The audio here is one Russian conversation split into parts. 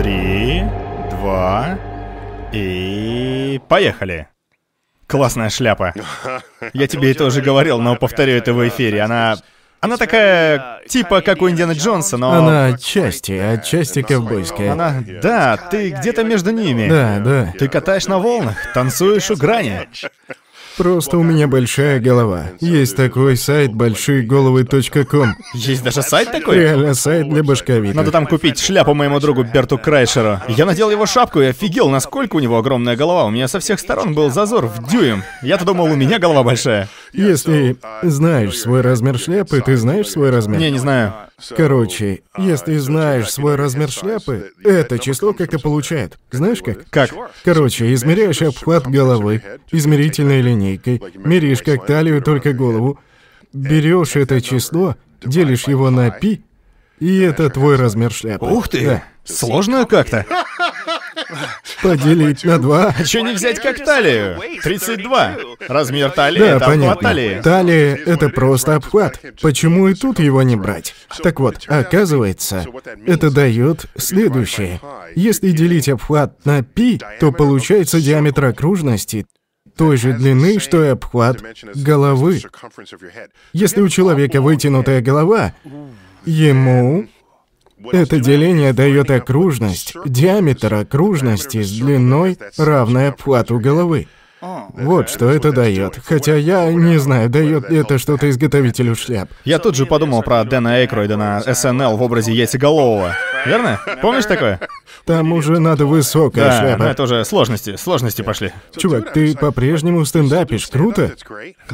Три, два и... Поехали. Классная шляпа. Я тебе это уже говорил, но повторю это в эфире. Она... Она такая, типа как у Индиана Джонса, но... Она отчасти, отчасти ковбойская. Она... Да, ты где-то между ними. Да, да. Ты катаешь на волнах, танцуешь у грани. Просто у меня большая голова. Есть такой сайт большиеголовы.ком. Есть даже сайт такой? Реально сайт для башковитых. Надо там купить шляпу моему другу Берту Крайшеру. Я надел его шапку и офигел, насколько у него огромная голова. У меня со всех сторон был зазор в дюйм. Я-то думал, у меня голова большая. Если знаешь свой размер шляпы, ты знаешь свой размер? Не, не знаю. Короче, если знаешь свой размер шляпы, это число как-то получает. Знаешь как? Как? Короче, измеряешь обхват головы измерительной линейкой, меряешь как талию, только голову, берешь это число, делишь его на пи, и это твой размер шляпы. Ух ты! Да. Сложно как-то. Поделить на два. А чё не взять как талию? 32. Размер талии Да, это обхват понятно. талии. Талия — это просто обхват. Почему и тут его не брать? Так вот, оказывается, это дает следующее. Если делить обхват на пи, то получается диаметр окружности той же длины, что и обхват головы. Если у человека вытянутая голова, ему это деление дает окружность, диаметр окружности с длиной, равной обхвату головы. Вот что это дает. Хотя я не знаю, дает ли это что-то изготовителю шляп. Я тут же подумал про Дэна Эйкройда на СНЛ в образе яйцеголового. Верно? Помнишь такое? Там уже надо высокая Да, шляпа. но это уже сложности, сложности пошли. Чувак, ты по-прежнему стендапишь, круто?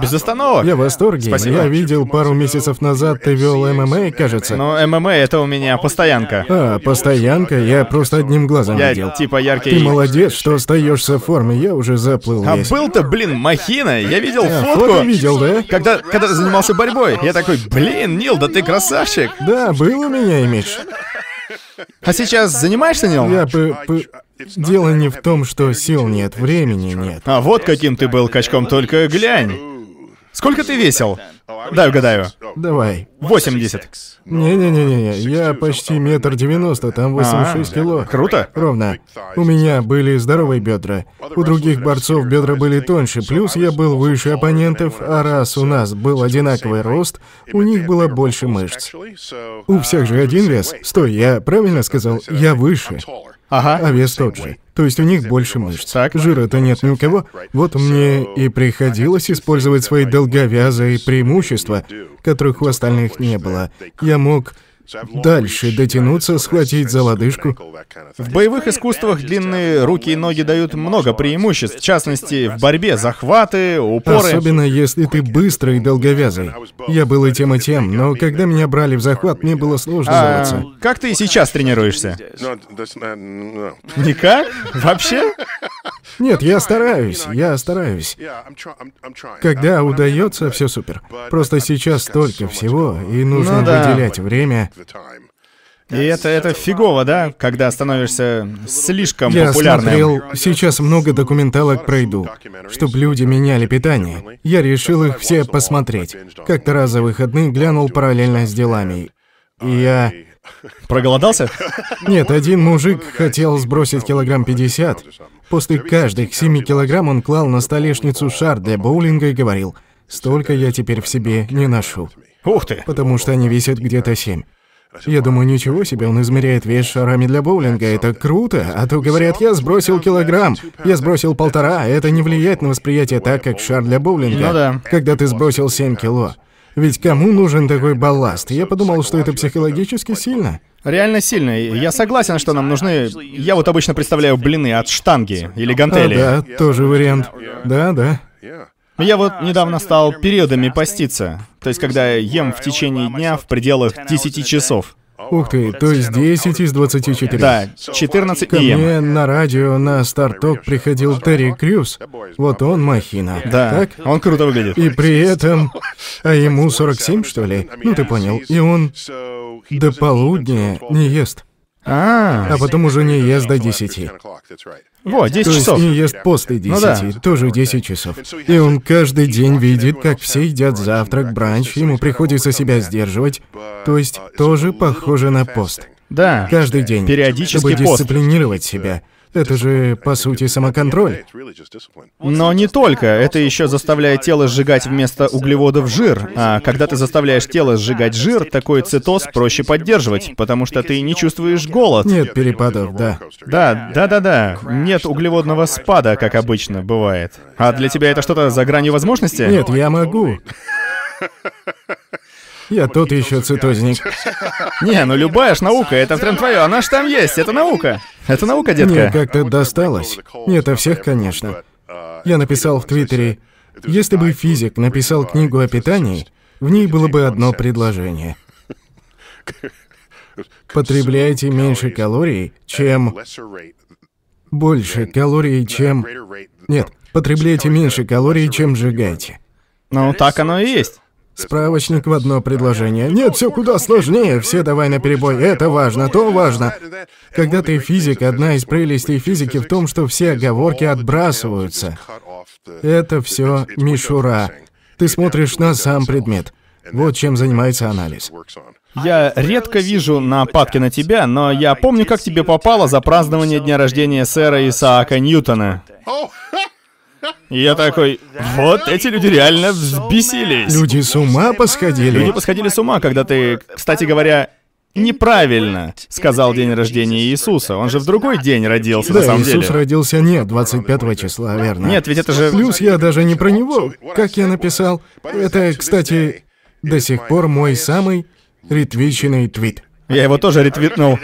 Без остановок. Я в восторге. Спасибо. Я видел пару месяцев назад ты вел ММА, кажется. Но ММА это у меня постоянка. А, постоянка, я просто одним глазом Я видел. типа яркий... Ты молодец, что остаешься в форме, я уже заплыл А весь. был-то, блин, махина. Я видел А, фотку. фото видел, да? Когда, когда занимался борьбой, я такой, блин, Нил, да ты красавчик. Да, был у меня имидж. А сейчас занимаешься, Нил? Я бы- Дело не в том, что сил нет, времени нет. А вот каким ты был качком, только глянь. Сколько ты весил? Дай угадаю. Давай. 80. Не-не-не-не, я почти метр девяносто, там 86 А, кило. Круто. Ровно. У меня были здоровые бедра. У других борцов бедра были тоньше, плюс я был выше оппонентов, а раз у нас был одинаковый рост, у них было больше мышц. У всех же один вес. Стой, я правильно сказал? Я выше. Ага. А вес тот же. То есть у них больше мышц. Так. Жира-то нет ни у кого. Вот мне и приходилось использовать свои долговязые преимущества, которых у остальных не было. Я мог дальше дотянуться, схватить за лодыжку. В боевых искусствах длинные руки и ноги дают много преимуществ, в частности, в борьбе захваты, упоры. Особенно если ты быстрый и долговязый. Я был и тем, и тем, но когда меня брали в захват, мне было сложно А, как ты сейчас тренируешься? Никак? Вообще? Нет, я стараюсь, я стараюсь. Когда удается, все супер. Просто сейчас столько всего, и нужно Ну да. выделять время. И это, это фигово, да? Когда становишься слишком Я популярным. смотрел сейчас много документалок про еду, чтобы люди меняли питание. Я решил их все посмотреть. Как-то раз за выходные глянул параллельно с делами. И я... Проголодался? Нет, один мужик хотел сбросить килограмм 50. После каждых 7 килограмм он клал на столешницу шар для боулинга и говорил, «Столько я теперь в себе не ношу, Ух ты. потому что они весят где-то 7». Я думаю, ничего себе, он измеряет вес шарами для боулинга, это круто. А то говорят, я сбросил килограмм, я сбросил полтора, это не влияет на восприятие так, как шар для боулинга. Ну да. Когда ты сбросил 7 кило. Ведь кому нужен такой балласт? Я подумал, что это психологически сильно. Реально сильный. Я согласен, что нам нужны... Я вот обычно представляю блины от штанги или А, гантели. да, тоже вариант. Да, да. Я вот недавно стал периодами поститься. То есть, когда я ем в течение дня в пределах 10 часов. Ух ты, то есть 10 из 24. Да, 14 Ко мне на радио на старток приходил Терри Крюс. Вот он махина. Да, Так? он круто выглядит. И при этом... А ему 47, что ли? Ну, ты понял. И он до полудня не ест. А, А потом уже не ест до 10. вот, 10 То есть часов. не ест после 10, Ну да. тоже 10 часов. И он каждый день видит, как все едят завтрак, бранч, ему приходится себя сдерживать. То есть тоже похоже на пост. Да. Каждый день. Периодически Чтобы пост. дисциплинировать себя. Это же, по сути, самоконтроль. Но не только. Это еще заставляет тело сжигать вместо углеводов жир. А когда ты заставляешь тело сжигать жир, такой цитоз проще поддерживать, потому что ты не чувствуешь голод. Нет перепадов, да. Да, да, да, да. Нет углеводного спада, как обычно бывает. А для тебя это что-то за гранью возможности? Нет, я могу. Я тот еще цитозник. Не, ну любая ж наука, это прям твое, она ж там есть, это наука. Это наука, Мне детка. как-то досталось. Не ото всех, конечно. Я написал в Твиттере, если бы физик написал книгу о питании, в ней было бы одно предложение. Потребляйте меньше калорий, чем... Больше калорий, чем... Нет, потребляйте меньше калорий, чем сжигаете. Ну, так оно и есть. Справочник в одно предложение. Нет, все куда сложнее. Все давай на перебой. Это важно, то важно. Когда ты физик, одна из прелестей физики в том, что все оговорки отбрасываются. Это все мишура. Ты смотришь на сам предмет. Вот чем занимается анализ. Я редко вижу нападки на тебя, но я помню, как тебе попало за празднование дня рождения сэра Исаака Ньютона. И я такой, вот эти люди реально взбесились. Люди с ума Люди посходили. посходили с ума, когда ты, кстати говоря, неправильно сказал день рождения Иисуса. Он же в другой день родился, на Да, самом Иисус деле. родился не 25 числа, верно? Нет, ведь это же... Плюс я даже не про него. Как я написал, это, кстати, до сих пор мой самый ретвиченный твит. Я его тоже ретвитнул.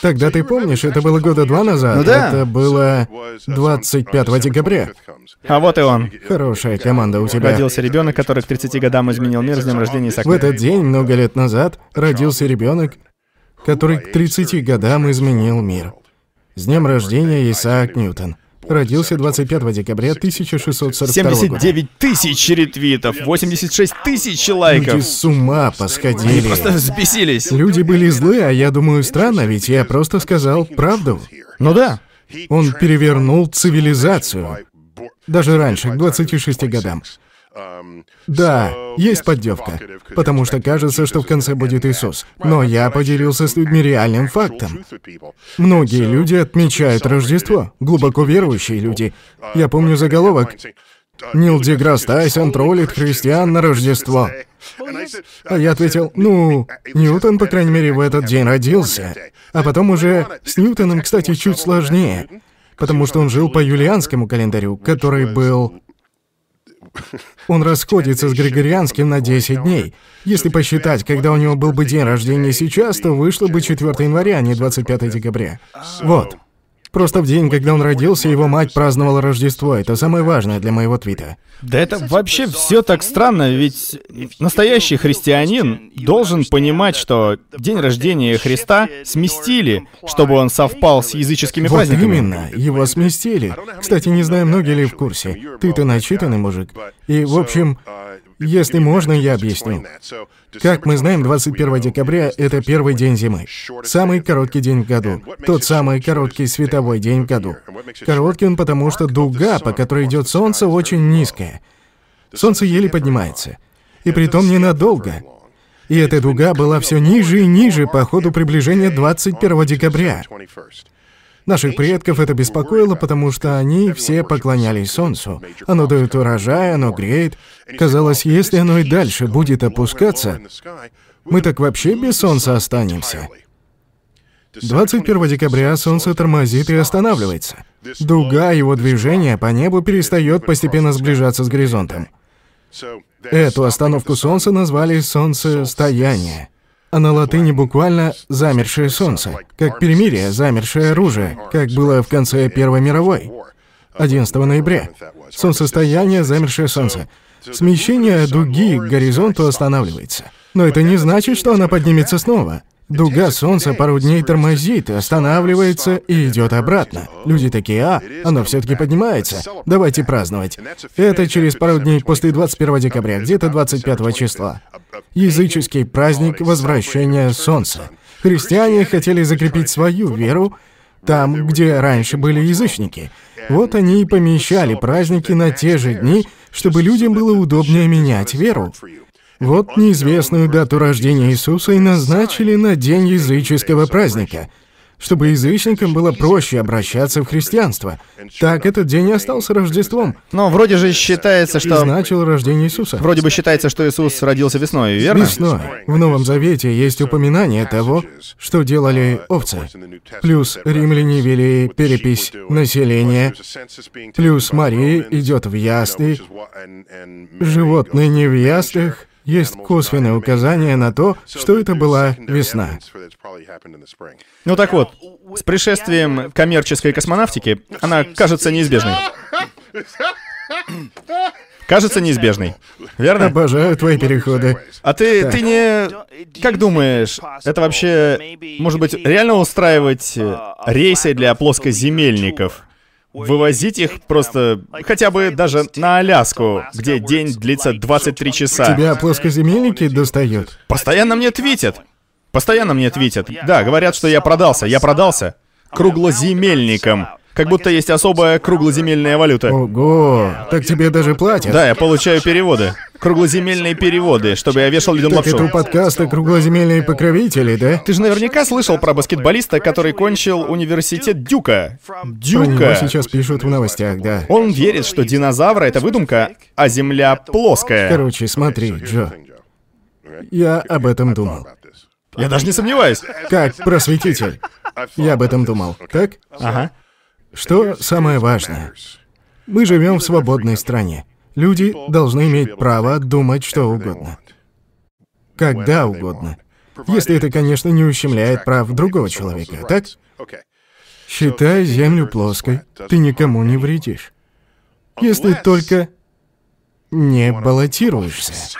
Тогда ты помнишь, это было года два назад. Ну да. Это было 25 декабря. А вот и он. Хорошая команда у тебя. Родился ребенок, который к 30 годам изменил мир с днем рождения Исаака. В этот день, много лет назад, родился ребенок, который к 30 годам изменил мир. С днем рождения Исаак Ньютон. Родился 25 декабря 1642 года. 79 тысяч ретвитов, 86 тысяч Люди лайков. с ума посходили. Просто взбесились. Люди были злы, а я думаю, странно, ведь я просто сказал правду. Ну да. Он перевернул цивилизацию. Даже раньше, к 26 годам. Да, есть поддевка, потому что кажется, что в конце будет Иисус. Но я поделился с людьми реальным фактом. Многие люди отмечают Рождество, глубоко верующие люди. Я помню заголовок «Нил Деграсс Тайсон троллит христиан на Рождество». А я ответил, ну, Ньютон, по крайней мере, в этот день родился. А потом уже с Ньютоном, кстати, чуть сложнее, потому что он жил по юлианскому календарю, который был... Он расходится с григорианским на 10 дней. Если посчитать, когда у него был бы день рождения сейчас, то вышло бы 4 января, а не 25 декабря. Вот. Просто в день, когда он родился, его мать праздновала Рождество. Это самое важное для моего твита. Да это вообще все так странно, ведь настоящий христианин должен понимать, что день рождения Христа сместили, чтобы он совпал с языческими Вот праздниками. именно, его сместили. Кстати, не знаю, многие ли в курсе. Ты-то начитанный мужик. И, в общем, если можно, я объясню. Как мы знаем, 21 декабря — это первый день зимы. Самый короткий день в году. Тот самый короткий световой день в году. Короткий он потому, что дуга, по которой идет солнце, очень низкая. Солнце еле поднимается. И притом ненадолго. И эта дуга была все ниже и ниже по ходу приближения 21 декабря. Наших предков это беспокоило, потому что они все поклонялись Солнцу. Оно дает урожай, оно греет. Казалось, если оно и дальше будет опускаться, мы так вообще без Солнца останемся. 21 декабря Солнце тормозит и останавливается. Дуга его движения по небу перестает постепенно сближаться с горизонтом. Эту остановку Солнца назвали «солнцестояние». А на латыни буквально «замершее солнце», как перемирие, замершее оружие, как было в конце Первой мировой, 11 ноября. Солнцестояние, замершее солнце. Смещение дуги к горизонту останавливается. Но это не значит, что она поднимется снова. Дуга Солнца пару дней тормозит, останавливается и идет обратно. Люди такие, а, оно все-таки поднимается. Давайте праздновать. Это через пару дней после 21 декабря, где-то 25 числа. Языческий праздник возвращения Солнца. Христиане хотели закрепить свою веру там, где раньше были язычники. Вот они и помещали праздники на те же дни, чтобы людям было удобнее менять веру. Вот неизвестную дату рождения Иисуса и назначили на день языческого праздника — чтобы язычникам было проще обращаться в христианство. Так этот день и остался Рождеством. Но вроде же считается, что... значил рождение Иисуса. Вроде бы считается, что Иисус родился весной, верно? Весной. В Новом Завете есть упоминание того, что делали овцы. Плюс римляне вели перепись населения. Плюс Мария идет в ясли. Животные не в яслях. Есть косвенное указание на то, что это была весна. Ну так вот, с пришествием коммерческой космонавтики она кажется неизбежной. Кажется неизбежной. Верно? Обожаю твои переходы. А ты, ты не... Как думаешь, это вообще... Может быть, реально устраивать э, рейсы для плоскоземельников? Вывозить их просто хотя бы даже на Аляску, где день длится 23 часа. Тебя плоскоземельники достают? Постоянно мне твитят. Постоянно мне твитят. Да, говорят, что я продался. Я продался. Круглоземельникам. Как будто есть особая круглоземельная валюта. Ого, так тебе даже платят? Да, я получаю переводы. Круглоземельные переводы, чтобы я вешал людям Так это у лапшу. подкаста «Круглоземельные покровители», да? Ты же наверняка слышал про баскетболиста, который кончил университет Дюка. Про него Дюка. сейчас пишут в новостях, да. Он верит, что динозавры — это выдумка, а Земля плоская. Короче, смотри, Джо, я об этом думал. Я даже не сомневаюсь. Как просветитель, я об этом думал, так? Ага. Что самое важное? Мы живем в свободной стране. Люди должны иметь право думать что угодно. Когда угодно. Если это, конечно, не ущемляет прав другого человека, так? Считай Землю плоской, ты никому не вредишь. Если только не баллотируешься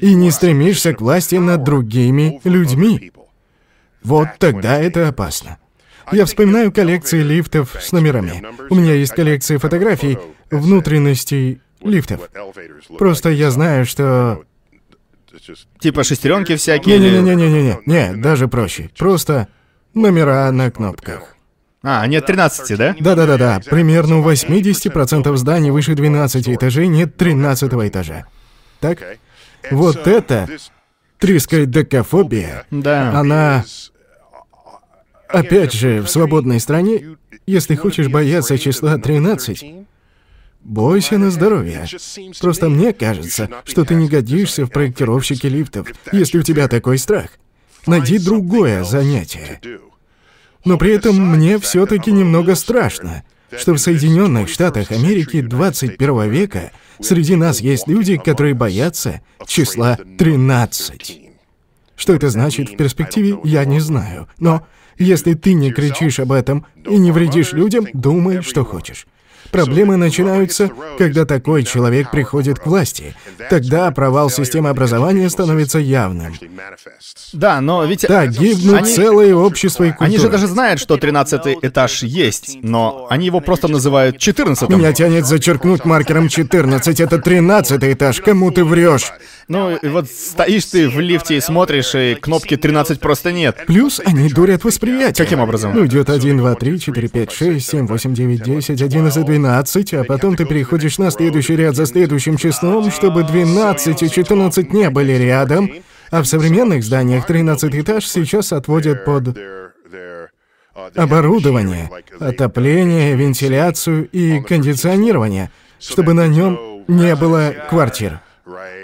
и не стремишься к власти над другими людьми. Вот тогда это опасно. Я вспоминаю коллекции лифтов с номерами. У меня есть коллекция фотографий внутренностей лифтов. Просто я знаю, что... Типа шестеренки всякие. Не-не-не-не-не-не, не, даже проще. Просто номера на кнопках. А, нет 13, да? Да-да-да-да, примерно у 80% зданий выше 12 этажей нет 13 этажа. Так? Вот это трискайдекафобия. Да. Она, опять же, в свободной стране, если хочешь бояться числа 13, бойся на здоровье. Просто мне кажется, что ты не годишься в проектировщике лифтов, если у тебя такой страх. Найди другое занятие. Но при этом мне все-таки немного страшно, что в Соединенных Штатах Америки 21 века среди нас есть люди, которые боятся числа 13. Что это значит в перспективе, я не знаю. Но если ты не кричишь об этом и не вредишь людям, думай, что хочешь. Проблемы начинаются, когда такой человек приходит к власти. Тогда провал системы образования становится явным. Да, но ведь... Так гибнут Они- целые общества и культуры. Они же даже знают, что 13 этаж есть, но они его просто называют 14 Меня тянет зачеркнуть маркером 14, это 13 этаж, кому ты врешь? Ну, и вот стоишь ты в лифте и смотришь, и кнопки 13 просто нет. Плюс они дурят восприятие. Каким образом? Ну, идет 1, 2, 3, 4, 5, 6, 7, 8, 9, 10, 11, 12, а потом ты переходишь на следующий ряд за следующим числом, чтобы 12 и 14 не были рядом. А в современных зданиях 13 этаж сейчас отводят под оборудование, отопление, вентиляцию и кондиционирование, чтобы на нем не было квартир.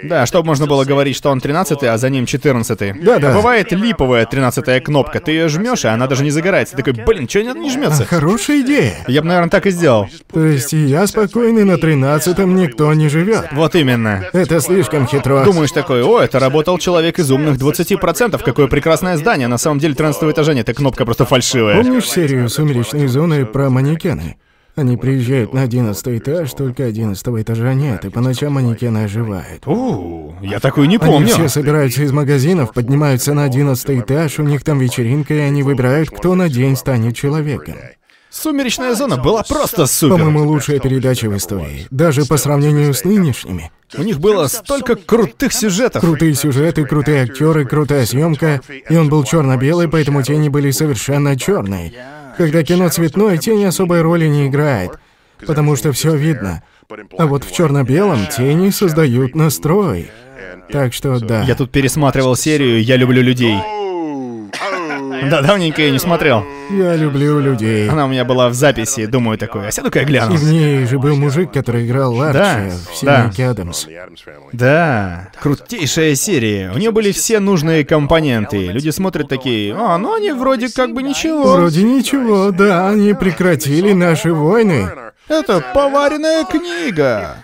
Да, чтобы можно было говорить, что он 13 а за ним 14 Да-да. А бывает липовая 13 кнопка, ты ее жмешь, и она даже не загорается. Ты такой, блин, что не жмется? Хорошая идея. Я бы, наверное, так и сделал. То есть и я спокойный, на 13-м никто не живет. Вот именно. Это слишком хитро. Думаешь такой, о, это работал человек из умных 20%, какое прекрасное здание. На самом деле 13 этажа нет, эта кнопка просто фальшивая. Помнишь серию «Сумеречные зоны» про манекены? Они приезжают на 11 этаж, только 11 этажа нет, и по ночам манекены оживают. У, я такую не Они помню. все собираются из магазинов, поднимаются на 11 этаж, у них там вечеринка, и они выбирают, кто на день станет человеком. Сумеречная зона была просто супер. По-моему, лучшая передача в истории, даже по сравнению с нынешними. У них было столько крутых сюжетов. Крутые сюжеты, крутые актеры, крутая съемка, и он был черно-белый, поэтому тени были совершенно черные. Когда кино цветное, тень особой роли не играет, потому что все видно. А вот в черно-белом тени создают настрой. Так что да. Я тут пересматривал серию «Я люблю людей». Да, давненько я не смотрел. Я люблю людей. Она у меня была в записи, думаю такой, а сяду-ка я гляну. И в ней же был мужик, который играл Ларча Да, в да. семейке Адамс. Да, крутейшая серия. У нее были все нужные компоненты. Люди смотрят такие, а, ну они вроде как бы ничего. Вроде ничего, да, они прекратили наши войны. Это поваренная книга.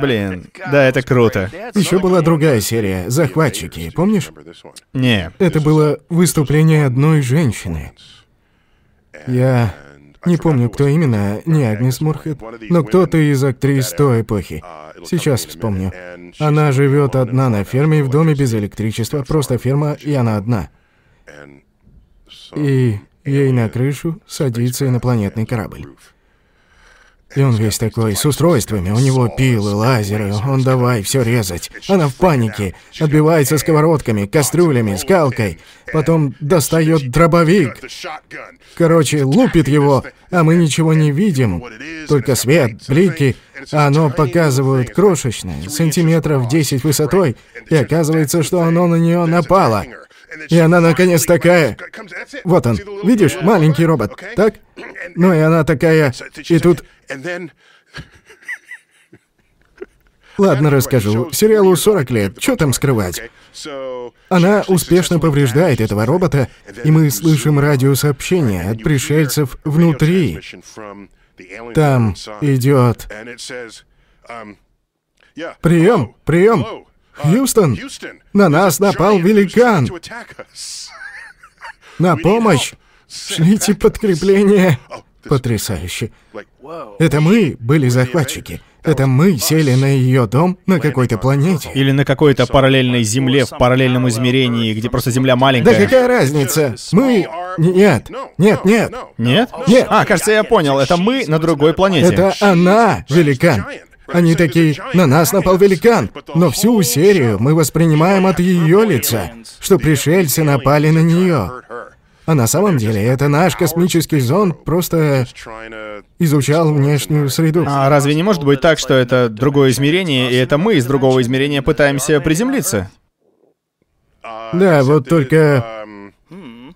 Блин, да, это круто. Еще была другая серия «Захватчики», помнишь? Не, Это было выступление одной женщины. Я не помню, кто именно, не Агнес Мурхед, но кто-то из актрис той эпохи. Сейчас вспомню. Она живет одна на ферме в доме без электричества, просто ферма, и она одна. И ей на крышу садится инопланетный корабль. И он весь такой, с устройствами, у него пилы, лазеры, он давай все резать. Она в панике, отбивается сковородками, кастрюлями, скалкой, потом достает дробовик. Короче, лупит его, а мы ничего не видим, только свет, блики, а оно показывают крошечное, сантиметров 10 высотой, и оказывается, что оно на нее напало. И она наконец такая... Вот он, видишь, маленький робот, так? Ну и она такая... И тут... Ладно, расскажу. Сериалу 40 лет, что там скрывать? Она успешно повреждает этого робота, и мы слышим радиосообщения от пришельцев внутри. Там идет... Прием, прием. Хьюстон, на нас напал великан. На помощь. Шлите подкрепление. Потрясающе. Это мы были захватчики. Это мы сели на ее дом на какой-то планете. или на какой-то параллельной земле в параллельном измерении, где просто земля Да маленькая. какая разница? Мы... Нет, нет, нет. Нет? Нет. А, кажется, я понял. Это мы на другой планете. Это она, великан. Они такие, на нас напал великан. Но всю серию мы воспринимаем от ее лица, что пришельцы напали на нее. А на самом деле это наш космический зонд просто изучал внешнюю среду. А разве не может быть так, что это другое измерение, и это мы из другого измерения пытаемся приземлиться? Да, вот только...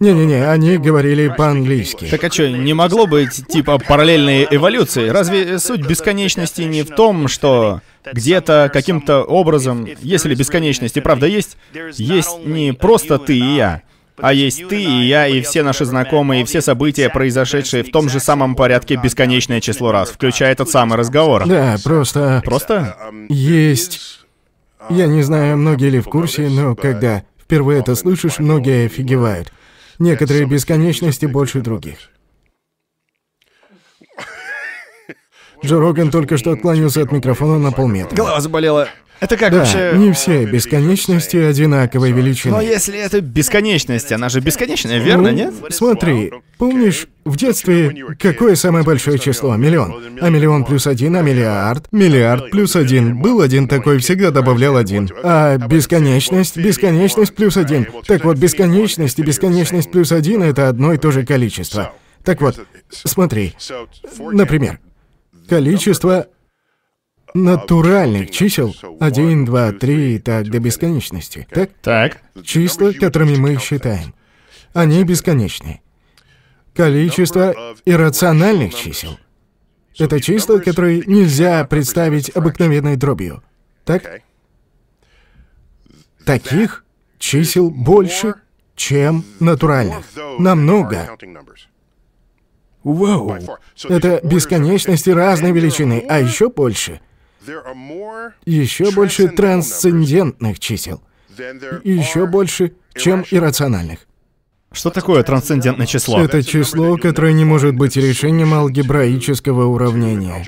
Не-не-не, они говорили по-английски. Так а что, не могло быть типа параллельной эволюции? Разве суть бесконечности не в том, что где-то каким-то образом, если бесконечность и правда есть, есть не просто ты и я, а есть ты и я, и все наши знакомые, и все события, произошедшие в том же самом порядке бесконечное число раз, включая этот самый разговор. Да, просто... Просто? Есть... Я не знаю, многие ли в курсе, но когда впервые это слышишь, многие офигевают. Некоторые бесконечности больше других. Джо Роган только что отклонился от микрофона на полметра. Голова заболела. Это как Да, вообще... не все бесконечности одинаковой величины. Но если это бесконечность, она же бесконечная, верно, Ну, нет? Смотри, помнишь, в детстве какое самое большое число? Миллион. А миллион плюс один, а миллиард? Миллиард плюс один. Был один такой, всегда добавлял один. А бесконечность, бесконечность плюс один. Так вот, бесконечность и бесконечность плюс один — это одно и то же количество. Так вот, смотри, например, количество натуральных чисел 1, 2, 3 и так до бесконечности. Так? Так. Числа, которыми мы их считаем. Они бесконечны. Количество иррациональных чисел. Это числа, которые нельзя представить обыкновенной дробью. Так? Таких чисел больше, чем натуральных. Намного. Вау. Это бесконечности разной величины, а еще больше. Еще больше трансцендентных чисел. Еще больше, чем иррациональных. Что такое трансцендентное число? Это число, которое не может быть решением алгебраического уравнения.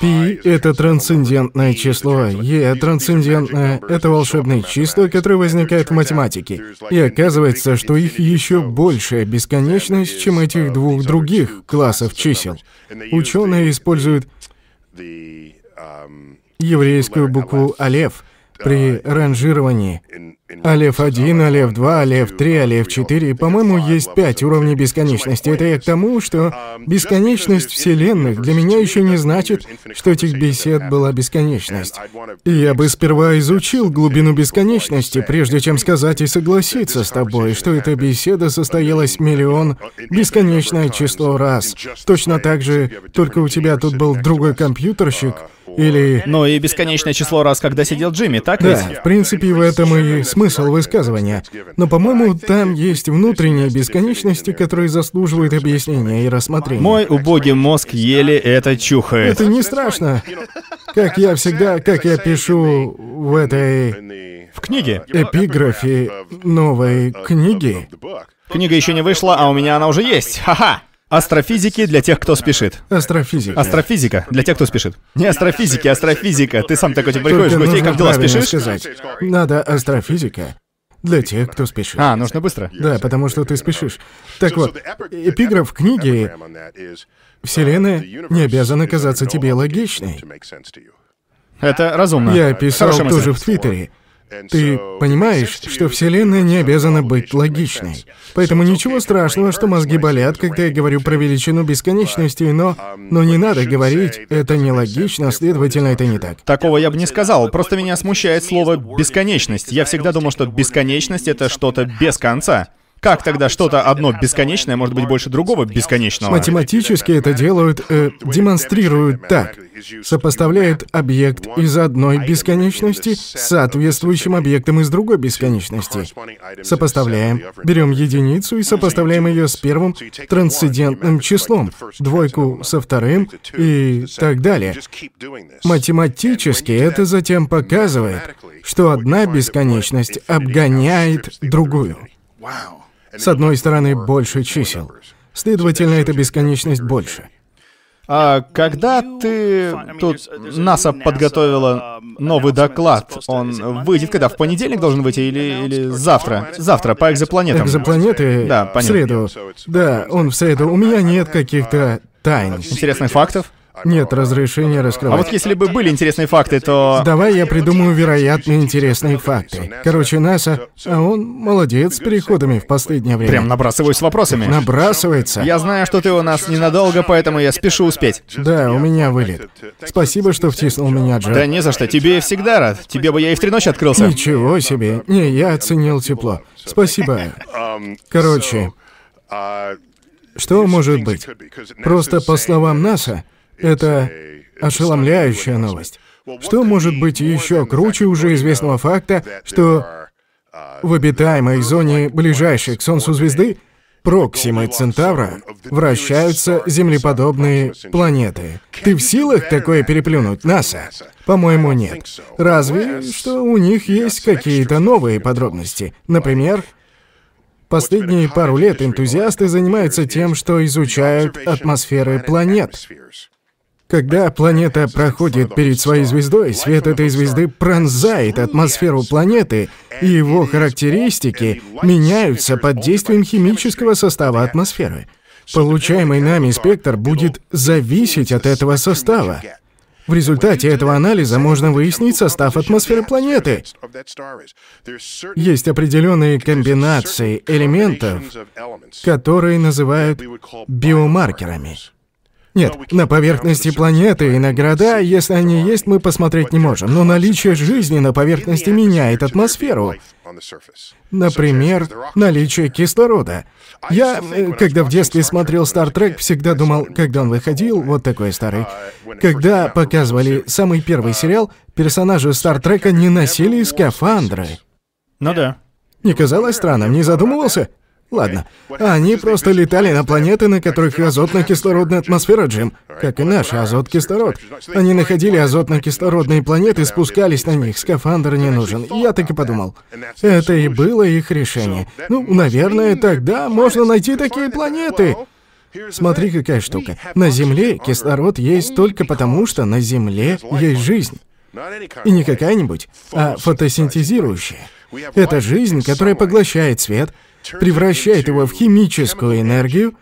Пи — это трансцендентное число, Е — трансцендентное — это волшебные числа, которые возникают в математике. И оказывается, что их еще большая бесконечность, чем этих двух других классов чисел. Ученые используют еврейскую букву «алеф» при ранжировании Алеф 1, Алеф 2, Алеф 3, Алеф 4. По-моему, есть пять уровней бесконечности. Это я к тому, что бесконечность вселенных для меня еще не значит, что этих бесед была бесконечность. И я бы сперва изучил глубину бесконечности, прежде чем сказать и согласиться с тобой, что эта беседа состоялась миллион, бесконечное число раз. Точно так же, только у тебя тут был другой компьютерщик, или... Ну и бесконечное число раз, когда сидел Джимми, так Да, ведь? в принципе, в этом и смысл высказывания. Но, по-моему, там есть внутренние бесконечности, которые заслуживают объяснения и рассмотрения. Мой убогий мозг еле это чухает. Это не страшно. Как я всегда, как я пишу в этой В книге. эпиграфе новой книги. Книга еще не вышла, а у меня она уже есть. Ха-ха! Астрофизики для тех, кто спешит. Астрофизика. Астрофизика для тех, кто спешит. Не астрофизики, астрофизика. Ты сам такой типа приходишь в гостей, как дела, спешишь? сказать. Надо астрофизика для тех, кто спешит. А, нужно быстро. Да, потому что ты спешишь. Так вот, эпиграф книги «Вселенная не обязана казаться тебе логичной». Это разумно. Я писал Хорошая мысль. тоже в Твиттере. Ты понимаешь, что Вселенная не обязана быть логичной. Поэтому ничего страшного, что мозги болят, когда я говорю про величину бесконечности, но... Но не надо говорить, это нелогично, следовательно, это не так. Такого я бы не сказал. Просто меня смущает слово «бесконечность». Я всегда думал, что бесконечность — это что-то без конца. Как тогда что-то одно бесконечное может быть больше другого бесконечного? Математически это делают, э, демонстрируют так. Сопоставляют объект из одной бесконечности с соответствующим объектом из другой бесконечности. Сопоставляем, берем единицу и сопоставляем ее с первым трансцендентным числом, двойку со вторым и так далее. Математически это затем показывает, что одна бесконечность обгоняет другую. С одной стороны, больше чисел. Следовательно, эта бесконечность больше. А когда ты... Тут НАСА подготовила новый доклад. Он выйдет когда? В понедельник должен выйти или, или завтра? Завтра, по экзопланетам. Экзопланеты Да, в понятно. среду. Да, он в среду. У меня нет каких-то тайн. Интересных фактов? Нет разрешения А раскрывать. вот если бы были интересные факты, то... Давай я придумаю вероятно интересные факты. Короче, НАСА, а он молодец с переходами в последнее время. Прям набрасываюсь с вопросами. Набрасывается. Я знаю, что ты у нас ненадолго, поэтому я спешу успеть. Да, у меня вылет. Спасибо, что втиснул меня, Джо. Да не за что, тебе я всегда рад. Тебе бы я и в три ночи открылся. Ничего себе. Не, я оценил тепло. Спасибо. Короче, что может быть? Просто по словам НАСА, это ошеломляющая новость. Что может быть еще круче уже известного факта, что в обитаемой зоне ближайшей к Солнцу звезды Проксимы Центавра вращаются землеподобные планеты. Ты в силах такое переплюнуть, НАСА? По-моему, нет. Разве что у них есть какие-то новые подробности. Например, последние пару лет энтузиасты занимаются тем, что изучают атмосферы планет. Когда планета проходит перед своей звездой, свет этой звезды пронзает атмосферу планеты, и его характеристики меняются под действием химического состава атмосферы. Получаемый нами спектр будет зависеть от этого состава. В результате этого анализа можно выяснить состав атмосферы планеты. Есть определенные комбинации элементов, которые называют биомаркерами. Нет, на поверхности планеты и на города, если они есть, мы посмотреть не можем. Но наличие жизни на поверхности меняет атмосферу. Например, наличие кислорода. Я, э, когда в детстве смотрел Star Trek, всегда думал, когда он выходил, вот такой старый, когда показывали самый первый сериал, персонажи Star Trek не носили скафандры. Ну да. Не казалось странным, не задумывался? Ладно. Они просто летали на планеты, на которых азотно-кислородная атмосфера, Джим. Как и наша, азот-кислород. Они находили азотно-кислородные планеты, спускались на них, скафандр не нужен. Я так и подумал. Это и было их решение. Ну, наверное, тогда можно найти такие планеты. Смотри, какая штука. На Земле кислород есть только потому, что на Земле есть жизнь. И не какая-нибудь, а фотосинтезирующая. Это жизнь, которая поглощает свет, превращает его в химическую энергию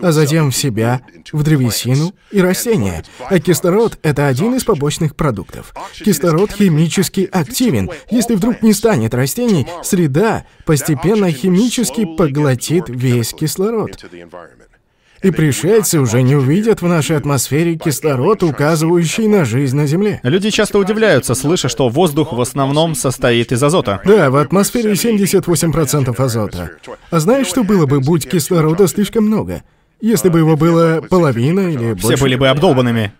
а затем в себя, в древесину и растения. А кислород — это один из побочных продуктов. Кислород химически активен. Если вдруг не станет растений, среда постепенно химически поглотит весь кислород. И пришельцы уже не увидят в нашей атмосфере кислород, указывающий на жизнь на Земле. Люди часто удивляются, слыша, что воздух в основном состоит из азота. Да, в атмосфере 78% азота. А знаешь, что было бы, будь кислорода слишком много? Если бы его было половина или больше... Все были бы обдолбанными.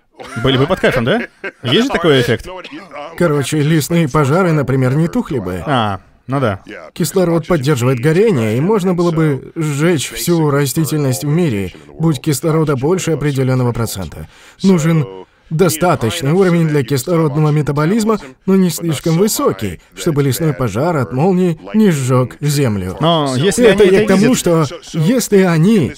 Были бы под кайфом, да? Есть же такой эффект? Короче, лесные пожары, например, не тухли бы. А, ну да. Кислород поддерживает горение, и можно было бы сжечь всю растительность в мире, будь кислорода больше определенного процента. Нужен Достаточный уровень для кислородного метаболизма, но не слишком высокий, чтобы лесной пожар от молнии не сжег землю. Но если это я к тому, что если они...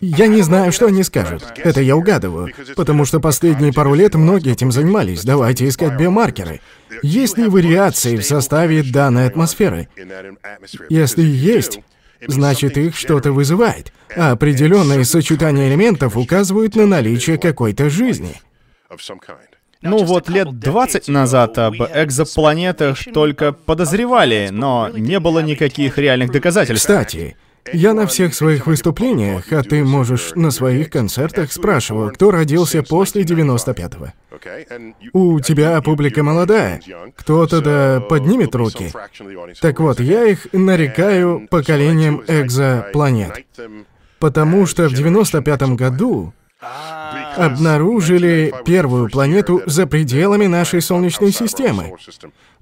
Я не знаю, что они скажут. Это я угадываю. Потому что последние пару лет многие этим занимались. Давайте искать биомаркеры. Есть ли вариации в составе данной атмосферы? Если есть, значит их что-то вызывает. А определенные сочетания элементов указывают на наличие какой-то жизни. Ну вот лет 20 назад об экзопланетах только подозревали, но не было никаких реальных доказательств. Кстати, я на всех своих выступлениях, а ты можешь на своих концертах, спрашиваю, кто родился после 95-го. У тебя публика молодая. Кто-то да поднимет руки. Так вот, я их нарекаю поколением экзопланет. Потому что в 95-м году обнаружили первую планету за пределами нашей Солнечной системы.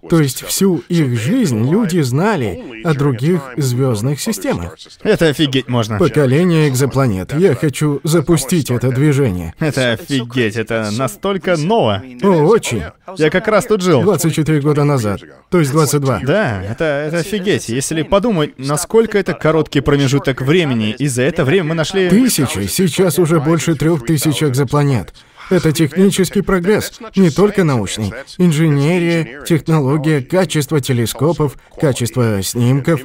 То есть всю их жизнь люди знали о других звездных системах. Это офигеть можно. Поколение экзопланет. Я хочу запустить это движение. Это офигеть, это настолько ново. О, очень. Я как раз тут жил. 24 года назад. То есть 22. Да, это, это офигеть. Если подумать, насколько это короткий промежуток времени, и за это время мы нашли... Тысячи, сейчас уже больше трех тысяч экзопланет. Это технический прогресс, не только научный. Инженерия, технология, качество телескопов, качество снимков.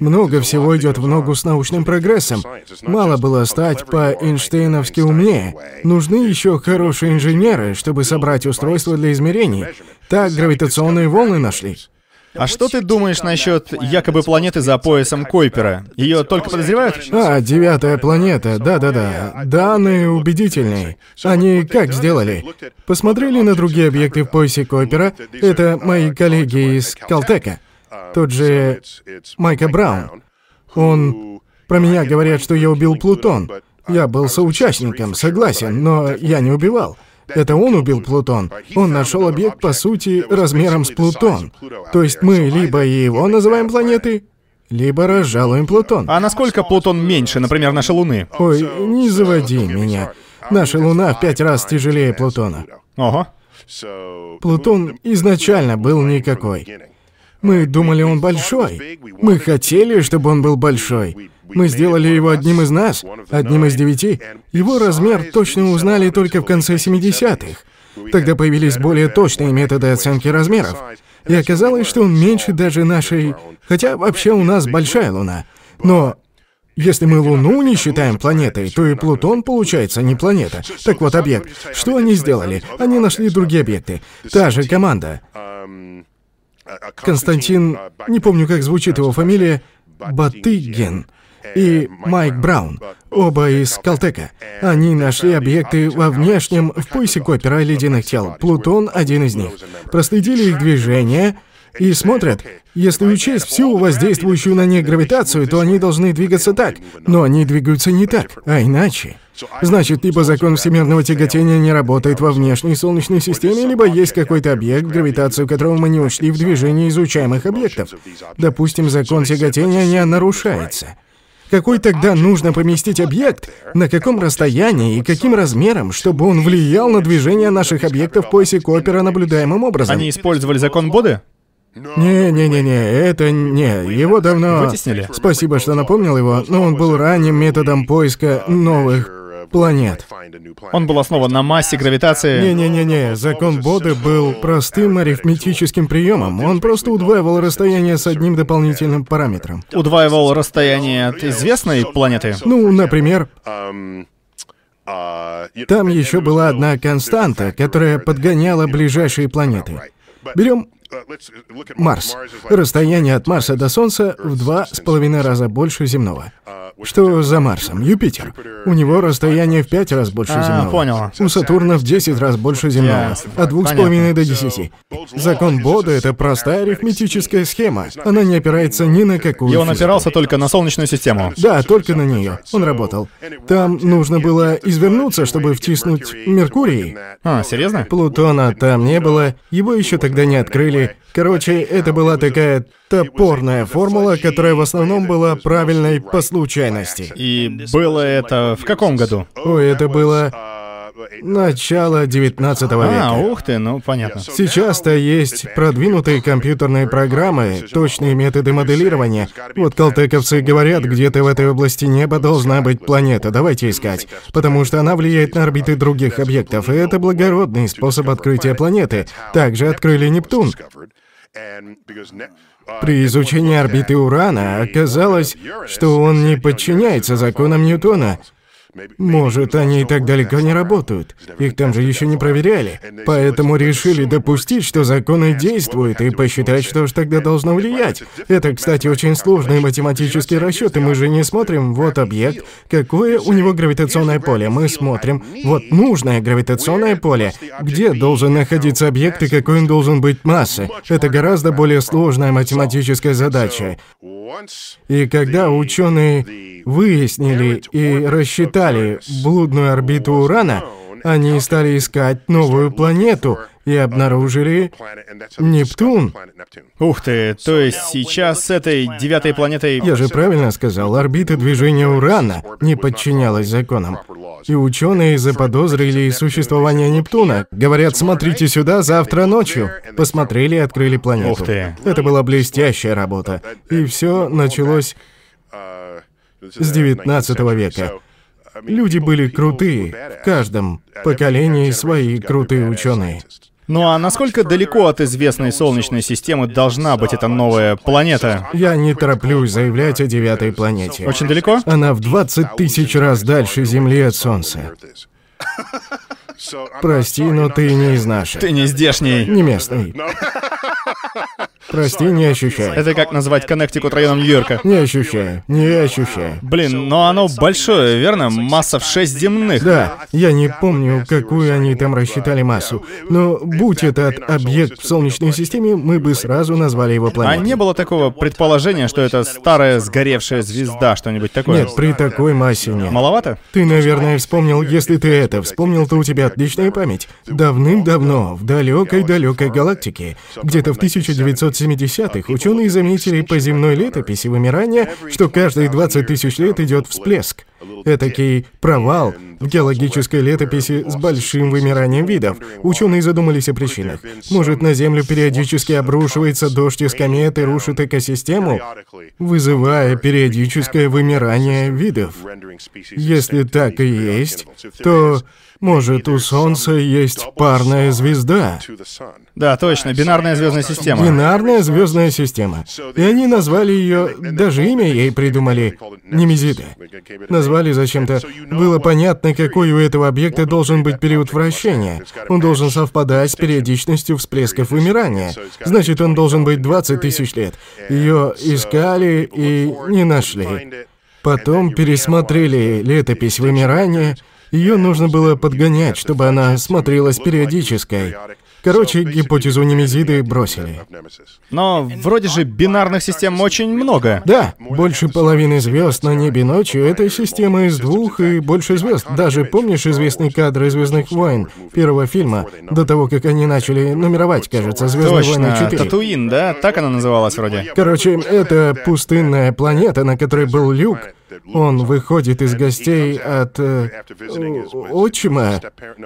Много всего идет в ногу с научным прогрессом. Мало было стать по-эйнштейновски умнее. Нужны еще хорошие инженеры, чтобы собрать устройство для измерений. Так гравитационные волны нашли. А что ты думаешь насчет якобы планеты за поясом Койпера? Ее только подозревают? А, девятая планета, да-да-да. Данные убедительные. Они как сделали? Посмотрели на другие объекты в поясе Койпера. Это мои коллеги из Калтека. Тот же Майка Браун. Он... Про меня говорят, что я убил Плутон. Я был соучастником, согласен, но я не убивал. Это он убил Плутон. Он нашел объект, по сути, размером с Плутон. То есть мы либо его называем планетой, либо разжалуем Плутон. А насколько Плутон меньше, например, нашей Луны? Ой, не заводи меня. Наша Луна в пять раз тяжелее Плутона. Ого. Плутон изначально был никакой. Мы думали, он большой. Мы хотели, чтобы он был большой. Мы сделали его одним из нас, одним из девяти. Его размер точно узнали только в конце 70-х. Тогда появились более точные методы оценки размеров. И оказалось, что он меньше даже нашей... Хотя вообще у нас большая Луна. Но если мы Луну не считаем планетой, то и Плутон, получается, не планета. Так вот, объект. Что они сделали? Они нашли другие объекты. Та же команда. Константин, не помню, как звучит его фамилия, Батыгин и Майк Браун, оба из Калтека. Они нашли объекты во внешнем, в поясе Копера ледяных тел. Плутон — один из них. Проследили их движение и смотрят. Если учесть всю воздействующую на них гравитацию, то они должны двигаться так. Но они двигаются не так, а иначе. Значит, либо закон всемирного тяготения не работает во внешней Солнечной системе, либо есть какой-то объект, гравитацию которого мы не учли в движении изучаемых объектов. Допустим, закон тяготения не нарушается. Какой тогда нужно поместить объект? На каком расстоянии и каким размером, чтобы он влиял на движение наших объектов в поясе Копера наблюдаемым образом? Они использовали закон Боды? Не-не-не-не, это не, его давно... Вытеснили? Спасибо, что напомнил его, но он был ранним методом поиска новых планет. Он был основан на массе, гравитации. Не-не-не-не, закон Боды был простым арифметическим приемом. Он просто удваивал расстояние с одним дополнительным параметром. Удваивал расстояние от известной планеты. Ну, например, там еще была одна константа, которая подгоняла ближайшие планеты. Берем Марс. Расстояние от Марса до Солнца в два с половиной раза больше земного. Что за Марсом? Юпитер. У него расстояние в пять раз больше А, земного. понял. У Сатурна в 10 раз больше земного. Ясно. От двух с половиной до 10. Закон Бода — это простая арифметическая схема. Она не опирается ни на какую И он физику. опирался только на Солнечную систему. Да, только на нее. Он работал. Там нужно было извернуться, чтобы втиснуть Меркурий. А, серьезно? Плутона там не было, его еще тогда не открыли. Короче, это была такая топорная формула, которая в основном была правильной по случайности. И было это в каком году? Ой, это было начало 19 А, века. ух ты, ну понятно. Сейчас-то есть продвинутые компьютерные программы, точные методы моделирования. Вот колтековцы говорят, где-то в этой области неба должна быть планета, давайте искать. Потому что она влияет на орбиты других объектов, и это благородный способ открытия планеты. Также открыли Нептун. При изучении орбиты Урана оказалось, что он не подчиняется законам Ньютона. Может, они и так далеко не работают. Их там же еще не проверяли. Поэтому решили допустить, что законы действуют, и посчитать, что ж тогда должно влиять. Это, кстати, очень сложный математический расчет, и мы же не смотрим, вот объект, какое у него гравитационное поле. Мы смотрим, вот нужное гравитационное поле, где должен находиться объект и какой он должен быть массы. Это гораздо более сложная математическая задача. И когда ученые выяснили и рассчитали блудную орбиту Урана, они стали искать новую планету и обнаружили Нептун. Ух ты, то есть сейчас с этой девятой планетой... Я же правильно сказал, орбита движения Урана не подчинялась законам. И ученые заподозрили существование Нептуна. Говорят, смотрите сюда завтра ночью. Посмотрели и открыли планету. Ух ты. Это была блестящая работа. И все началось с 19 века. Люди были крутые. В каждом поколении свои крутые ученые. Ну а насколько далеко от известной Солнечной системы должна быть эта новая планета? Я не тороплюсь заявлять о девятой планете. Очень далеко? Она в 20 тысяч раз дальше Земли от Солнца. Прости, но ты не из наших. Ты не здешний. Не местный. Прости, не ощущаю. Это как назвать Коннектикут районом Нью-Йорка? Не ощущаю. Не ощущаю. Блин, но оно большое, верно? Масса в 6 земных. Да, я не помню, какую они там рассчитали массу. Но будь этот объект в Солнечной системе, мы бы сразу назвали его А планетой. не было такого предположения, что это старая сгоревшая звезда, что-нибудь такое? Нет, при такой массе нет. Маловато? Ты, наверное, вспомнил, если ты это вспомнил, то у тебя отличная память. Давным-давно, в далекой-далекой галактике, где-то в 1970-х, ученые заметили по земной летописи вымирания, что каждые 20 тысяч лет идет всплеск. Этакий провал геологической летописи с большим вымиранием видов. Ученые задумались о причинах. Может, на Землю периодически обрушивается дождь из комет и рушит экосистему, вызывая периодическое вымирание видов? Если так и есть, то, может, у Солнца есть парная звезда. Да, точно, бинарная звездная система. Бинарная звездная система. И они назвали ее, даже имя ей придумали, Немезида. Назвали зачем-то. Было понятно, какой у этого объекта должен быть период вращения. Он должен совпадать с периодичностью всплесков вымирания. Значит, он должен быть 20 тысяч лет. Ее искали и не нашли. Потом пересмотрели летопись вымирания. Ее нужно было подгонять, чтобы она смотрелась периодической. Короче, гипотезу Немезиды бросили. Но вроде же бинарных систем очень много. Да, больше половины звезд на небе ночью — это система из двух и больше звезд. Даже помнишь известный кадр из Звездных войн первого фильма, до того, как они начали нумеровать, кажется, Звездные войны Точно, 4. Татуин, да? Так она называлась вроде. Короче, это пустынная планета, на которой был люк. Он выходит из гостей от э, отчима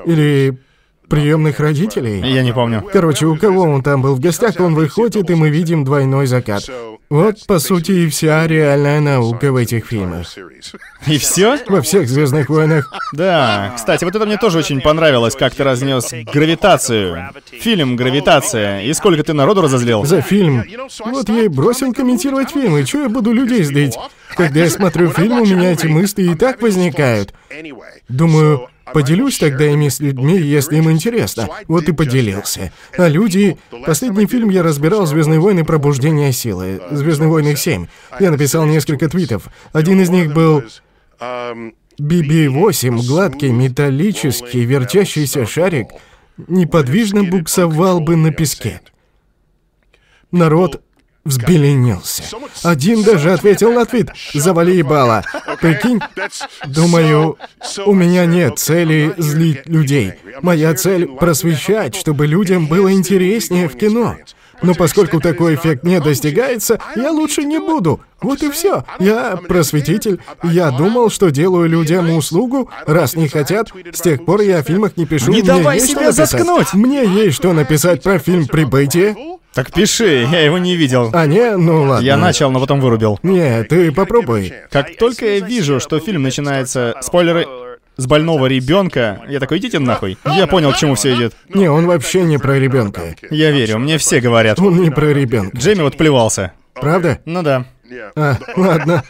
или приемных родителей. Я не помню. Короче, у кого он там был в гостях, он выходит, и мы видим двойной закат. Вот, по сути, и вся реальная наука в этих фильмах. И все? Во всех Звездных войнах. Да. Кстати, вот это мне тоже очень понравилось, как ты разнес гравитацию. Фильм «Гравитация». И сколько ты народу разозлил? За фильм. Вот я и бросил комментировать фильмы. Чего я буду людей злить? Когда я смотрю фильм, у меня эти мысли и так возникают. Думаю, Поделюсь тогда ими с людьми, если им интересно. Вот и поделился. А люди... Последний фильм я разбирал «Звездные войны. Пробуждение силы». «Звездные войны 7». Я написал несколько твитов. Один из них был... BB-8, гладкий, металлический, вертящийся шарик, неподвижно буксовал бы на песке. Народ взбеленился. Один даже ответил на твит «Завали ебало». Прикинь? Думаю, у меня нет цели злить людей. Моя цель — просвещать, чтобы людям было интереснее в кино. Но поскольку такой эффект не достигается, я лучше не буду. Вот и все. Я просветитель. Я думал, что делаю людям услугу, раз не хотят. С тех пор я о фильмах не пишу. Не Мне давай себя заткнуть. Мне есть что написать про фильм «Прибытие». Так пиши, я его не видел. А не, ну ладно. Я начал, но потом вырубил. Не, ты попробуй. Как только я вижу, что фильм начинается... Спойлеры... С больного ребенка, я такой, идите нахуй. Я понял, к чему все идет. Не, он вообще не про ребенка. Я верю, мне все говорят. Он не про ребенка. Джейми вот плевался. Правда? Ну да. А, ладно.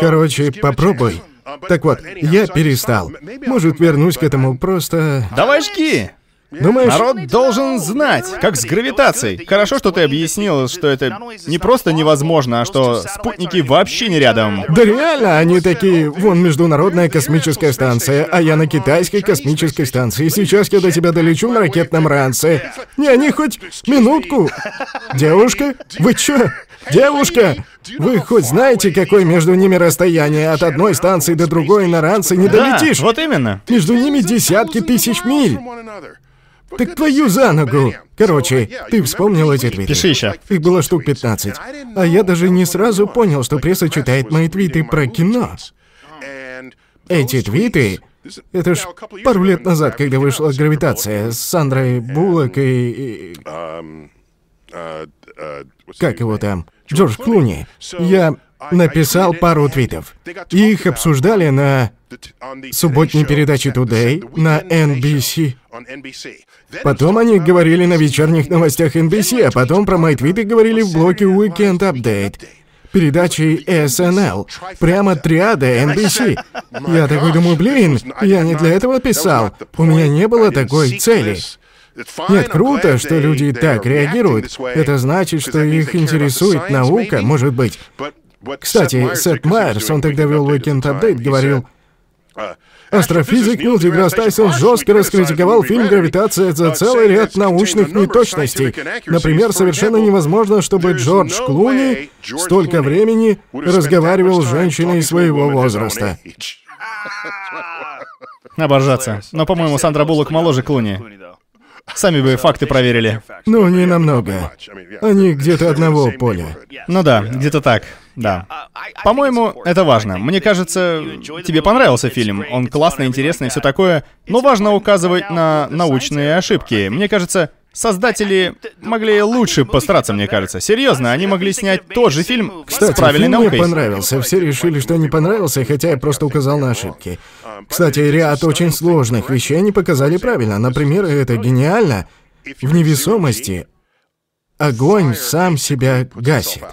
Короче, попробуй. Так вот, я перестал. Может, вернусь к этому просто... Давай жги! Думаешь? Народ должен знать, как с гравитацией. Хорошо, что ты объяснил, что это не просто невозможно, а что спутники вообще не рядом. Да реально, они такие, вон международная космическая станция, а я на китайской космической станции. Сейчас я до тебя долечу на ракетном ранце. Не, они хоть минутку. Девушка, вы чё? Девушка, вы хоть знаете, какое между ними расстояние? От одной станции до другой на ранце не Да, долетишь. вот именно. Между ними десятки тысяч миль. Так твою за ногу! Короче, ты вспомнил эти твиты? Пиши еще. Их было штук 15. А я даже не сразу понял, что пресса читает мои твиты про кино. Эти твиты... Это ж пару лет назад, когда вышла «Гравитация» с Сандрой Буллок и... и- Как его там? Джордж Клуни. Я написал пару твитов. Их обсуждали на субботней передаче Today на NBC. Потом они говорили на вечерних новостях NBC, а потом про мои твиты говорили в блоке Weekend Update. Передачи SNL. Прямо триада NBC. Я такой думаю, блин, я не для этого писал. У меня не было такой цели. Нет, круто, что люди так реагируют. Это значит, что их интересует наука, может быть. Кстати, Сет Майерс, он тогда вел Weekend Update, говорил, Астрофизик Нил Деграсс Тайсон жестко раскритиковал фильм «Гравитация» за целый ряд научных неточностей. Например, совершенно невозможно, чтобы Джордж Клуни столько времени разговаривал с женщиной своего возраста. Оборжаться. Но, по-моему, Сандра Буллок моложе Клуни. Сами бы факты проверили. Ну, не намного. Они где-то одного поля. Ну да, где-то так. Да. По-моему, это важно. Мне кажется, тебе понравился фильм. Он классный, интересный, все такое. Но важно указывать на научные ошибки. Мне кажется, создатели могли лучше постараться, мне кажется. Серьезно, они могли снять тот же фильм Кстати, с правильной фильм мне наукой. понравился. Все решили, что не понравился, хотя я просто указал на ошибки. Кстати, ряд очень сложных вещей они показали правильно. Например, это гениально. В невесомости огонь сам себя гасит.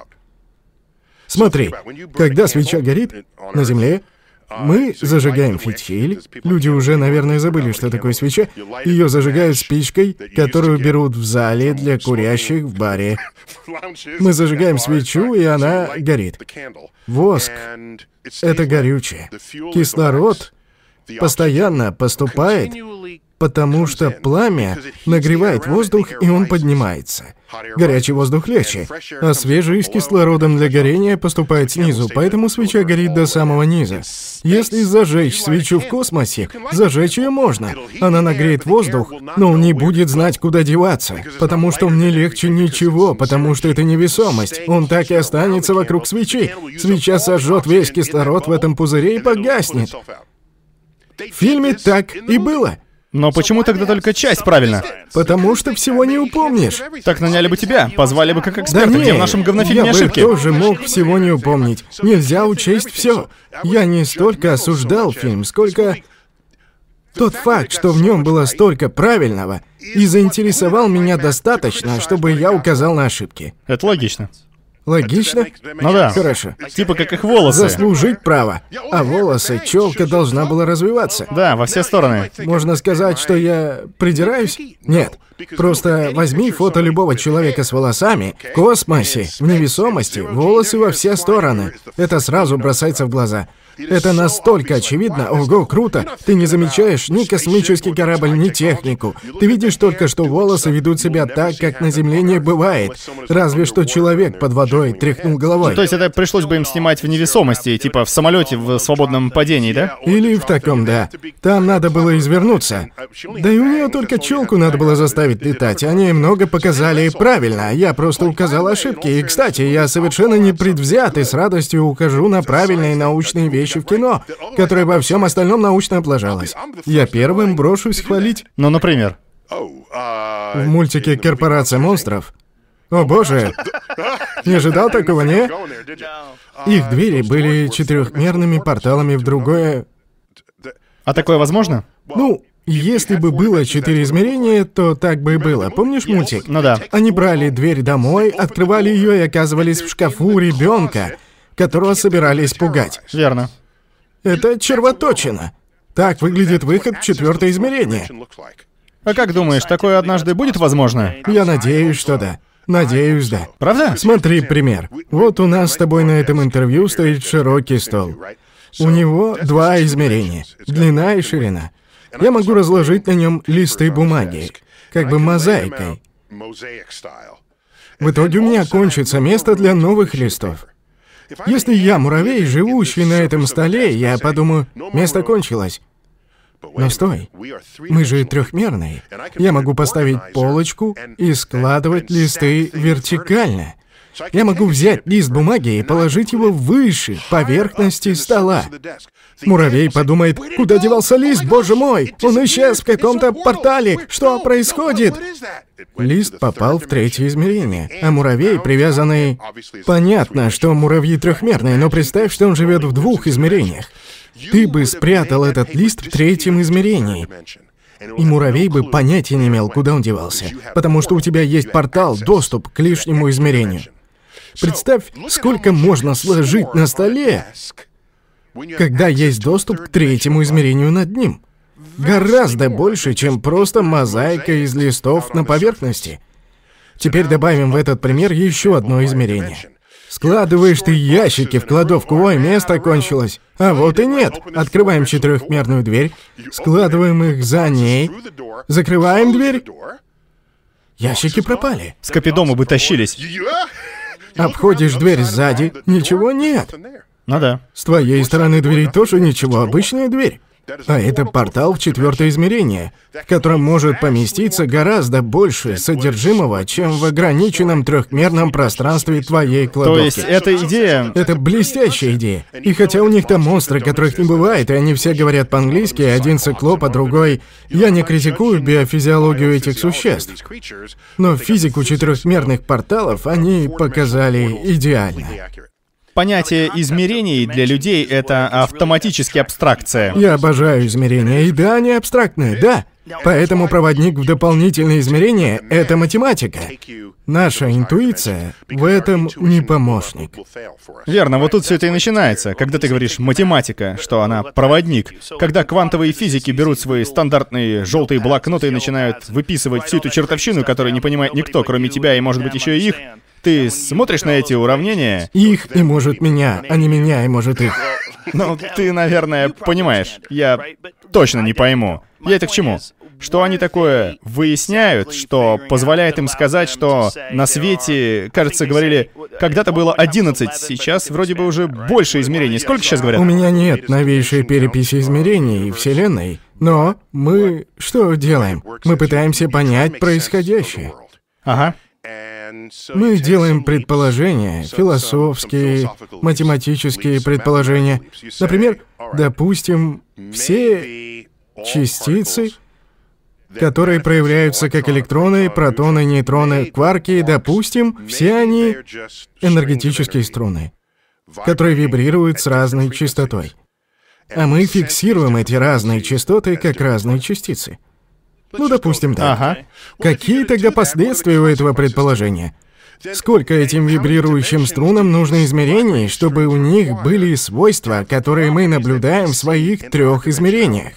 Смотри, когда свеча горит на земле, мы зажигаем фитиль. Люди уже, наверное, забыли, что такое свеча. Ее зажигают спичкой, которую берут в зале для курящих в баре. Мы зажигаем свечу, и она горит. Воск — это горючее. Кислород постоянно поступает, потому что пламя нагревает воздух, и он поднимается. Горячий воздух легче, а свежий с кислородом для горения поступает снизу, поэтому свеча горит до самого низа. Если зажечь свечу в космосе, зажечь ее можно. Она нагреет воздух, но он не будет знать, куда деваться, потому что мне легче ничего, потому что это невесомость. Он так и останется вокруг свечи. Свеча сожжет весь кислород в этом пузыре и погаснет. В фильме так и было. Но почему тогда только часть правильно? Потому что всего не упомнишь. Так наняли бы тебя, позвали бы как эксперта, да где в нашем говнофильме я ошибки. бы тоже мог всего не упомнить. Нельзя учесть все. Я не столько осуждал фильм, сколько тот факт, что в нем было столько правильного, и заинтересовал меня достаточно, чтобы я указал на ошибки. Это логично. Логично? Ну да. Хорошо. Типа как их волосы. Заслужить право. А волосы, челка должна была развиваться. Да, во все стороны. Можно сказать, что я придираюсь? Нет. Просто возьми фото любого человека с волосами, в космосе, в невесомости, волосы во все стороны. Это сразу бросается в глаза. Это настолько очевидно. Ого, круто. Ты не замечаешь ни космический корабль, ни технику. Ты видишь только, что волосы ведут себя так, как на Земле не бывает. Разве что человек под водой тряхнул головой. То есть это пришлось бы им снимать в невесомости, типа в самолете в свободном падении, да? Или в таком, да. Там надо было извернуться. Да и у нее только челку надо было заставить летать. Они много показали правильно. Я просто указал ошибки. И, кстати, я совершенно не предвзят и с радостью ухожу на правильные научные вещи в кино, которое во всем остальном научно облажалось. Я первым брошусь хвалить. Ну, например. В мультике «Корпорация монстров» О боже! Не ожидал такого, не? Их двери были четырехмерными порталами в другое... А такое возможно? Ну, если бы было четыре измерения, то так бы и было. Помнишь мультик? Ну да. Они брали дверь домой, открывали ее и оказывались в шкафу ребенка, которого собирались пугать. Верно. Это червоточина. Так выглядит выход в четвертое измерение. А как думаешь, такое однажды будет возможно? Я надеюсь, что да. Надеюсь, да. Правда? Смотри пример. Вот у нас с тобой на этом интервью стоит широкий стол. У него два измерения. Длина и ширина. Я могу разложить на нем листы бумаги, как бы мозаикой. В итоге у меня кончится место для новых листов. Если я муравей, живущий на этом столе, я подумаю, место кончилось. Но стой, мы же трехмерные. Я могу поставить полочку и складывать листы вертикально. Я могу взять лист бумаги и положить его выше поверхности стола. Муравей подумает, куда девался лист, боже мой, он исчез в каком-то портале, что происходит? Лист попал в третье измерение, а муравей, привязанный... Понятно, что муравьи трехмерные, но представь, что он живет в двух измерениях. Ты бы спрятал этот лист в третьем измерении. И муравей бы понятия не имел, куда он девался, потому что у тебя есть портал, доступ к лишнему измерению. Представь, сколько можно сложить на столе, когда есть доступ к третьему измерению над ним. Гораздо больше, чем просто мозаика из листов на поверхности. Теперь добавим в этот пример еще одно измерение. Складываешь ты ящики в кладовку, ой, место кончилось. А вот и нет. Открываем четырехмерную дверь, складываем их за ней, закрываем дверь. Ящики пропали. С Капидома бы тащились. Обходишь дверь сзади, ничего нет. Ну да. С твоей стороны двери тоже ничего, обычная дверь. А это портал в четвертое измерение, в котором может поместиться гораздо больше содержимого, чем в ограниченном трехмерном пространстве твоей кладовки. То есть эта идея... Это блестящая идея. И хотя у них там монстры, которых не бывает, и они все говорят по-английски, один циклоп, а другой... Я не критикую биофизиологию этих существ. Но физику четырехмерных порталов они показали идеально. Понятие измерений для людей — это автоматически абстракция. Я обожаю измерения, и да, они абстрактные, да. Поэтому проводник в дополнительные измерения — это математика. Наша интуиция в этом не помощник. Верно, вот тут все это и начинается, когда ты говоришь «математика», что она проводник. Когда квантовые физики берут свои стандартные желтые блокноты и начинают выписывать всю эту чертовщину, которую не понимает никто, кроме тебя и, может быть, еще и их, ты смотришь на эти уравнения? Их и может меня, а не меня и может их. Ну, ты, наверное, понимаешь. Я точно не пойму. Я это к чему? Что они такое выясняют, что позволяет им сказать, что на свете, кажется, говорили, когда-то было 11, сейчас вроде бы уже больше измерений. Сколько сейчас говорят? У меня нет новейшей переписи измерений Вселенной, но мы что делаем? Мы пытаемся понять происходящее. Ага. Мы делаем предположения, философские, математические предположения. Например, допустим, все частицы которые проявляются как электроны, протоны, нейтроны, кварки, допустим, все они энергетические струны, которые вибрируют с разной частотой. А мы фиксируем эти разные частоты как разные частицы. Ну, допустим, да. Ага. Какие тогда последствия у этого предположения? Сколько этим вибрирующим струнам нужно измерений, чтобы у них были свойства, которые мы наблюдаем в своих трех измерениях?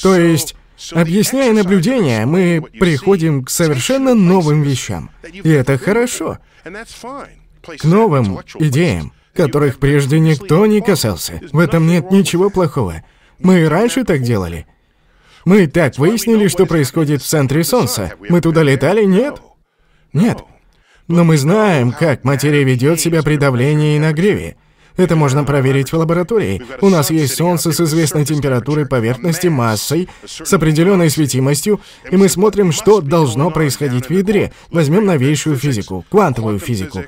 То есть, объясняя наблюдения, мы приходим к совершенно новым вещам. И это хорошо. К новым идеям, которых прежде никто не касался. В этом нет ничего плохого. Мы и раньше так делали. Мы так выяснили, что происходит в центре Солнца. Мы туда летали? Нет. Нет. Но мы знаем, как материя ведет себя при давлении и нагреве. Это можно проверить в лаборатории. У нас есть Солнце с известной температурой поверхности, массой, с определенной светимостью, и мы смотрим, что должно происходить в ядре. Возьмем новейшую физику, квантовую физику,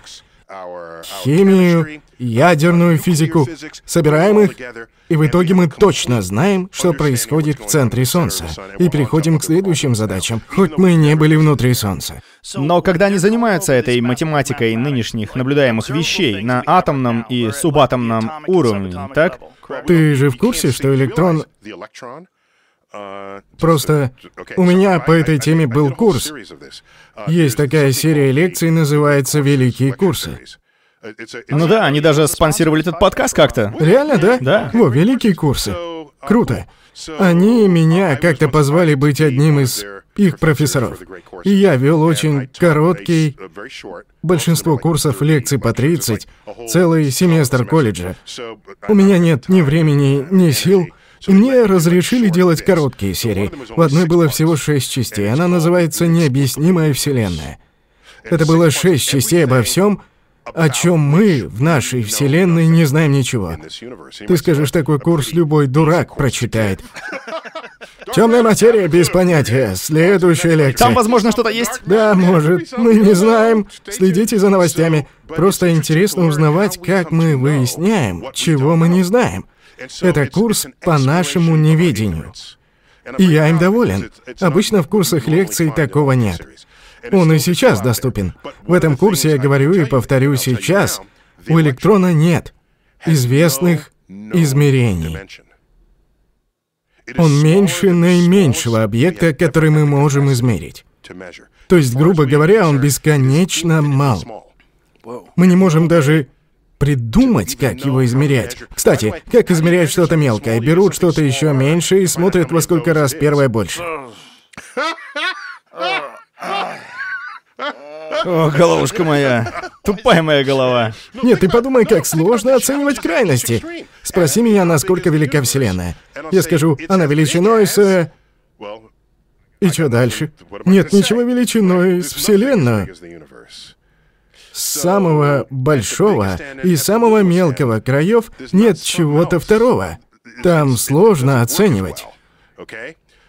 химию, ядерную физику, собираем их, и в итоге мы точно знаем, что происходит в центре Солнца, и переходим к следующим задачам, хоть мы не были внутри Солнца. Но когда они занимаются этой математикой нынешних наблюдаемых вещей на атомном и субатомном уровне, так? Ты же в курсе, что электрон... Просто у меня по этой теме был курс. Есть такая серия лекций, называется «Великие курсы». Ну да, они даже спонсировали этот подкаст как-то. Реально, да? Да. Во, великие курсы. Круто. Они меня как-то позвали быть одним из их профессоров. И я вел очень короткий, большинство курсов лекций по 30, целый семестр колледжа. У меня нет ни времени, ни сил, и мне разрешили делать короткие серии. В одной было всего шесть частей. Она называется «Необъяснимая Вселенная». Это было шесть частей обо всем, о чем мы в нашей Вселенной не знаем ничего. Ты скажешь, такой курс любой дурак прочитает. Темная материя без понятия. Следующая лекция. Там, возможно, что-то есть? Да, может. Мы не знаем. Следите за новостями. Просто интересно узнавать, как мы выясняем, чего мы не знаем. Это курс по нашему неведению. И я им доволен. Обычно в курсах лекций такого нет. Он и сейчас доступен. В этом курсе я говорю и повторю сейчас, у электрона нет известных измерений. Он меньше наименьшего объекта, который мы можем измерить. То есть, грубо говоря, он бесконечно мал. Мы не можем даже придумать, как его измерять. Кстати, как измерять что-то мелкое? Берут что-то еще меньше и смотрят, во сколько раз первое больше. О, головушка моя. Тупая моя голова. Нет, ты подумай, как сложно оценивать крайности. Спроси меня, насколько велика Вселенная. Я скажу, она величиной с... э, И что дальше? Нет ничего величиной с Вселенной. Самого большого и самого мелкого краев нет чего-то второго. Там сложно оценивать.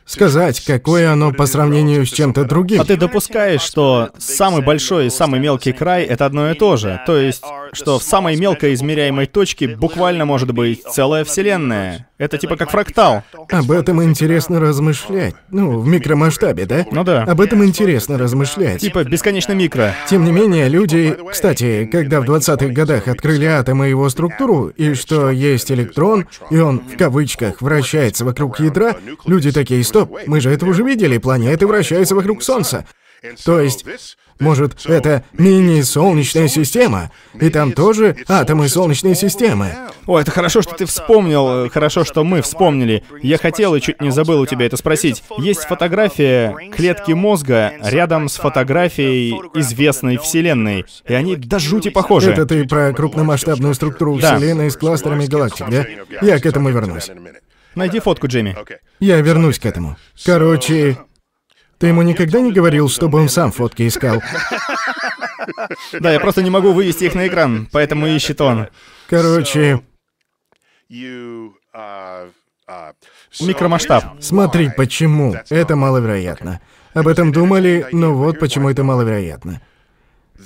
Сказать, какое оно по сравнению с чем-то другим. А ты допускаешь, что самый большой и самый мелкий край — это одно и то же? То есть, что в самой мелкой измеряемой точке буквально может быть целая вселенная? Это типа как фрактал. Об этом интересно размышлять. Ну, в микромасштабе, да? Ну да. Об этом интересно размышлять. Типа бесконечно микро. Тем не менее, люди... Кстати, когда в 20-х годах открыли атом и его структуру, и что есть электрон, и он, в кавычках, вращается вокруг ядра, люди такие, стоп, мы же это уже видели, планеты вращаются вокруг Солнца. То есть, может, это мини-солнечная система, и там тоже атомы Солнечной системы. О, это хорошо, что ты вспомнил, хорошо, что мы вспомнили. Я хотел и чуть не забыл у тебя это спросить. Есть фотография клетки мозга рядом с фотографией известной Вселенной, и они до жути похожи. Это ты про крупномасштабную структуру Да. Вселенной с кластерами галактик, да? Я к этому вернусь. Найди фотку, Джейми. Я вернусь к этому. Короче, ты ему никогда не говорил, чтобы он сам фотки искал? Да, я просто не могу вывести их на экран, поэтому ищет он. Короче, Микромасштаб. смотри, почему это маловероятно. Об этом думали, но вот почему это маловероятно.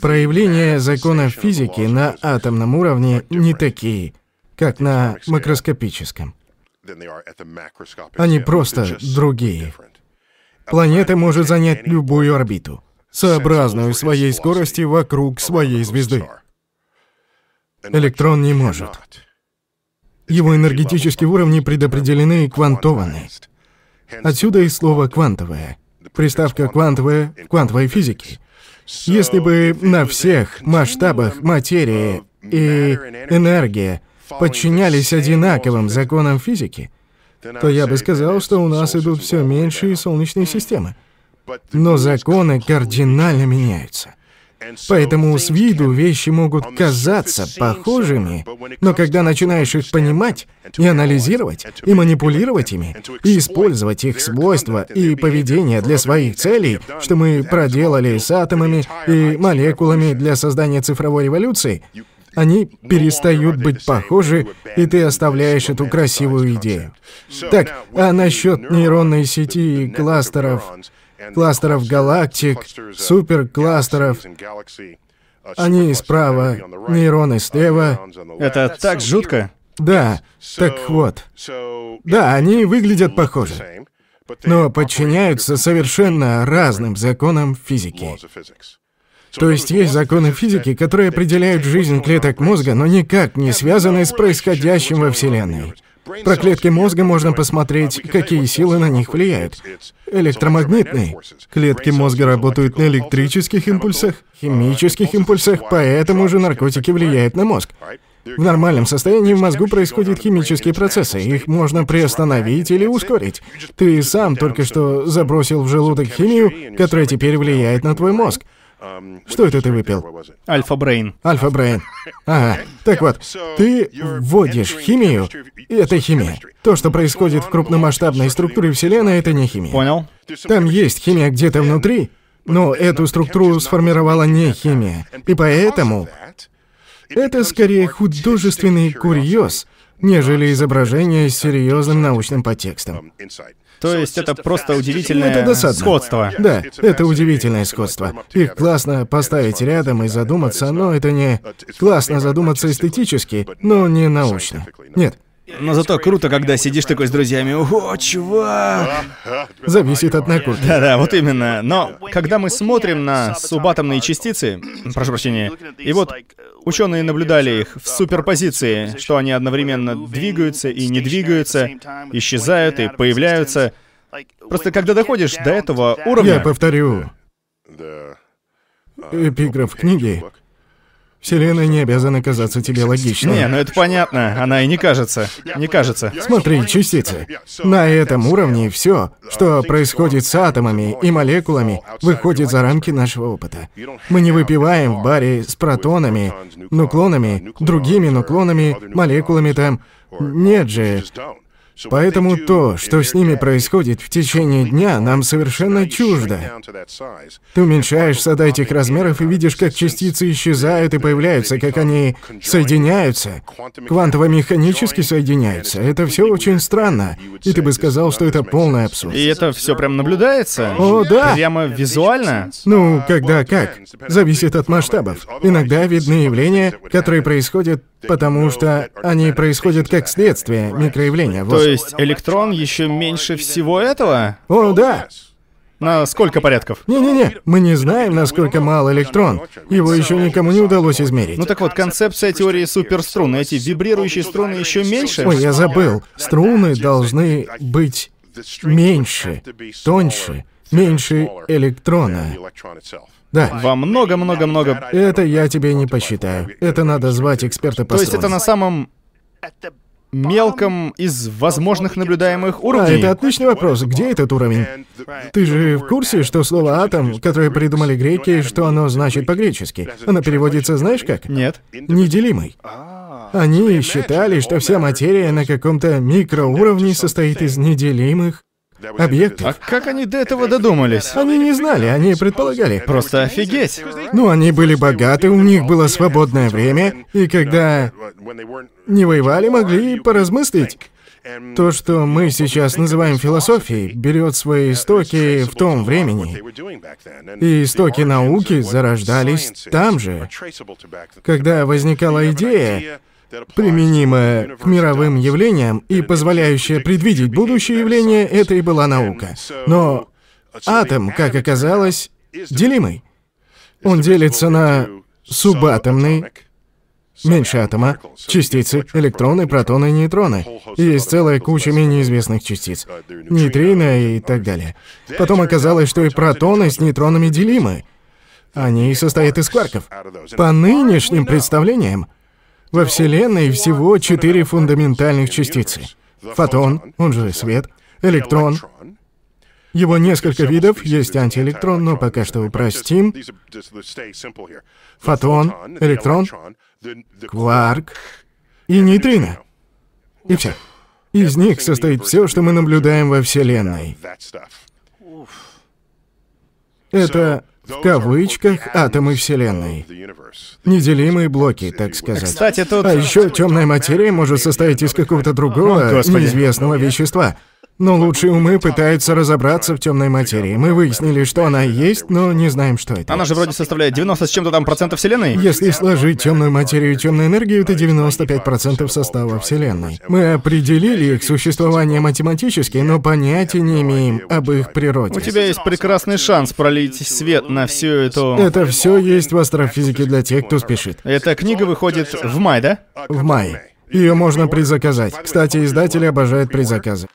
Проявления законов физики на атомном уровне не такие, как на макроскопическом. Они просто другие. Планета может занять любую орбиту, сообразную своей скорости вокруг своей звезды. Электрон не может. Его энергетические уровни предопределены и квантованы. Отсюда и слово «квантовое». Приставка «квантовая» в квантовой физике. Если бы на всех масштабах материи и энергия подчинялись одинаковым законам физики, то я бы сказал, что у нас идут все меньшие солнечные системы. Но законы кардинально меняются. Поэтому с виду вещи могут казаться похожими, но когда начинаешь их понимать и анализировать, и манипулировать ими, и использовать их свойства и поведение для своих целей, что мы проделали с атомами и молекулами для создания цифровой революции, они перестают быть похожи, и ты оставляешь эту красивую идею. Так, а насчет нейронной сети и кластеров, кластеров галактик, суперкластеров, они справа, нейроны слева. Это так жутко. Да, так вот. Да, они выглядят похоже, но подчиняются совершенно разным законам физики. То есть есть законы физики, которые определяют жизнь клеток мозга, но никак не связаны с происходящим во Вселенной. Про клетки мозга можно посмотреть, какие силы на них влияют. Электромагнитные. Клетки мозга работают на электрических импульсах, химических импульсах, поэтому же наркотики влияют на мозг. В нормальном состоянии в мозгу происходят химические процессы. Их можно приостановить или ускорить. Ты сам только что забросил в желудок химию, которая теперь влияет на твой мозг. Что это ты выпил? Альфа-брейн. Альфа-брейн. Ага. Так вот, ты вводишь химию, и это химия. То, что происходит в крупномасштабной структуре Вселенной, это не химия. Понял. Там есть химия где-то внутри, но эту структуру сформировала не химия. И поэтому это скорее художественный курьез, нежели изображение с серьезным научным подтекстом. То есть это просто удивительное это сходство. Да, это удивительное сходство. Их классно поставить рядом и задуматься, но это не... Классно задуматься эстетически, но не научно. Нет, но зато круто, когда сидишь такой с друзьями. Ого, чувак! Зависит от накрутки. Да-да, вот именно. Но когда мы смотрим на субатомные частицы, прошу прощения, и вот ученые наблюдали их в суперпозиции, что они одновременно двигаются и не двигаются, исчезают и появляются. Просто когда доходишь до этого уровня... Я повторю. Эпиграф книги Вселенная не обязана казаться тебе логичной. Не, ну это понятно. Она и не кажется. Не кажется. Смотри, частицы. На этом уровне все, что происходит с атомами и молекулами, выходит за рамки нашего опыта. Мы не выпиваем в баре с протонами, нуклонами, другими нуклонами, молекулами там. Нет же. Поэтому то, что с ними происходит в течение дня, нам совершенно чуждо. Ты уменьшаешься до этих размеров и видишь, как частицы исчезают и появляются, как они соединяются, квантово-механически соединяются. Это все очень странно. И ты бы сказал, что это полный абсурд. И это все прям наблюдается? О, да. Прямо визуально? Ну, когда как. Зависит от масштабов. Иногда видны явления, которые происходят потому что они происходят как следствие микроявления. Вот. То есть электрон еще меньше всего этого? О, да. На сколько порядков? Не-не-не, мы не знаем, насколько мал электрон. Его еще никому не удалось измерить. Ну так вот, концепция теории суперструн. Эти вибрирующие струны еще меньше? Ой, я забыл. Струны должны быть меньше, тоньше, меньше электрона. Да. Во много-много-много... Это я тебе не посчитаю. Это надо звать эксперта по То есть это на самом мелком из возможных наблюдаемых уровней? А, это отличный вопрос. Где этот уровень? Ты же в курсе, что слово «атом», которое придумали греки, что оно значит по-гречески? Оно переводится знаешь как? Нет. Неделимый. Они считали, что вся материя на каком-то микроуровне состоит из неделимых объектов. А как они до этого додумались? Они не знали, они предполагали. Просто офигеть. Ну, они были богаты, у них было свободное время, и когда не воевали, могли поразмыслить. То, что мы сейчас называем философией, берет свои истоки в том времени. И истоки науки зарождались там же. Когда возникала идея, применимая к мировым явлениям и позволяющая предвидеть будущее явление, это и была наука. Но атом, как оказалось, делимый. Он делится на субатомный, меньше атома, частицы, электроны, протоны, нейтроны. И есть целая куча менее известных частиц. Нейтрино и так далее. Потом оказалось, что и протоны с нейтронами делимы. Они состоят из кварков. По нынешним представлениям, во Вселенной всего четыре фундаментальных частицы. Фотон, он же свет, электрон. Его несколько видов, есть антиэлектрон, но пока что упростим. Фотон, электрон, кварк и нейтрино. И все. Из них состоит все, что мы наблюдаем во Вселенной. Это в кавычках атомы Вселенной. Неделимые блоки, так сказать. Кстати, тут... А еще темная материя может состоять из какого-то другого О, неизвестного вещества. Но лучшие умы пытаются разобраться в темной материи. Мы выяснили, что она есть, но не знаем, что это. Она же вроде составляет 90 с чем-то там процентов Вселенной. Если сложить темную материю и темную энергию, это 95% состава Вселенной. Мы определили их существование математически, но понятия не имеем об их природе. У тебя есть прекрасный шанс пролить свет на всю эту... Это все есть в астрофизике для тех, кто спешит. Эта книга выходит в мае, да? В мае. Ее можно предзаказать. Кстати, издатели обожают предзаказы.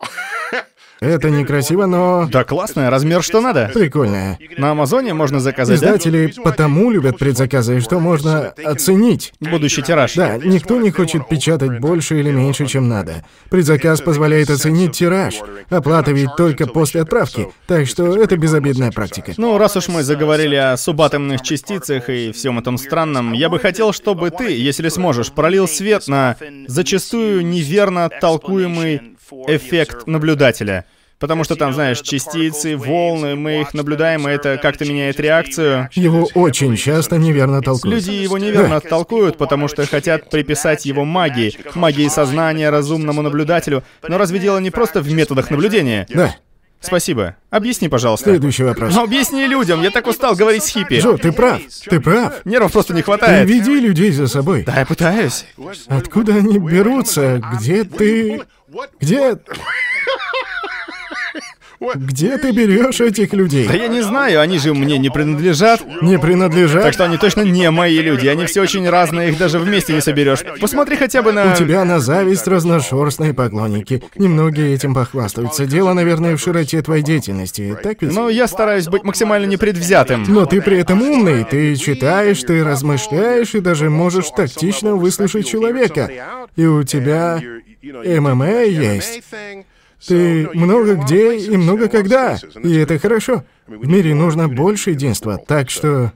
Это некрасиво, но Да классная, размер что надо. прикольное. На Амазоне можно заказать, да? Издатели потому любят предзаказы, что можно оценить. Будущий тираж. Да, никто не хочет печатать больше или меньше, чем надо. Предзаказ позволяет оценить тираж. Оплата ведь только после отправки, так что это безобидная практика. Ну, раз уж мы заговорили о субатомных частицах и всем этом странном, я бы хотел, чтобы ты, если сможешь, пролил свет на зачастую неверно толкуемый эффект наблюдателя. Потому что там, знаешь, частицы, волны, мы их наблюдаем, и это как-то меняет реакцию. Его очень часто неверно толкуют. Люди его неверно толкуют, потому что хотят приписать его магии, магии сознания разумному наблюдателю. Но разве дело не просто в методах наблюдения? Да. Спасибо. Объясни, пожалуйста. Следующий вопрос. Ну, объясни людям, я так устал говорить с хиппи. Джо, ты прав. Ты прав. Нервов просто не Ты хватает. веди людей за собой. Да, я пытаюсь. Откуда они берутся? Где ты... Где... Где ты берешь этих людей? Да я не знаю, они же мне не принадлежат. Не принадлежат? Так что они точно не мои люди. Они все очень разные, их даже вместе не соберешь. Посмотри хотя бы на... У тебя на зависть разношерстные поклонники. Немногие этим похвастаются. Дело, наверное, в широте твоей деятельности. Так ведь? Ну, я стараюсь быть максимально непредвзятым. Но ты при этом умный, ты читаешь, ты размышляешь и даже можешь тактично выслушать человека. И у тебя ММА есть. Ты много где и много когда. И это хорошо. В мире нужно больше единства, так что...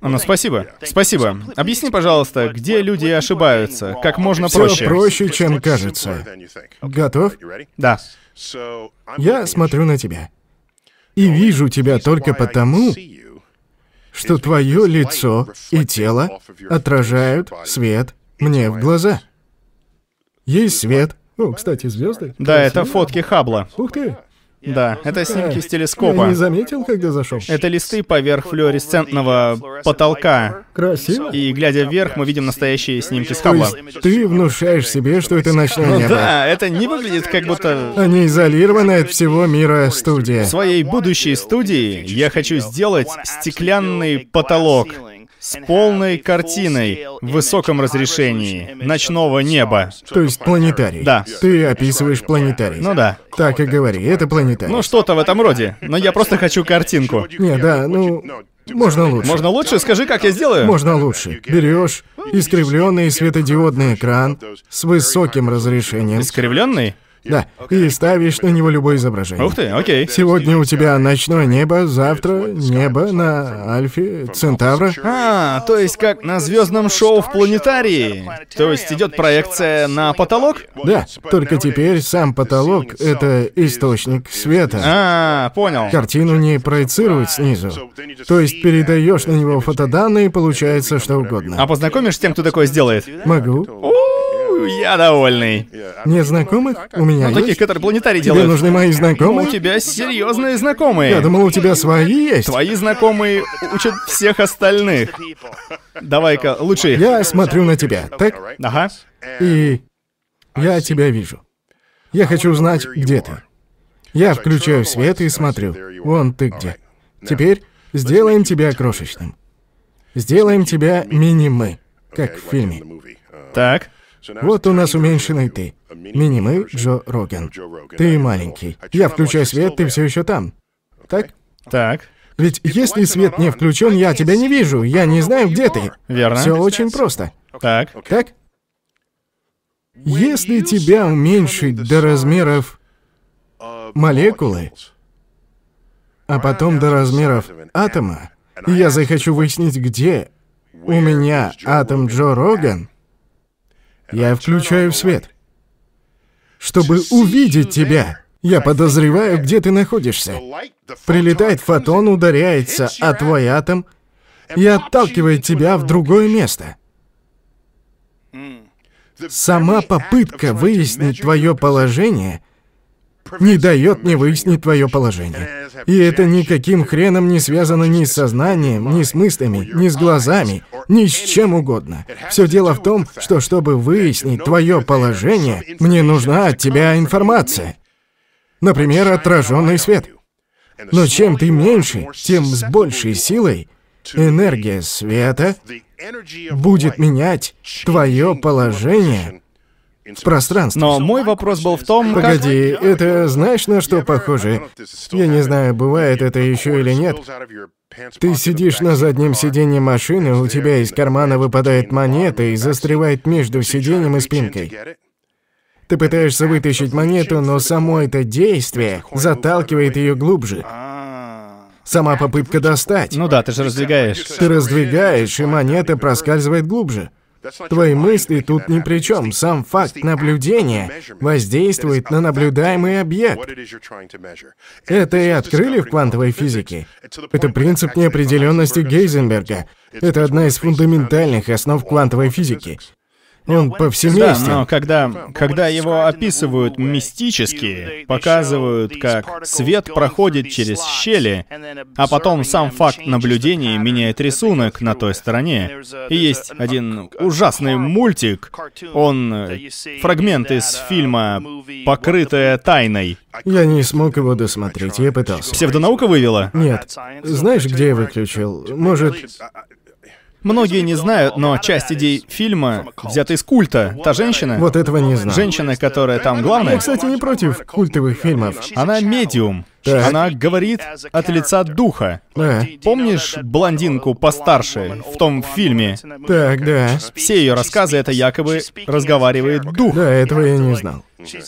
Ну, спасибо. Спасибо. Объясни, пожалуйста, где люди ошибаются, как можно Все проще. проще, чем кажется. Готов? Да. Я смотрю на тебя. И вижу тебя только потому, что твое лицо и тело отражают свет мне в глаза. Есть свет. О, кстати, звезды. Да, это фотки Хаббла. Ух ты. Да, это снимки с Я телескопа. не заметил, когда зашел. Это листы поверх флуоресцентного потолка. Красиво. И глядя вверх, мы видим настоящие снимки с Хаббла. ты внушаешь себе, что это ночное небо. да, это не выглядит как будто... Не изолированная от всего мира студия. В своей будущей студии я хочу сделать стеклянный потолок с полной картиной в высоком разрешении ночного неба. То есть планетарий. Да. Ты описываешь планетарий. Ну да. Так и говори, это планетарий. Ну что-то в этом роде. Но я просто хочу картинку. Не, да, ну, можно лучше. Можно лучше? Скажи, как я сделаю? Можно лучше. Берешь искривленный светодиодный экран с высоким разрешением. Искривленный? Да, и ставишь на него любое изображение. Ух ты, окей. Сегодня у тебя ночное небо, завтра небо на Альфе Центавра. А, то есть как на звездном шоу в планетарии. То есть идет проекция на потолок? Да, только теперь сам потолок — это источник света. А, понял. Картину не проецируют снизу. То есть передаешь на него фотоданные, и получается что А угодно. познакомишь с тем, кто такое сделает? Могу. У, я довольный. Нет знакомых? У меня Таких, есть. которые планетарий Тебе делают. нужны мои У знакомые? тебя серьезные Я знакомые. думал, у тебя свои есть. Твои знакомые учат всех остальных. Давай-ка, лучше. Я смотрю на тебя, так? Ага. И я тебя вижу. Я хочу узнать, где ты. Я включаю свет и смотрю. Вон ты где. Теперь сделаем тебя крошечным. Сделаем тебя мини-мы, как в фильме. Так. Вот у нас уменьшенный ты. Мини-мы Джо Роган. Ты маленький. Я включаю свет, ты все еще там. Так? Так. Ведь если свет не включен, я тебя не вижу. Я не знаю, где ты. Верно. Все очень просто. Так. Так? Если тебя уменьшить до размеров молекулы, а потом до размеров атома, и я захочу выяснить, где у меня атом Джо Роган, я включаю свет. Чтобы увидеть тебя, я подозреваю, где ты находишься. Прилетает фотон, ударяется о твой атом и отталкивает тебя в другое место. Сама попытка выяснить твое положение не дает мне выяснить твое положение. И это никаким хреном не связано ни с сознанием, ни с мыслями, ни с глазами, ни с чем угодно. Все дело в том, что чтобы выяснить твое положение, мне нужна от тебя информация. Например, отраженный свет. Но чем ты меньше, тем с большей силой энергия света будет менять твое положение в пространстве. Но мой вопрос был в том, как... Погоди, это знаешь на что похоже? Я не знаю, бывает это еще или нет. Ты сидишь на заднем сиденье машины, у тебя из кармана выпадает монета и застревает между сиденьем и спинкой. Ты пытаешься вытащить монету, но само это действие заталкивает ее глубже. Сама попытка достать. Ну да, ты же раздвигаешь. Ты раздвигаешь, и монета проскальзывает глубже. Твои мысли тут ни при чем. Сам факт наблюдения воздействует на наблюдаемый объект. Это и открыли в квантовой физике. Это принцип неопределенности Гейзенберга. Это одна из фундаментальных основ квантовой физики. Он повсеместен. Да, но когда, когда его описывают мистически, показывают, как свет проходит через щели, а потом сам факт наблюдения меняет рисунок на той стороне. И есть один ужасный мультик, он э, фрагмент из фильма «Покрытая тайной». Я не смог его досмотреть, я пытался. Псевдонаука вывела? Нет. Знаешь, где я выключил? Может, Многие не знают, но часть идей фильма взята из культа. Та женщина... Вот этого не знаю. Женщина, которая там главная... Я, кстати, не против культовых фильмов. Она медиум. Так. Она говорит от лица духа. Да. Помнишь блондинку постарше в том фильме? Так, да. Все ее рассказы это якобы разговаривает дух. Да, этого я не знал.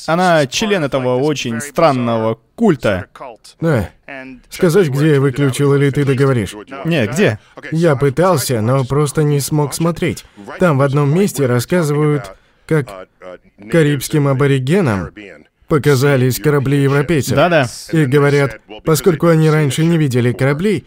Она член этого очень странного культа. Да. Сказать, где я выключил, или ты договоришь? Не, где? Я пытался, но просто не смог смотреть. Там в одном месте рассказывают, как карибским аборигенам показались корабли европейцев. Да-да. И говорят, поскольку они раньше не видели корабли,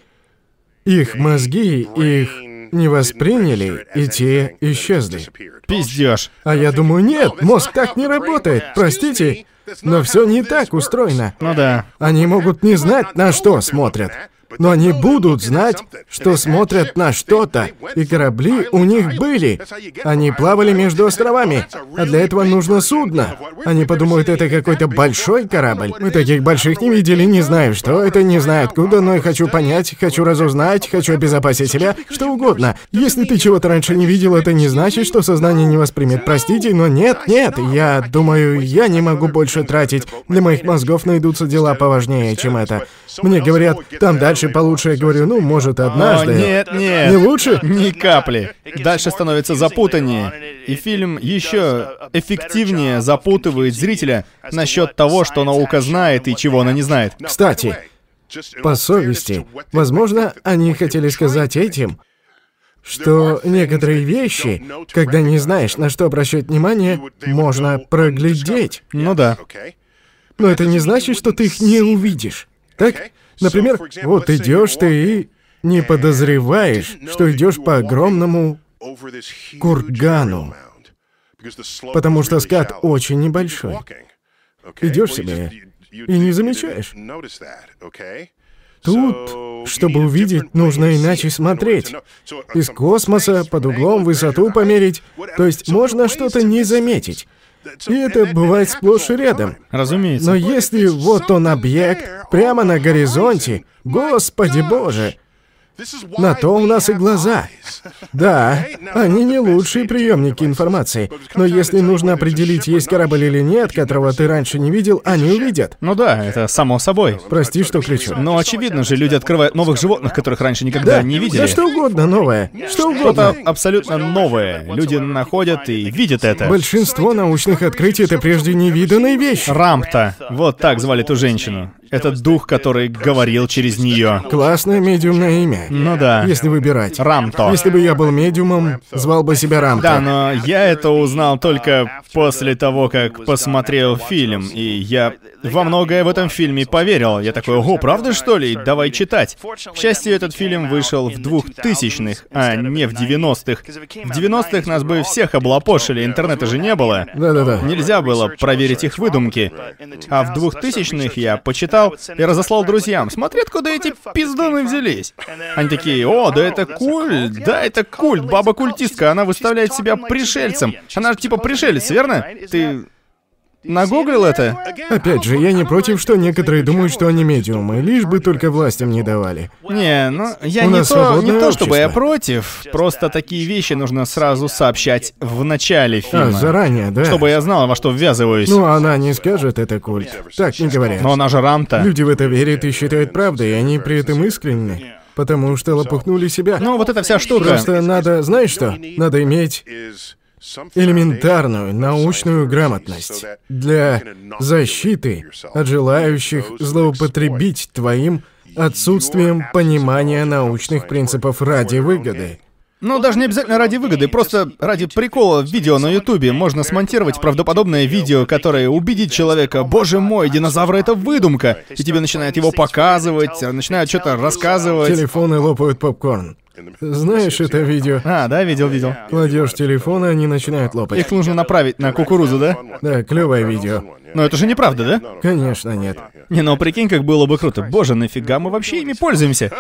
их мозги их не восприняли, и те исчезли. Пиздешь. А я думаю, нет, мозг так не работает, простите, но все не так устроено. Ну да. Они могут не знать, на что смотрят. Но они будут знать, что смотрят на что-то, и корабли у них были. Они плавали между островами, а для этого нужно судно. Они подумают, это какой-то большой корабль. Мы таких больших не видели, не знаю, что это, не знаю откуда, но я хочу понять, хочу разузнать, хочу обезопасить себя, что угодно. Если ты чего-то раньше не видел, это не значит, что сознание не воспримет. Простите, но нет, нет, я думаю, я не могу больше тратить. Для моих мозгов найдутся дела поважнее, чем это. Мне говорят, там дальше получше. Я говорю, ну, может, однажды. О, нет, нет. Не лучше? Ни капли. Дальше становится запутаннее. И фильм еще эффективнее запутывает зрителя насчет того, что наука знает и чего она не знает. Кстати, по совести, возможно, они хотели сказать этим, что некоторые вещи, когда не знаешь, на что обращать внимание, можно проглядеть. Ну да. Но это не значит, что ты их не увидишь. Так? Например, вот идешь ты и не подозреваешь, что идешь по огромному кургану, потому что скат очень небольшой. Идешь себе и не замечаешь. Тут, чтобы увидеть, нужно иначе смотреть. Из космоса, под углом, высоту померить. То есть можно что-то не заметить. И это бывает сплошь и рядом. Разумеется. Но если вот он объект прямо на горизонте, господи боже, на то у нас и глаза. Да, они не лучшие приемники информации, но если нужно определить, есть корабль или нет, которого ты раньше не видел, они увидят. Ну да, это само собой. Прости, что кричу. Но очевидно же, люди открывают новых животных, которых раньше никогда не видели. Да что угодно новое. Что Что-то угодно. абсолютно новое. Люди находят и видят это. Большинство научных открытий — это прежде невиданные вещи. Рамта. Вот так звали ту женщину. Это дух, который говорил через нее. Классное медиумное имя. Ну да. Если выбирать. Рамто. Если бы я был медиумом, звал бы себя Рамто. Да, но я это узнал только после того, как посмотрел фильм, и я во многое в этом фильме поверил. Я такой, ого, правда что ли? Давай читать. К счастью, этот фильм вышел в 2000-х, а не в 90-х. В 90-х нас бы всех облапошили, интернета же не было. Да-да-да. Нельзя было проверить их выдумки. А в 2000-х я почитал и разослал друзьям. Смотри, откуда эти пиздуны взялись. Они такие, о, да это культ, да это культ, баба-культистка, она выставляет себя пришельцем. Она же типа пришелец, верно? Ты нагуглил это? Опять же, я не против, что некоторые думают, что они медиумы, лишь бы только властям не давали. Не, ну я У не нас то, не то, чтобы я против. Просто такие вещи нужно сразу сообщать в начале А, фильма. заранее, да. Чтобы я знал, во что ввязываюсь. Ну, она не скажет, это культ. Так не говорят. Но она же рамта. Люди в это верят и считают правдой, и они при этом искренни. Потому что лопухнули себя. Ну, вот эта вся штука. Просто надо, знаешь что? Надо иметь элементарную научную грамотность для защиты от желающих злоупотребить твоим отсутствием понимания научных принципов ради выгоды. Ну, даже не обязательно ради выгоды, просто ради прикола в видео на Ютубе можно смонтировать правдоподобное видео, которое убедит человека, боже мой, динозавры это выдумка, и тебе начинают его показывать, начинают что-то рассказывать. Телефоны лопают попкорн. Знаешь это видео? А, да, видел, видел. Кладешь телефон, и они начинают лопать. Их нужно направить на кукурузу, да? Да, клевое видео. Но это же неправда, да? Конечно, нет. Не, ну прикинь, как было бы круто. Боже, нафига мы вообще ими пользуемся?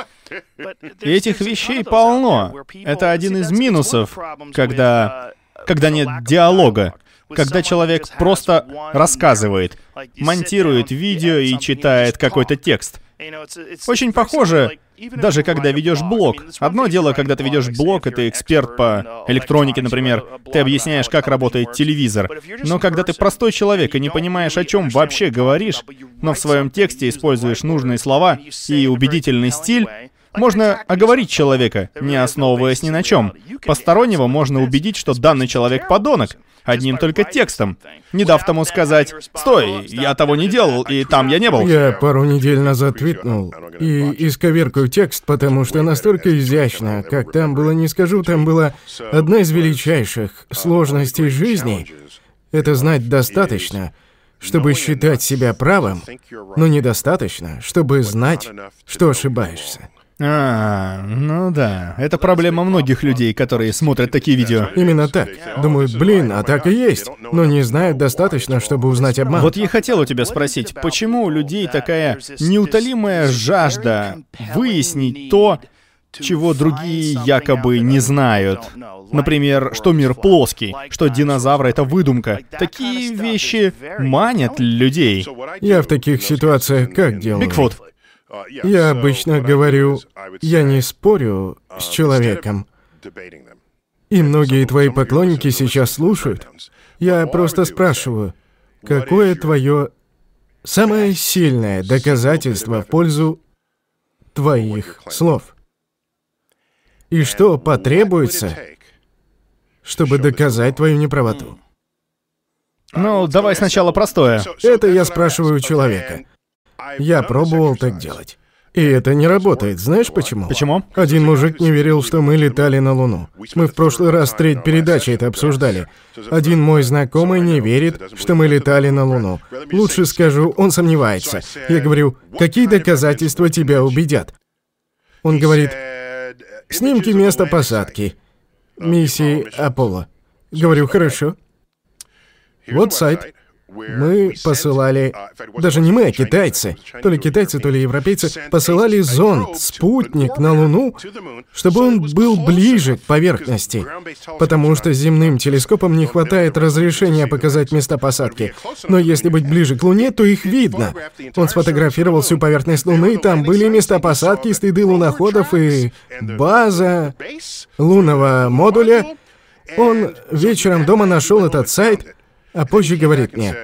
И этих вещей полно. Это один из минусов, когда, когда нет диалога. Когда человек просто рассказывает, монтирует видео и читает какой-то текст. Очень похоже, даже когда ведешь блог. Одно дело, когда ты ведешь блог, и ты эксперт по электронике, например, ты объясняешь, как работает телевизор. Но когда ты простой человек и не понимаешь, о чем вообще говоришь, но в своем тексте используешь нужные слова и убедительный стиль, можно оговорить человека, не основываясь ни на чем. Постороннего можно убедить, что данный человек подонок, одним только текстом, не дав тому сказать «Стой, я того не делал, и там я не был». Я пару недель назад твитнул и исковеркаю текст, потому что настолько изящно, как там было, не скажу, там была одна из величайших сложностей жизни. Это знать достаточно, чтобы считать себя правым, но недостаточно, чтобы знать, что ошибаешься. А, ну да. Это проблема многих людей, которые смотрят такие видео. Именно так. Думают, блин, а так и есть, но не знают достаточно, чтобы узнать обман. Вот я хотел у тебя спросить, почему у людей такая неутолимая жажда выяснить то, чего другие якобы не знают. Например, что мир плоский, что динозавры — это выдумка. Такие вещи манят людей. Я в таких ситуациях как делаю? Бигфут. Я обычно говорю, я не спорю с человеком. И многие твои поклонники сейчас слушают. Я просто спрашиваю, какое твое самое сильное доказательство в пользу твоих слов? И что потребуется, чтобы доказать твою неправоту? Ну, давай сначала простое. Это я спрашиваю у человека. Я пробовал так делать. И это не работает. Знаешь почему? Почему? Один мужик не верил, что мы летали на Луну. Мы в прошлый раз треть передачи это обсуждали. Один мой знакомый не верит, что мы летали на Луну. Лучше скажу, он сомневается. Я говорю, какие доказательства тебя убедят? Он говорит, снимки места посадки. Миссии Аполло. Говорю, хорошо. Вот сайт. Мы посылали, даже не мы, а китайцы, то ли китайцы, то ли европейцы, посылали зонд, спутник на Луну, чтобы он был ближе к поверхности, потому что земным телескопам не хватает разрешения показать места посадки. Но если быть ближе к Луне, то их видно. Он сфотографировал всю поверхность Луны, там были места посадки, следы луноходов и база лунного модуля. Он вечером дома нашел этот сайт, а позже говорит мне,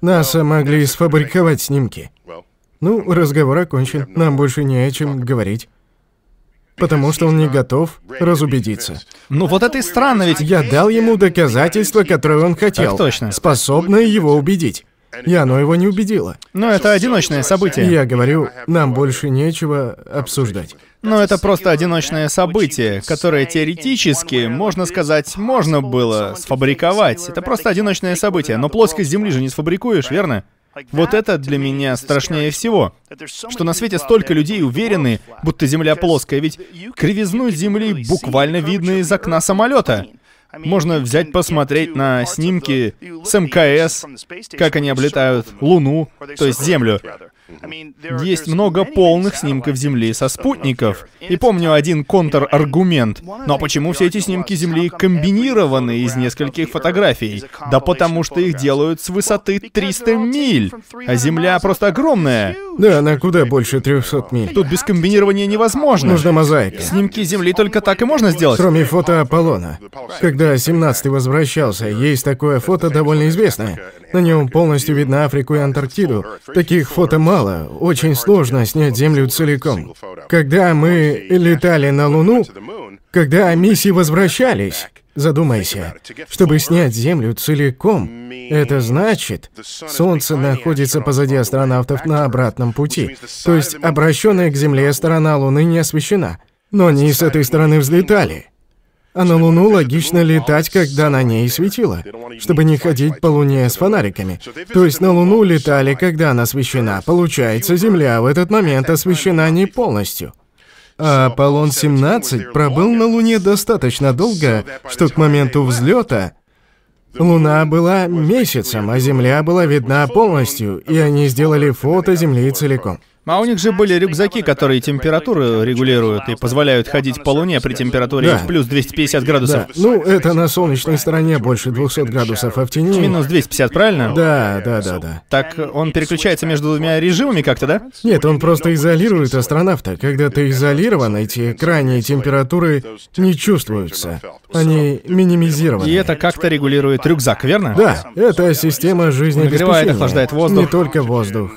НАСА могли сфабриковать снимки. Ну, разговор окончен, нам больше не о чем говорить. Потому что он не готов разубедиться. Ну вот это и странно, ведь... Я дал ему доказательства, которые он хотел. Так точно. Способное его убедить. И оно его не убедило. Но это одиночное событие. Я говорю, нам больше нечего обсуждать. Но это просто одиночное событие, которое теоретически, можно сказать, можно было сфабриковать. Это просто одиночное событие, но плоскость Земли же не сфабрикуешь, верно? Вот это для меня страшнее всего. Что на свете столько людей уверены, будто Земля плоская, ведь кривизну Земли буквально видно из окна самолета. Можно взять посмотреть на снимки с МКС, как они облетают Луну, то есть Землю. Есть много полных снимков Земли со спутников. И помню один контраргумент. Но почему все эти снимки Земли комбинированы из нескольких фотографий? Да потому что их делают с высоты 300 миль. А Земля просто огромная. Да, она куда больше 300 миль. Тут без комбинирования невозможно. Нужна мозаика. Снимки Земли только так и можно сделать. Кроме фото Аполлона. Когда 17-й возвращался, есть такое фото довольно известное. На нем полностью видно Африку и Антарктиду. Таких фото мало, очень сложно снять Землю целиком. Когда мы летали на Луну, когда миссии возвращались, задумайся, чтобы снять Землю целиком, это значит, Солнце находится позади астронавтов на обратном пути. То есть обращенная к Земле сторона Луны не освещена. Но они с этой стороны взлетали. А на Луну логично летать, когда на ней светило, чтобы не ходить по Луне с фонариками. То есть на Луну летали, когда она освещена. Получается, Земля в этот момент освещена не полностью. А Аполлон-17 пробыл на Луне достаточно долго, что к моменту взлета Луна была месяцем, а Земля была видна полностью, и они сделали фото Земли целиком. А у них же были рюкзаки, которые температуру регулируют и позволяют ходить по Луне при температуре Да. в плюс 250 градусов. Да, ну это на солнечной стороне больше 200 градусов, а в тени... Минус 250, правильно? Да, да, да, да. Так он переключается между двумя режимами как-то, да? Нет, он просто изолирует астронавта. Когда ты изолирован, эти крайние температуры не чувствуются. Они минимизированы. И это как-то регулирует рюкзак, верно? Да, это система жизнеобеспечения. Нагревает, охлаждает воздух. Не только воздух.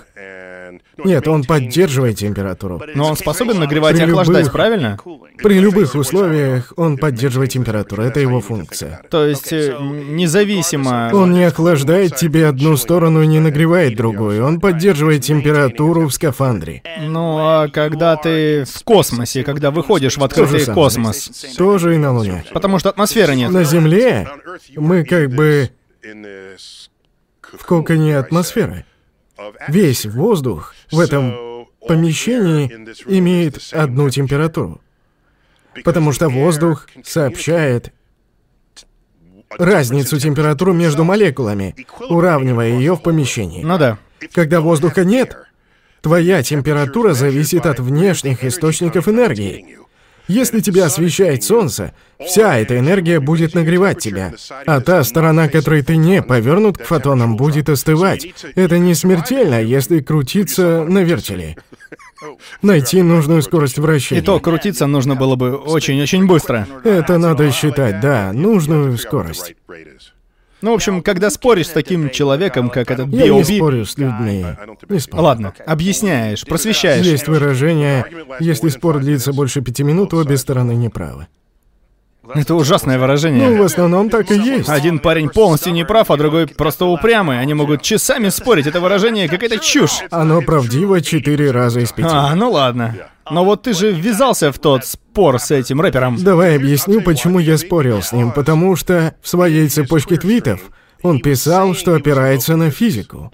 Нет, он поддерживает температуру. Но он способен нагревать и При охлаждать, любых- правильно? При любых условиях он поддерживает температуру. Это его функция. То есть э, независимо... Он не охлаждает тебе одну сторону и не нагревает другую. Он поддерживает температуру в скафандре. Ну, а когда ты в космосе, когда выходишь в То открытый самое. космос, Тоже и на Луне. потому что атмосферы нет. На Земле мы как бы в коконе атмосферы. Весь воздух в этом помещении имеет одну температуру. Потому что воздух сообщает разницу температуры между молекулами, уравнивая ее в помещении. Ну да. Когда воздуха нет, твоя температура зависит от внешних источников энергии. Если тебя освещает солнце, вся эта энергия будет нагревать тебя, а та сторона, которой ты не повернут к фотонам, будет остывать. Это не смертельно, если крутиться на вертеле. Найти нужную скорость вращения. И то крутиться нужно было бы очень-очень быстро. Это надо считать, да, нужную скорость. Ну, в общем, когда споришь с таким человеком, как этот Я не B.O.B., спорю с людьми. Не спорю. Ладно, объясняешь, просвещаешь. Есть выражение, если спор длится больше пяти минут, обе стороны неправы. Это ужасное Ну, в выражение. основном так и есть. Один парень полностью не прав, а другой просто упрямый. Они могут часами спорить. Это выражение какая-то чушь. Оно правдиво четыре раза из пяти. А, ну ладно. Но вот ты же ввязался в тот спор с этим рэпером. Давай объясню, почему я спорил с ним. Потому что в своей цепочке твитов он писал, что опирается на физику.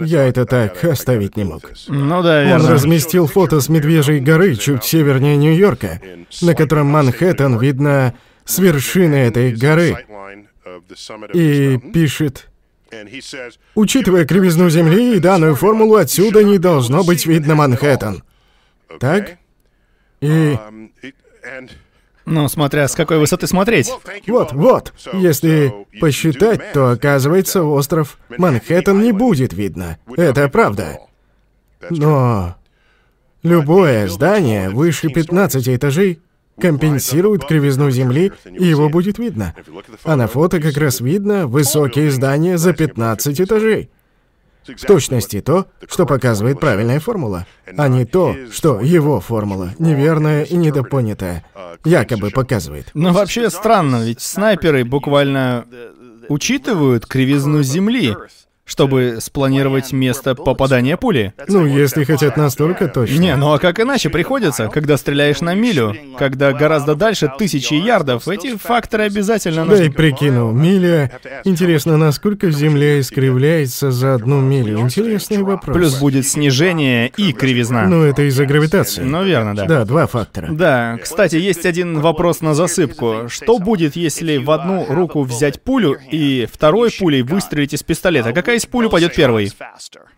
Я это так оставить не мог. Ну да, Он верно. разместил фото с Медвежьей горы чуть севернее Нью-Йорка, на котором Манхэттен видно с вершины этой горы, и пишет Учитывая кривизну Земли и данную формулу, отсюда не должно быть видно Манхэттен. Так? И... Ну, смотря с какой высоты смотреть. Вот, вот. Если посчитать, то оказывается, остров Манхэттен не будет видно. Это правда. Но любое здание выше 15 этажей компенсирует кривизну Земли, и его будет видно. А на фото как раз видно высокие здания за 15 этажей. В точности то, что показывает правильная формула, а не то, что его формула, неверная и недопонятая, якобы показывает. Но вообще странно, ведь снайперы буквально учитывают кривизну Земли чтобы спланировать место попадания пули. Ну, если хотят настолько точно. Не, ну а как иначе приходится, когда стреляешь на милю, когда гораздо дальше тысячи ярдов, эти факторы обязательно нужны. Дай прикину, миля... Интересно, насколько Земля искривляется за одну милю? Интересный вопрос. Плюс будет снижение и кривизна. Ну, это из-за гравитации. Ну, верно, да. Да, два фактора. Да, кстати, есть один вопрос на засыпку. Что будет, если в одну руку взять пулю и второй пулей выстрелить из пистолета? Какая из пуль упадет первой.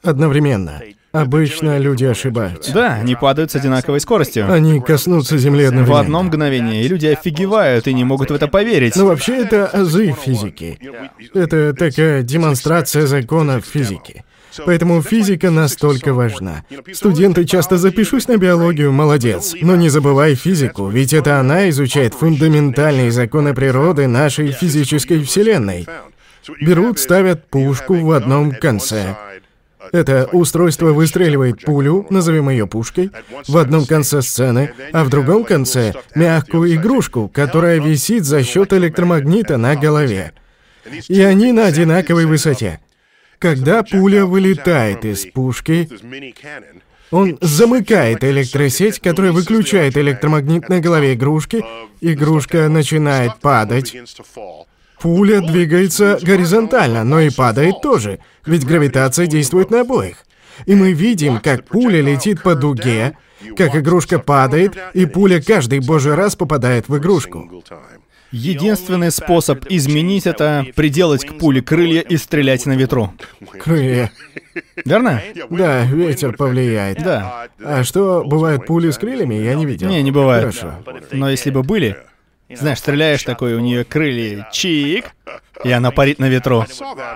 Одновременно. Обычно люди ошибаются. Да, они падают с одинаковой скоростью. Они коснутся земли одновременно. В одно мгновение, и люди офигевают и не могут в это поверить. Но вообще это азы физики. Это такая демонстрация законов физики. Поэтому физика настолько важна. Студенты часто запишусь на биологию, молодец. Но не забывай физику, ведь это она изучает фундаментальные законы природы нашей физической вселенной. Берут, ставят пушку в одном конце. Это устройство выстреливает пулю, назовем ее пушкой, в одном конце сцены, а в другом конце — мягкую игрушку, которая висит за счет электромагнита на голове. И они на одинаковой высоте. Когда пуля вылетает из пушки, он замыкает электросеть, которая выключает электромагнит на голове игрушки, игрушка начинает падать. Пуля двигается горизонтально, но и падает тоже, ведь гравитация действует на обоих. И мы видим, как пуля летит по дуге, как игрушка падает, и пуля каждый божий раз попадает в игрушку. Единственный способ изменить это — приделать к пуле крылья и стрелять на ветру. Крылья. Верно? Да, ветер повлияет. Да. А что, бывают пули с крыльями? Я не видел. Не, не бывает. Хорошо. Но если бы были, знаешь, стреляешь такой, у нее крылья чик, и она парит на ветру.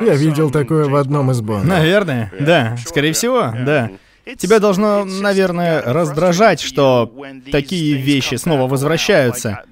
Я видел такое в одном из Бонда. Наверное, да. Скорее всего, да. Тебя должно, наверное, раздражать, что такие вещи снова возвращаются.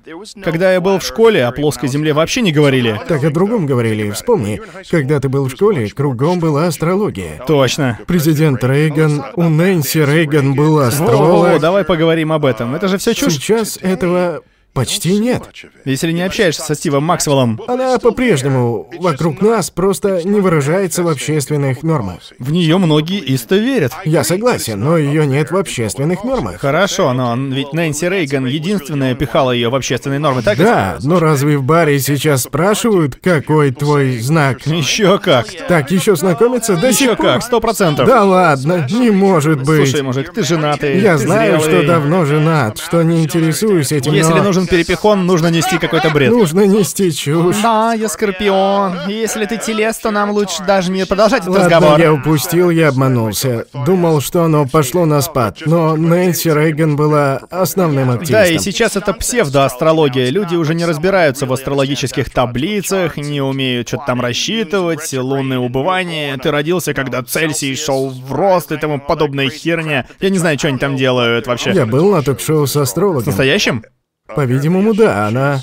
Когда я был в школе, о плоской земле вообще не говорили. Так о другом говорили. Вспомни, когда ты был в школе, кругом была астрология. Точно. Президент Рейган, у Нэнси Рейган был Во-во-во, астролог. давай поговорим об этом. Это же все чушь. Сейчас этого почти нет. Если не общаешься со Стивом Максвеллом, Она по-прежнему вокруг нас просто не выражается в общественных нормах. в нее многие исто верят. Я согласен, но ее нет в общественных нормах. Хорошо, но ведь Нэнси Рейган единственная пихала ее в общественные нормы, так? Да, но разве в баре сейчас спрашивают, какой твой знак? Еще как. Так еще знакомиться до Еще сих пор? как, сто процентов. Да ладно, не может быть. Слушай, мужик, ты женатый. Я ты знаю, зрелый. что давно женат, что не интересуюсь этим, Если но нужен перепихон, нужно нести какой-то бред. нужно нести чушь. Да, я Скорпион. Если ты телес, то нам лучше даже не продолжать этот Ладно, разговор. я упустил, я обманулся. Думал, что оно пошло на спад, но Нэнси Рейган была основным активистом. Да, и сейчас это псевдоастрология. Люди уже не разбираются в астрологических таблицах, не умеют что-то там рассчитывать, лунное убывание. Ты родился, когда Цельсий шел в рост и тому подобная херня. Я не знаю, что они там делают вообще. Я был на ток-шоу с С астрологом. настоящим? По-видимому, да, она...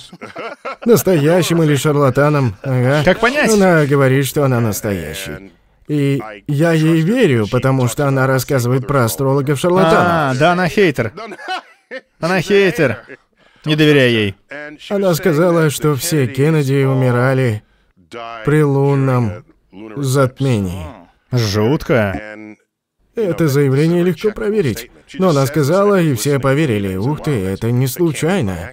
Настоящим или шарлатаном, ага. Как понять? Она говорит, что она настоящий. И я ей верю, потому что она рассказывает про астрологов-шарлатанов. А, да, она хейтер. Она хейтер. Не доверяй ей. Она сказала, что все Кеннеди умирали при лунном затмении. Жутко. Это заявление легко проверить. Но она сказала, и все поверили. Ух ты, это не случайно.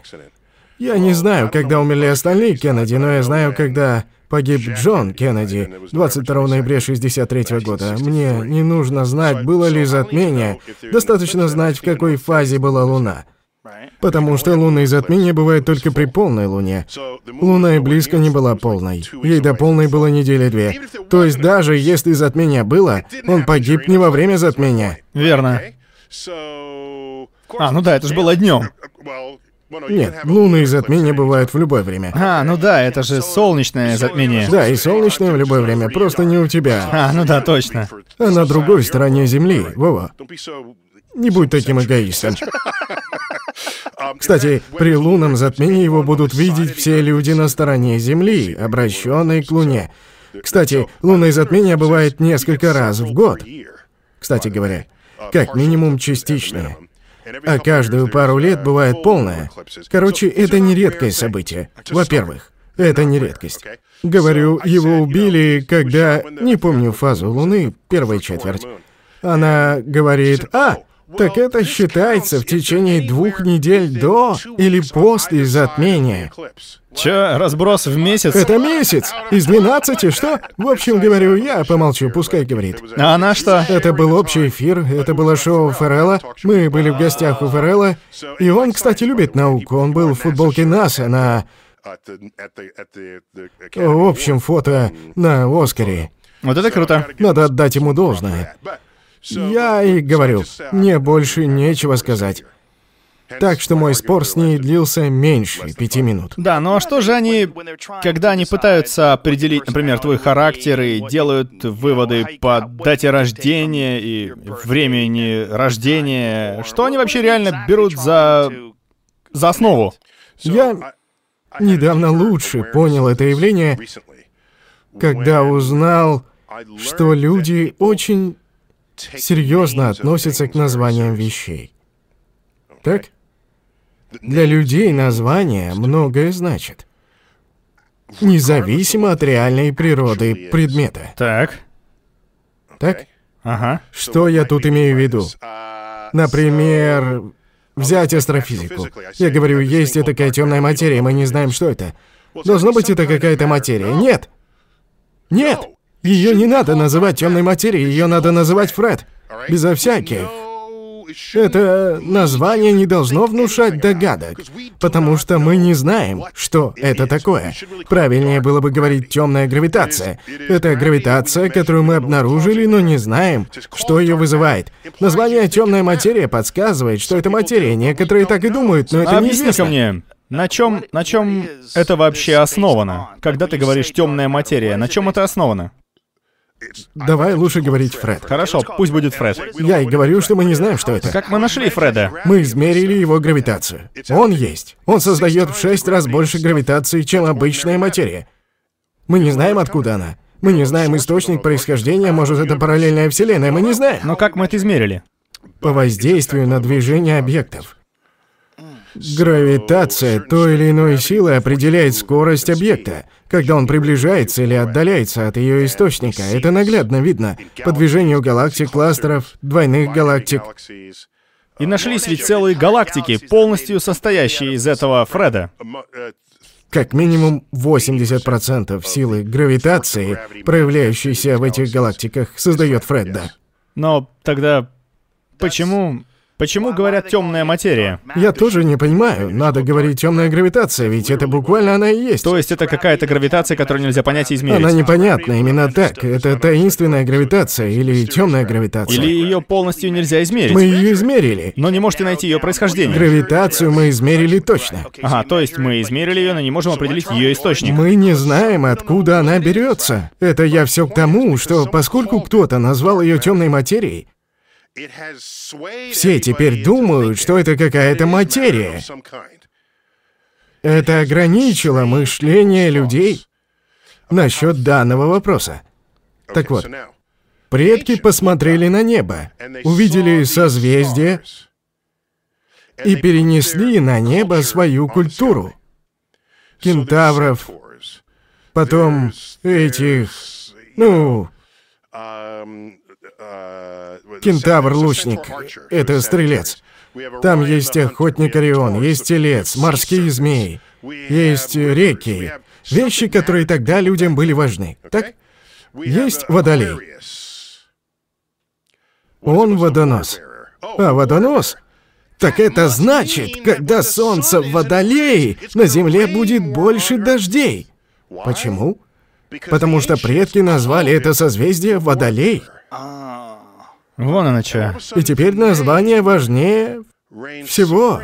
Я не знаю, когда умерли остальные Кеннеди, но я знаю, когда погиб Джон Кеннеди 22 ноября 63 года. Мне не нужно знать, было ли затмение. Достаточно знать, в какой фазе была Луна. Потому что лунные затмения бывают только при полной луне. Луна и близко не была полной. Ей до полной было недели две. То есть даже если затмение было, он погиб не во время затмения. Верно. А, ну да, это же было днем. Нет, лунные затмения бывают в любое время. А, ну да, это же солнечное затмение. Да, и солнечное в любое время, просто не у тебя. А, ну да, точно. А на другой стороне Земли, Вова. Не будь таким эгоистом. Кстати, при лунном затмении его будут видеть все люди на стороне Земли, обращенные к Луне. Кстати, лунное затмение бывает несколько раз в год. Кстати говоря, как минимум частичное. А каждую пару лет бывает полное. Короче, это не редкое событие. Во-первых, это не редкость. Говорю, его убили, когда... Не помню фазу Луны, первая четверть. Она говорит, а, так это считается в течение двух недель до или после затмения. Чё, разброс в месяц? Это месяц! Из 12, что? В общем, говорю, я помолчу, пускай говорит. А она что? Это был общий эфир, это было шоу Феррелла. Мы были в гостях у Феррелла. И он, кстати, любит науку. Он был в футболке НАСА на... В общем, фото на Оскаре. Вот это круто. Надо отдать ему должное. Я и говорю, мне больше нечего сказать. Так что мой спор с ней длился меньше пяти минут. Да, ну а что же они, когда они пытаются определить, например, твой характер и делают выводы по дате рождения и времени рождения, что они вообще реально берут за, за основу? Я недавно лучше понял это явление, когда узнал, что люди очень серьезно относятся к названиям вещей. Так? Для людей название многое значит. Независимо от реальной природы предмета. Так. Так? Ага. Что я тут имею в виду? Например, взять астрофизику. Я говорю, есть такая темная материя, мы не знаем, что это. Должно быть, это какая-то материя. Нет! Нет! Ее не надо называть темной материей, ее надо называть Фред. Безо всяких. Это название не должно внушать догадок, потому что мы не знаем, что это такое. Правильнее было бы говорить темная гравитация. Это гравитация, которую мы обнаружили, но не знаем, что ее вызывает. Название темная материя подсказывает, что это материя. Некоторые так и думают, но это неизвестно. мне, на чем, на чем это вообще основано? Когда ты говоришь темная материя, на чем это основано? Давай лучше говорить Фред. Хорошо, пусть будет Фред. Я и говорю, что мы не знаем, что это. Как мы нашли Фреда? Мы измерили его гравитацию. Он есть. Он создает в шесть раз больше гравитации, чем обычная материя. Мы не знаем, откуда она. Мы не знаем источник происхождения, может, это параллельная вселенная, мы не знаем. Но как мы это измерили? По воздействию на движение объектов. Гравитация той или иной силы определяет скорость объекта, когда он приближается или отдаляется от ее источника. Это наглядно видно по движению галактик, кластеров, двойных галактик. И нашлись ведь целые галактики, полностью состоящие из этого Фреда. Как минимум 80% силы гравитации, проявляющейся в этих галактиках, создает Фредда. Но тогда почему Почему говорят темная материя? Я тоже не понимаю. Надо говорить темная гравитация, ведь это буквально она и есть. То есть это какая-то гравитация, которую нельзя понять и измерить? Она непонятна, именно так. Это таинственная гравитация или темная гравитация. Или ее полностью нельзя измерить? Мы ее измерили. Но не можете найти ее происхождение. Гравитацию мы измерили точно. Ага, то есть мы измерили ее, но не можем определить ее источник. Мы не знаем, откуда она берется. Это я все к тому, что поскольку кто-то назвал ее темной материей, все теперь думают, что это какая-то материя. Это ограничило мышление людей насчет данного вопроса. Так вот, предки посмотрели на небо, увидели созвездие и перенесли на небо свою культуру. Кентавров, потом этих, ну, Кентавр-лучник. Это стрелец. Там есть охотник Орион, есть телец, морские змеи, есть реки. Вещи, которые тогда людям были важны. Так? Есть водолей. Он водонос. А водонос Так это значит, когда солнце в водолее, на земле будет больше дождей. Почему? Потому что предки назвали это созвездие Водолей. Вон оно что. И теперь название важнее всего.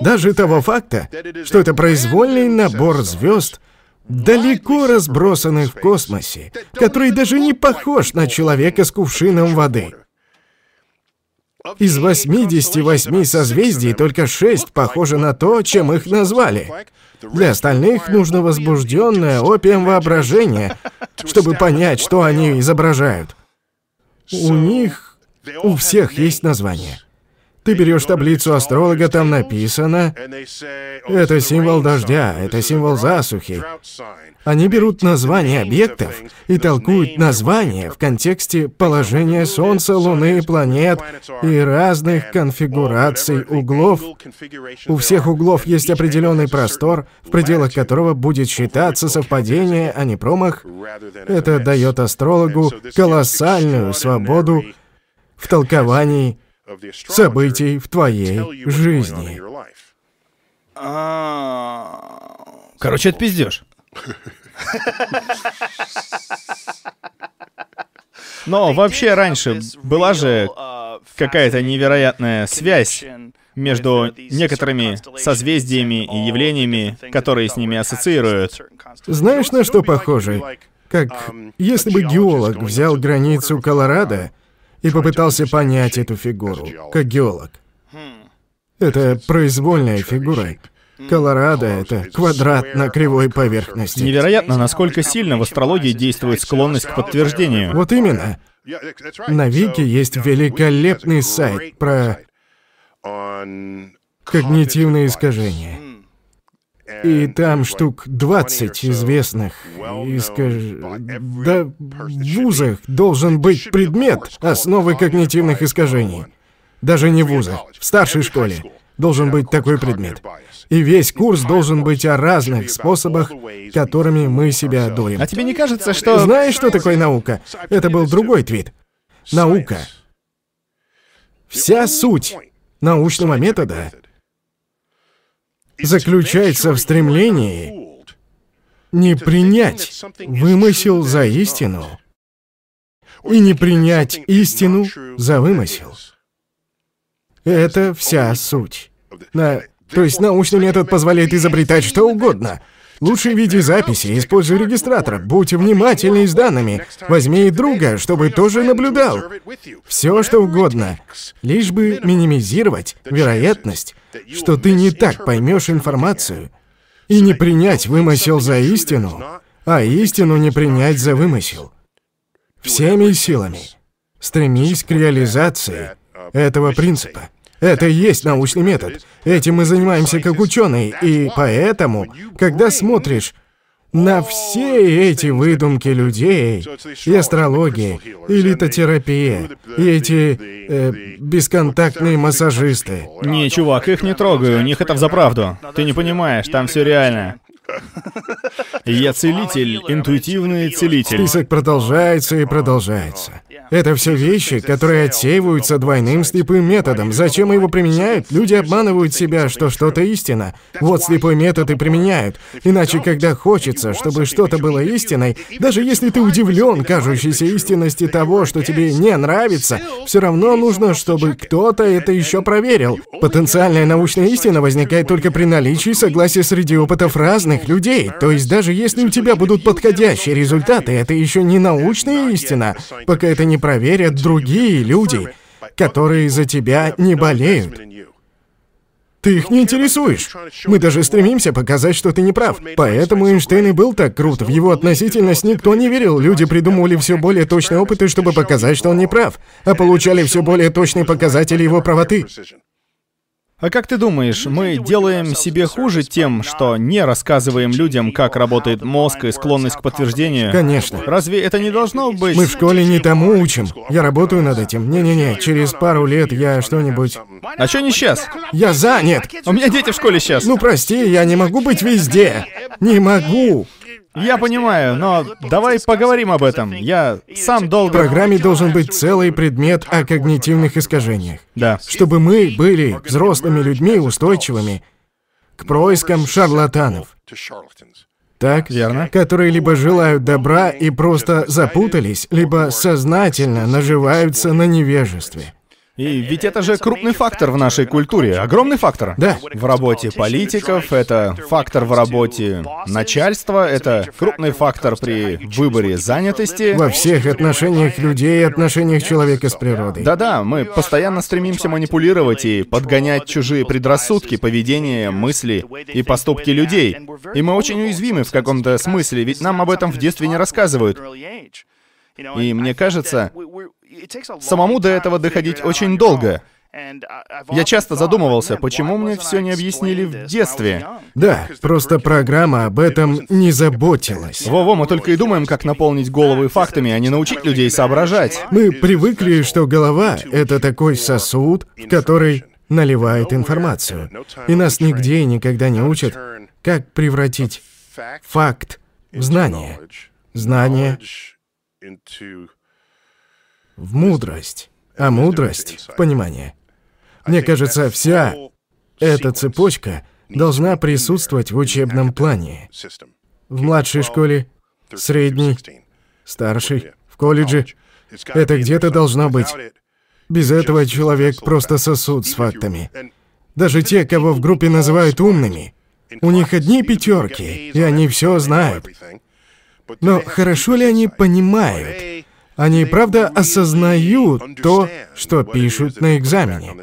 Даже того факта, что это произвольный набор звезд, далеко разбросанных в космосе, который даже не похож на человека с кувшином воды. Из 88 созвездий только 6 похожи на то, чем их назвали. Для остальных нужно возбужденное опием воображение, чтобы понять, что они изображают. У них... у всех есть название. Ты берешь таблицу астролога, там написано, это символ дождя, это символ засухи. Они берут названия объектов и толкуют названия в контексте положения Солнца, Луны, планет и разных конфигураций углов. У всех углов есть определенный простор, в пределах которого будет считаться совпадение, а не промах. Это дает астрологу колоссальную свободу в толковании событий в твоей жизни. Короче, это пиздеж. Но вообще раньше была же какая-то невероятная связь между некоторыми созвездиями и явлениями, которые с ними ассоциируют. Знаешь, на что похоже? Как если бы геолог взял границу Колорадо и попытался понять эту фигуру, как геолог. Это произвольная фигура. Колорадо — это квадрат на кривой поверхности. Невероятно, насколько сильно в астрологии действует склонность к подтверждению. Вот именно. На Вики есть великолепный сайт про когнитивные искажения. И там штук 20 известных искаж... Да, в вузах должен быть предмет основы когнитивных искажений. Даже не в вузах, в старшей школе должен быть такой предмет. И весь курс должен быть о разных способах, которыми мы себя дурим. А тебе не кажется, что... Знаешь, что такое наука? Это был другой твит. Наука. Вся суть научного метода заключается в стремлении не принять вымысел за истину и не принять истину за вымысел. Это вся суть. На... То есть научный метод позволяет изобретать что угодно. Лучшие видеозаписи, используй регистратор, будь внимательней с данными, возьми и друга, чтобы тоже наблюдал. Все что угодно, лишь бы минимизировать вероятность, что ты не так поймешь информацию, и не принять вымысел за истину, а истину не принять за вымысел. Всеми силами стремись к реализации этого принципа. Это и есть научный метод. Этим мы занимаемся как ученые, и поэтому, когда смотришь на все эти выдумки людей, и астрология, и литотерапия, и эти э, бесконтактные массажисты. Не, чувак, их не трогаю, у них это взаправду. Ты не понимаешь, там все реально. Я целитель, интуитивный целитель. Список продолжается и продолжается. Это все вещи, которые отсеиваются двойным слепым методом. Зачем его применяют? Люди обманывают себя, что что-то истина. Вот слепой метод и применяют. Иначе, когда хочется, чтобы что-то было истиной, даже если ты удивлен кажущейся истинности того, что тебе не нравится, все равно нужно, чтобы кто-то это еще проверил. Потенциальная научная истина возникает только при наличии согласия среди опытов разных людей. То есть даже если у тебя будут подходящие результаты, это еще не научная истина, пока это не проверят другие люди, которые за тебя не болеют. Ты их не интересуешь. Мы даже стремимся показать, что ты не прав. Поэтому Эйнштейн и был так крут. В его относительность никто не верил. Люди придумывали все более точные опыты, чтобы показать, что он не прав, а получали все более точные показатели его правоты. А как ты думаешь, мы делаем себе хуже тем, что не рассказываем людям, как работает мозг и склонность к подтверждению? Конечно. Разве это не должно быть... Мы в школе не тому учим. Я работаю над этим. Не-не-не, через пару лет я что-нибудь... А что не сейчас? Я занят. У меня дети в школе сейчас. Ну прости, я не могу быть везде. Не могу. Я понимаю, но давай поговорим об этом. Я сам В долго... программе должен быть целый предмет о когнитивных искажениях. Да. Чтобы мы были взрослыми людьми, устойчивыми к проискам шарлатанов. Так? Верно. Которые либо желают добра и просто запутались, либо сознательно наживаются на невежестве. И ведь это же крупный фактор в нашей культуре, огромный фактор. Да. В работе политиков, это фактор в работе начальства, это крупный фактор при выборе занятости. Во всех отношениях людей и отношениях человека с природой. Да-да, мы постоянно стремимся манипулировать и подгонять чужие предрассудки, поведение, мысли и поступки людей. И мы очень уязвимы в каком-то смысле, ведь нам об этом в детстве не рассказывают. И мне кажется, самому до этого доходить очень долго. Я часто задумывался, почему мне все не объяснили в детстве. Да, просто программа об этом не заботилась. Во-во, мы только и думаем, как наполнить головы фактами, а не научить людей соображать. Мы привыкли, что голова — это такой сосуд, в который наливает информацию. И нас нигде и никогда не учат, как превратить факт в знание, знание в мудрость, а мудрость понимание. Мне кажется, вся эта цепочка должна присутствовать в учебном плане. В младшей школе, средней, старшей, в колледже. Это где-то должно быть. Без этого человек просто сосуд с фактами. Даже те, кого в группе называют умными, у них одни пятерки, и они все знают. Но хорошо ли они понимают? Они правда осознают то, что пишут на экзамене.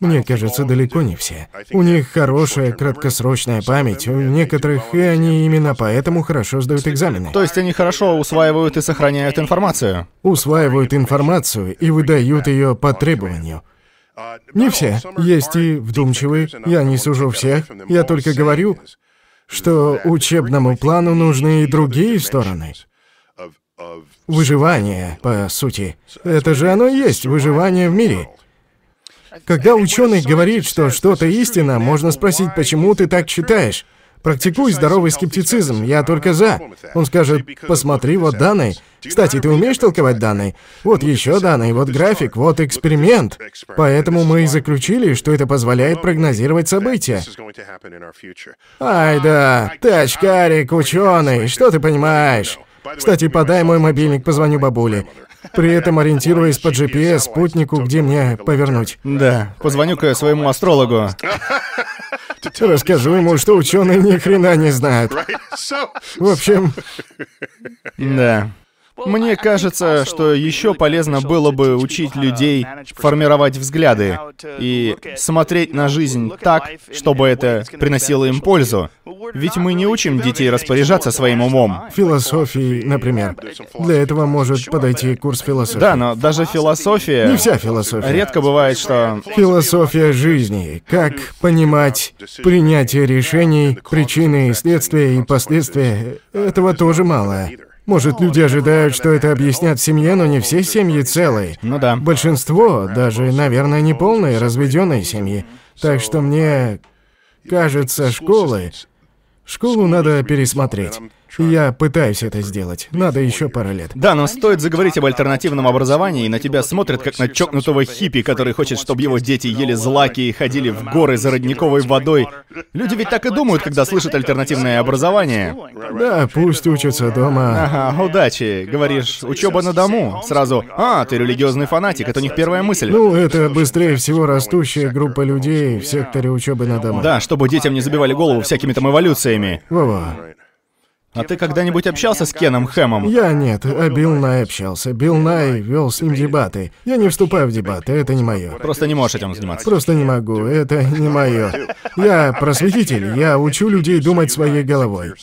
Мне кажется, далеко не все. У них хорошая краткосрочная память, у некоторых, и они именно поэтому хорошо сдают экзамены. То есть они хорошо усваивают и сохраняют информацию. Усваивают информацию и выдают ее по требованию. Не все. Есть и вдумчивые. Я не сужу всех. Я только говорю, что учебному плану нужны и другие стороны. Выживание, по сути. Это же оно и есть, выживание в мире. Когда ученый говорит, что что-то истина, можно спросить, почему ты так считаешь? Практикуй здоровый скептицизм, я только за. Он скажет, посмотри, вот данные. Кстати, ты умеешь толковать данные? Вот еще данные, вот график, вот эксперимент. Поэтому мы и заключили, что это позволяет прогнозировать события. Ай да, ты очкарик, ученый, что ты понимаешь? Кстати, подай мой мобильник, позвоню бабуле. При этом ориентируясь по GPS, спутнику, где мне повернуть. Да, позвоню-ка своему астрологу. Расскажу ему, что ученые ни хрена не знают. В общем, Да. Мне кажется, что еще полезно было бы учить людей формировать взгляды и смотреть на жизнь так, чтобы это приносило им пользу. Ведь мы не учим детей распоряжаться своим умом. философии, например. Для этого может подойти курс философии. Да, но даже философия... Не вся философия. Редко бывает, что... Философия жизни. Как понимать принятие решений, причины и следствия и последствия. Этого тоже мало. Может, люди ожидают, что это объяснят семье, но не все семьи целые. Ну да. Большинство, даже, наверное, не полные, разведенные семьи. Так что мне кажется, школы... Школу надо пересмотреть. Я пытаюсь это сделать. Надо еще пара лет. Да, но стоит заговорить об альтернативном образовании, и на тебя смотрят как на чокнутого хиппи, который хочет, чтобы его дети ели злаки и ходили в горы за родниковой водой. Люди ведь так и думают, когда слышат альтернативное образование. Да, пусть учатся дома. Ага, удачи. Говоришь, учеба на дому. Сразу, а, ты религиозный фанатик, это у них первая мысль. Ну, это быстрее всего растущая группа людей в секторе учебы на дому. Да, чтобы детям не забивали голову всякими там эволюциями. Вова. А ты когда-нибудь общался с Кеном Хэмом? Я нет, а Билл Най общался. Билл Най вел с ним дебаты. Я не вступаю в дебаты, это не мое. Просто не можешь этим заниматься. Просто не могу, это не мое. Я просветитель, я учу людей думать своей головой.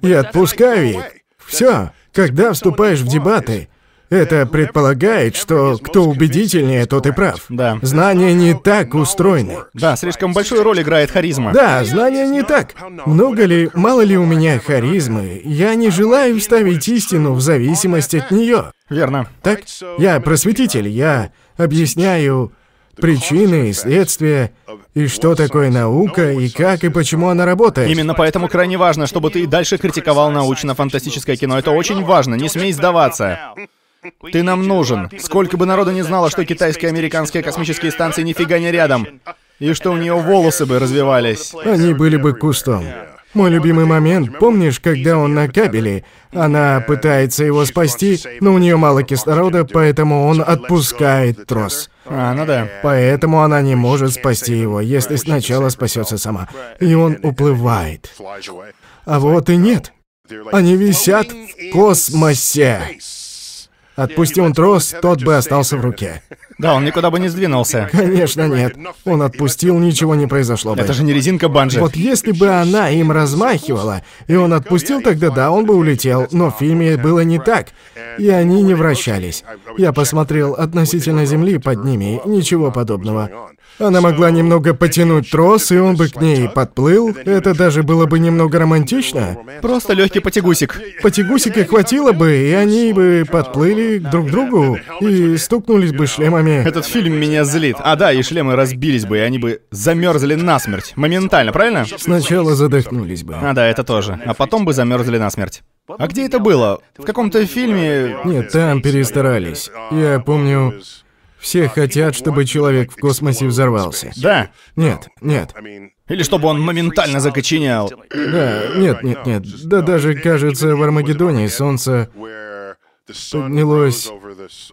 И отпускаю их. Все. Когда вступаешь в дебаты, это предполагает, что кто убедительнее, тот и прав. Да. Знания не так устроены. Да, слишком большую роль играет харизма. Да, знания не так. Много ли, мало ли у меня харизмы, я не желаю ставить истину в зависимости от нее. Верно. Так? Я просветитель, я объясняю причины и следствия, и что такое наука, и как, и почему она работает. Именно поэтому крайне важно, чтобы ты и дальше критиковал научно-фантастическое кино. Это очень важно, не смей сдаваться. Ты нам нужен. Сколько бы народу не знало, что китайские и американские космические станции нифига не рядом. И что у нее волосы бы развивались. Они были бы кустом. Мой любимый момент, помнишь, когда он на кабеле? Она пытается его спасти, но у нее мало кислорода, поэтому он отпускает трос. А, ну да. Поэтому она не может спасти его, если сначала спасется сама. И он уплывает. А вот и нет. Они висят в космосе. Отпусти он трос, тот бы остался в руке. Да, он никуда бы не сдвинулся. Конечно, нет. Он отпустил, ничего не произошло бы. Это же не резинка банджи. Вот если бы она им размахивала, и он отпустил, тогда да, он бы улетел. Но в фильме было не так. И они не вращались. Я посмотрел относительно Земли под ними, ничего подобного. Она могла немного потянуть трос, и он бы к ней подплыл. Это даже было бы немного романтично. Просто легкий потягусик. Потягусика хватило бы, и они бы подплыли друг к другу и стукнулись бы шлемами. Этот фильм меня злит. А да, и шлемы разбились бы, и они бы замерзли насмерть. Моментально, правильно? Сначала задохнулись бы. А да, это тоже. А потом бы замерзли насмерть. А где это было? В каком-то фильме... Нет, там перестарались. Я помню, все хотят, чтобы человек в космосе взорвался. Да. Нет, нет. Или чтобы он моментально закоченел. Да, нет, нет, нет. Да даже, кажется, в Армагеддоне Солнце поднялось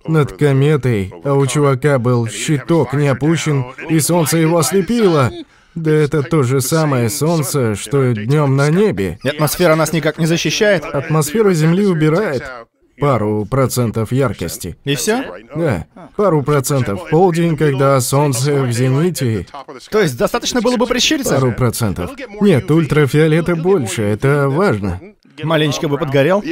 над кометой, а у чувака был щиток не опущен, и Солнце его ослепило. Да это то же самое Солнце, что днем на небе. И атмосфера нас никак не защищает. Атмосфера Земли убирает пару процентов яркости. И все? Да, пару процентов в полдень, когда солнце в зените. То есть достаточно было бы прищуриться? Пару процентов. Нет, ультрафиолета больше, это важно. Маленечко бы подгорел?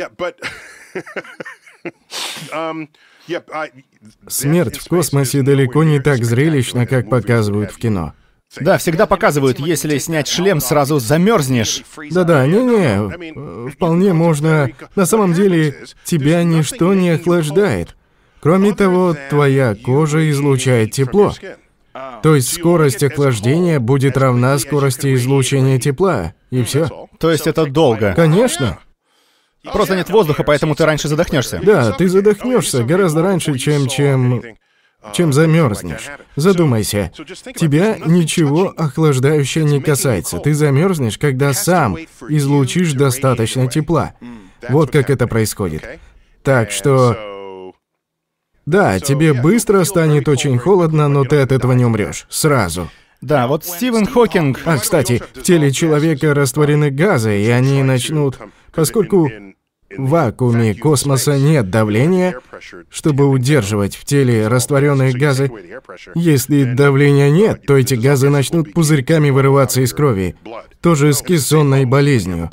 Смерть в космосе далеко не так зрелищна, как показывают в кино. Да, всегда показывают, если снять шлем, сразу замерзнешь. Да-да, не-не, вполне можно... На самом деле, тебя ничто не охлаждает. Кроме того, твоя кожа излучает тепло. То есть скорость охлаждения будет равна скорости излучения тепла, и все. То есть это долго? Конечно. Просто нет воздуха, поэтому ты раньше задохнешься. Да, ты задохнешься гораздо раньше, чем чем чем замерзнешь. Задумайся, тебя ничего охлаждающее не касается. Ты замерзнешь, когда сам излучишь достаточно тепла. Вот как это происходит. Так что... Да, тебе быстро станет очень холодно, но ты от этого не умрешь. Сразу. Да, вот Стивен Хокинг... А, кстати, в теле человека растворены газы, и они начнут... Поскольку в вакууме космоса нет давления, чтобы удерживать в теле растворенные газы. Если давления нет, то эти газы начнут пузырьками вырываться из крови. Тоже с кессонной болезнью.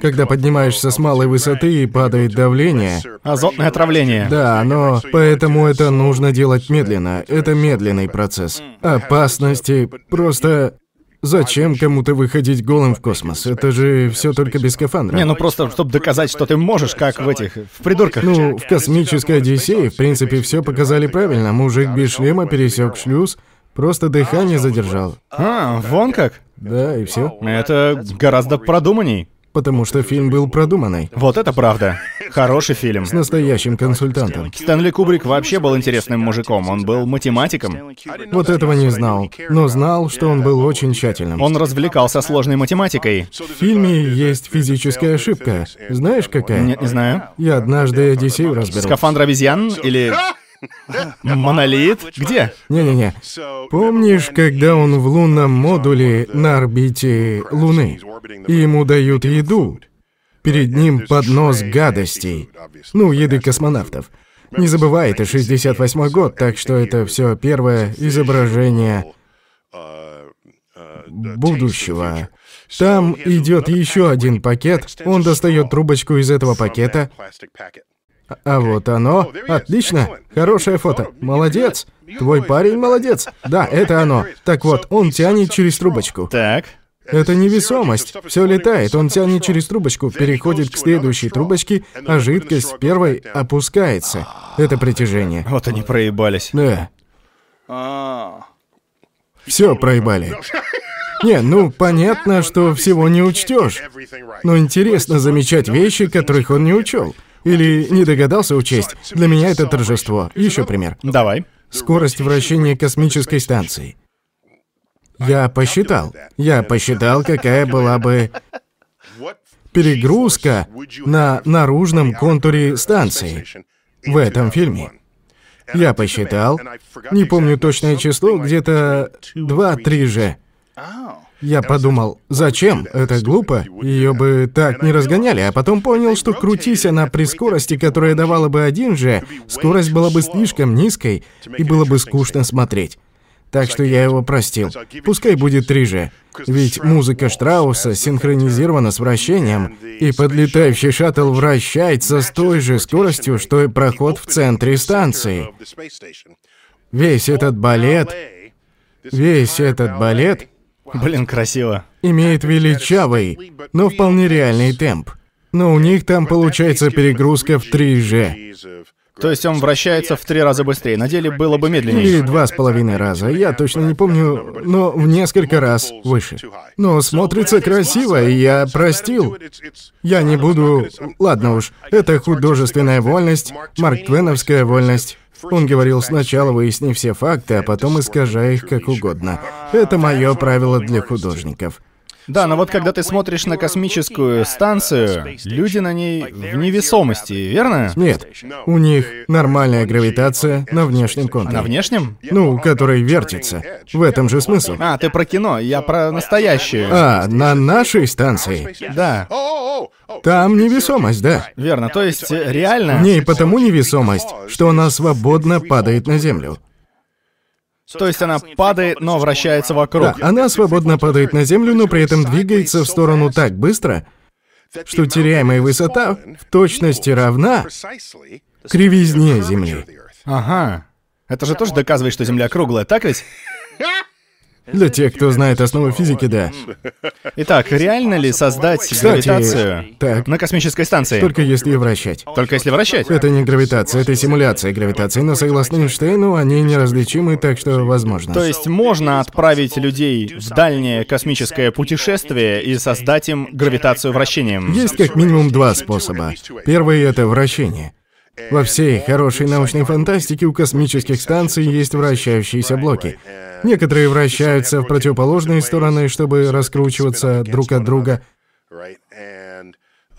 Когда поднимаешься с малой высоты и падает давление... Азотное отравление. Да, но поэтому это нужно делать медленно. Это медленный процесс. Опасности просто... Зачем кому-то выходить голым в космос? Это же все только без скафандра. Не, ну просто, чтобы доказать, что ты можешь, как в этих, в придурках. Ну, в космической Одиссее, в принципе, все показали правильно. Мужик без шлема пересек шлюз, просто дыхание задержал. А, вон как? Да, и все. Это гораздо продуманней. Потому что фильм был продуманный. Вот это правда. Хороший фильм. С настоящим консультантом. Стэнли Кубрик вообще был интересным мужиком. Он был математиком. Вот этого не знал. Но знал, что он был очень тщательным. Он развлекался сложной математикой. В фильме есть физическая ошибка. Знаешь, какая? Нет, не знаю. Я однажды Одиссею разберу. Скафандр обезьян или... Монолит? Где? Не-не-не. Помнишь, когда он в лунном модуле на орбите Луны, и ему дают еду? Перед ним поднос гадостей. Ну, еды космонавтов. Не забывай, это 68 год, так что это все первое изображение будущего. Там идет еще один пакет, он достает трубочку из этого пакета, а вот оно. Отлично. Хорошее фото. Молодец. Твой парень молодец. Да, это оно. Так вот, он тянет через трубочку. Так. Это невесомость. Все летает, он тянет через трубочку, переходит к следующей трубочке, а жидкость с первой опускается. Это притяжение. Вот они проебались. Да. Все проебали. Не, ну понятно, что всего не учтешь. Но интересно замечать вещи, которых он не учел. Или не догадался учесть. Для меня это торжество. Еще пример. Давай. Скорость вращения космической станции. Я посчитал. Я посчитал, какая была бы перегрузка на наружном контуре станции в этом фильме. Я посчитал, не помню точное число, где-то 2-3 же. Я подумал, зачем? Это глупо. Ее бы так не разгоняли, а потом понял, что крутись она при скорости, которая давала бы один же, скорость была бы слишком низкой, и было бы скучно смотреть. Так что я его простил. Пускай будет 3G. Ведь музыка Штрауса синхронизирована с вращением, и подлетающий шаттл вращается с той же скоростью, что и проход в центре станции. Весь этот балет, весь этот балет Блин, красиво. имеет величавый, но вполне реальный темп. Но у них там получается перегрузка в 3G. То есть он вращается в три раза быстрее. На деле было бы Или медленнее. два с половиной раза, я точно не помню, но в несколько раз выше. Но смотрится красиво, и я простил. Я не буду... Ладно уж, это художественная вольность, Марк Твеновская вольность. Он говорил, сначала выясни все факты, а потом искажай их как угодно. Это мое правило для художников. Да, но вот когда ты смотришь на космическую станцию, люди на ней в невесомости, верно? Нет, у них нормальная гравитация на внешнем контуре. На внешнем? Ну, который вертится. В этом же смысл. А, ты про кино, я про настоящую. А, на нашей станции. Да, Там невесомость, да. верно. То есть э, реально... В ней потому невесомость, что она свободно падает на землю. То есть она падает, но вращается вокруг. Да, она свободно падает на землю, но при этом двигается в сторону так быстро, что теряемая высота в точности равна кривизне Земли. Ага. Это же тоже доказывает, что Земля круглая, так ведь? Для тех, кто знает основы физики, да. Итак, реально ли создать Кстати, гравитацию так. на космической станции? Только если ее вращать. Только если вращать? Это не гравитация, это симуляция гравитации, но согласно Эйнштейну, они неразличимы, так что возможно. То есть можно отправить людей в дальнее космическое путешествие и создать им гравитацию вращением? Есть как минимум два способа. Первый — это вращение. Во всей хорошей научной фантастике у космических станций есть вращающиеся блоки. Некоторые вращаются в противоположные стороны, чтобы раскручиваться друг от друга.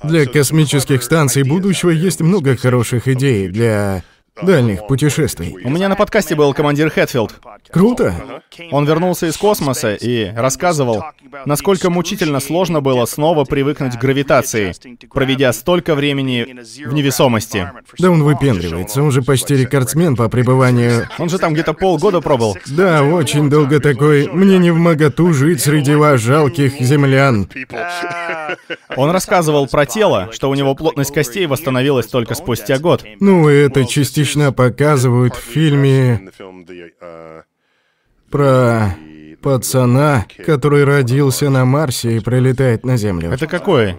Для космических станций будущего есть много хороших идей для дальних путешествий. У меня на подкасте был командир Хэтфилд. Круто! Он вернулся из космоса и рассказывал, насколько мучительно сложно было снова привыкнуть к гравитации, проведя столько времени в невесомости. Да он выпендривается, он же почти рекордсмен по пребыванию. Он же там где-то полгода пробыл. Да, очень долго такой. Мне не в моготу жить среди вас жалких землян. Он рассказывал про тело, что у него плотность костей восстановилась только спустя год. Ну, это частично показывают в фильме про пацана, который родился на Марсе и прилетает на Землю. Это какой?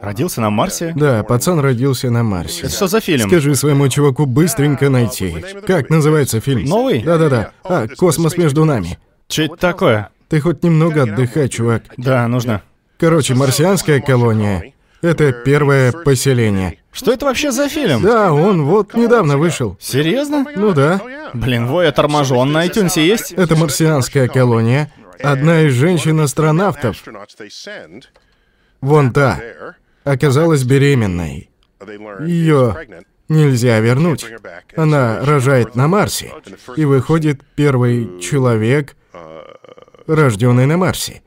Родился на Марсе? Да, пацан родился на Марсе. Это что за фильм? Скажи своему чуваку быстренько найти. Как называется фильм? Новый? Да-да-да. А, «Космос между нами». Че это такое? Ты хоть немного отдыхай, чувак. Да, нужно. Короче, марсианская колония — это первое поселение. Что это вообще за фильм? Да, он вот недавно вышел. Серьезно? Ну да. Блин, Вой, я торможу. Он на iTunes есть? Это марсианская колония. Одна из женщин-астронавтов, вон та, оказалась беременной. Ее нельзя вернуть. Она рожает на Марсе. И выходит первый человек, рожденный на Марсе.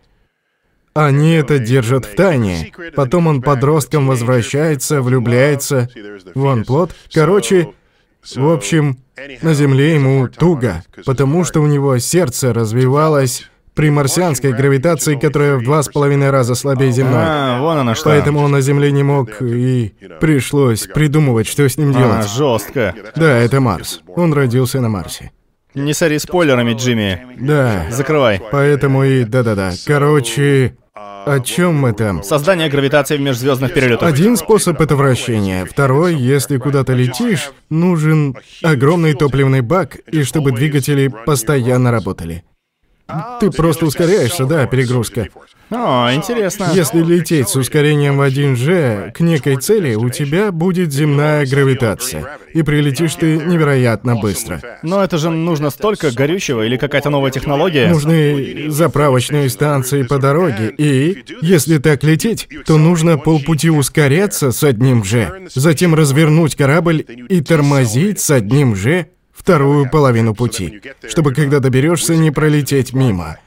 Они это держат в тайне. Потом он подростком возвращается, влюбляется. Вон плод. Короче, в общем, на Земле ему туго, потому что у него сердце развивалось при марсианской гравитации, которая в два с половиной раза слабее земной. А, вон оно что. Поэтому он на Земле не мог, и пришлось придумывать, что с ним А, делать. жестко. Да, это Марс. Он родился на Марсе. Не сори спойлерами, Джимми. Да. Закрывай. Поэтому и да-да-да. Короче, О чем мы там? Создание гравитации в межзвездных перелетах. Один способ — это вращение. Второй, если куда-то летишь, нужен огромный топливный бак, и чтобы двигатели постоянно работали. Ты просто ускоряешься, да, перегрузка. О, интересно. Если лететь с ускорением в 1G к некой цели, у тебя будет земная гравитация. И прилетишь ты невероятно быстро. Но это же нужно столько горючего или какая-то новая технология. Нужны заправочные станции по дороге, и если так лететь, то нужно полпути ускоряться с одним G, затем развернуть корабль и тормозить с одним G вторую половину пути, чтобы когда доберешься, не пролететь мимо.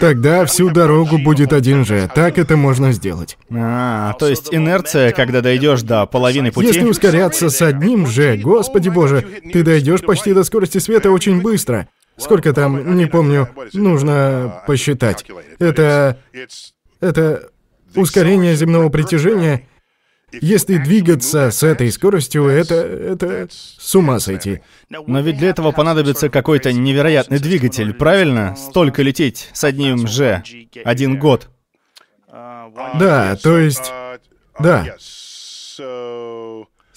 Тогда всю дорогу будет один же. Так это можно сделать. А, то есть инерция, когда дойдешь до половины пути. Если ускоряться с одним же, господи боже, ты дойдешь почти до скорости света очень быстро. Сколько там, не помню, нужно посчитать. Это... Это ускорение земного притяжения если двигаться с этой скоростью, это... это... с ума сойти. Но ведь для этого понадобится какой-то невероятный двигатель, правильно? Столько лететь с одним же. Один год. Да, то есть... Да.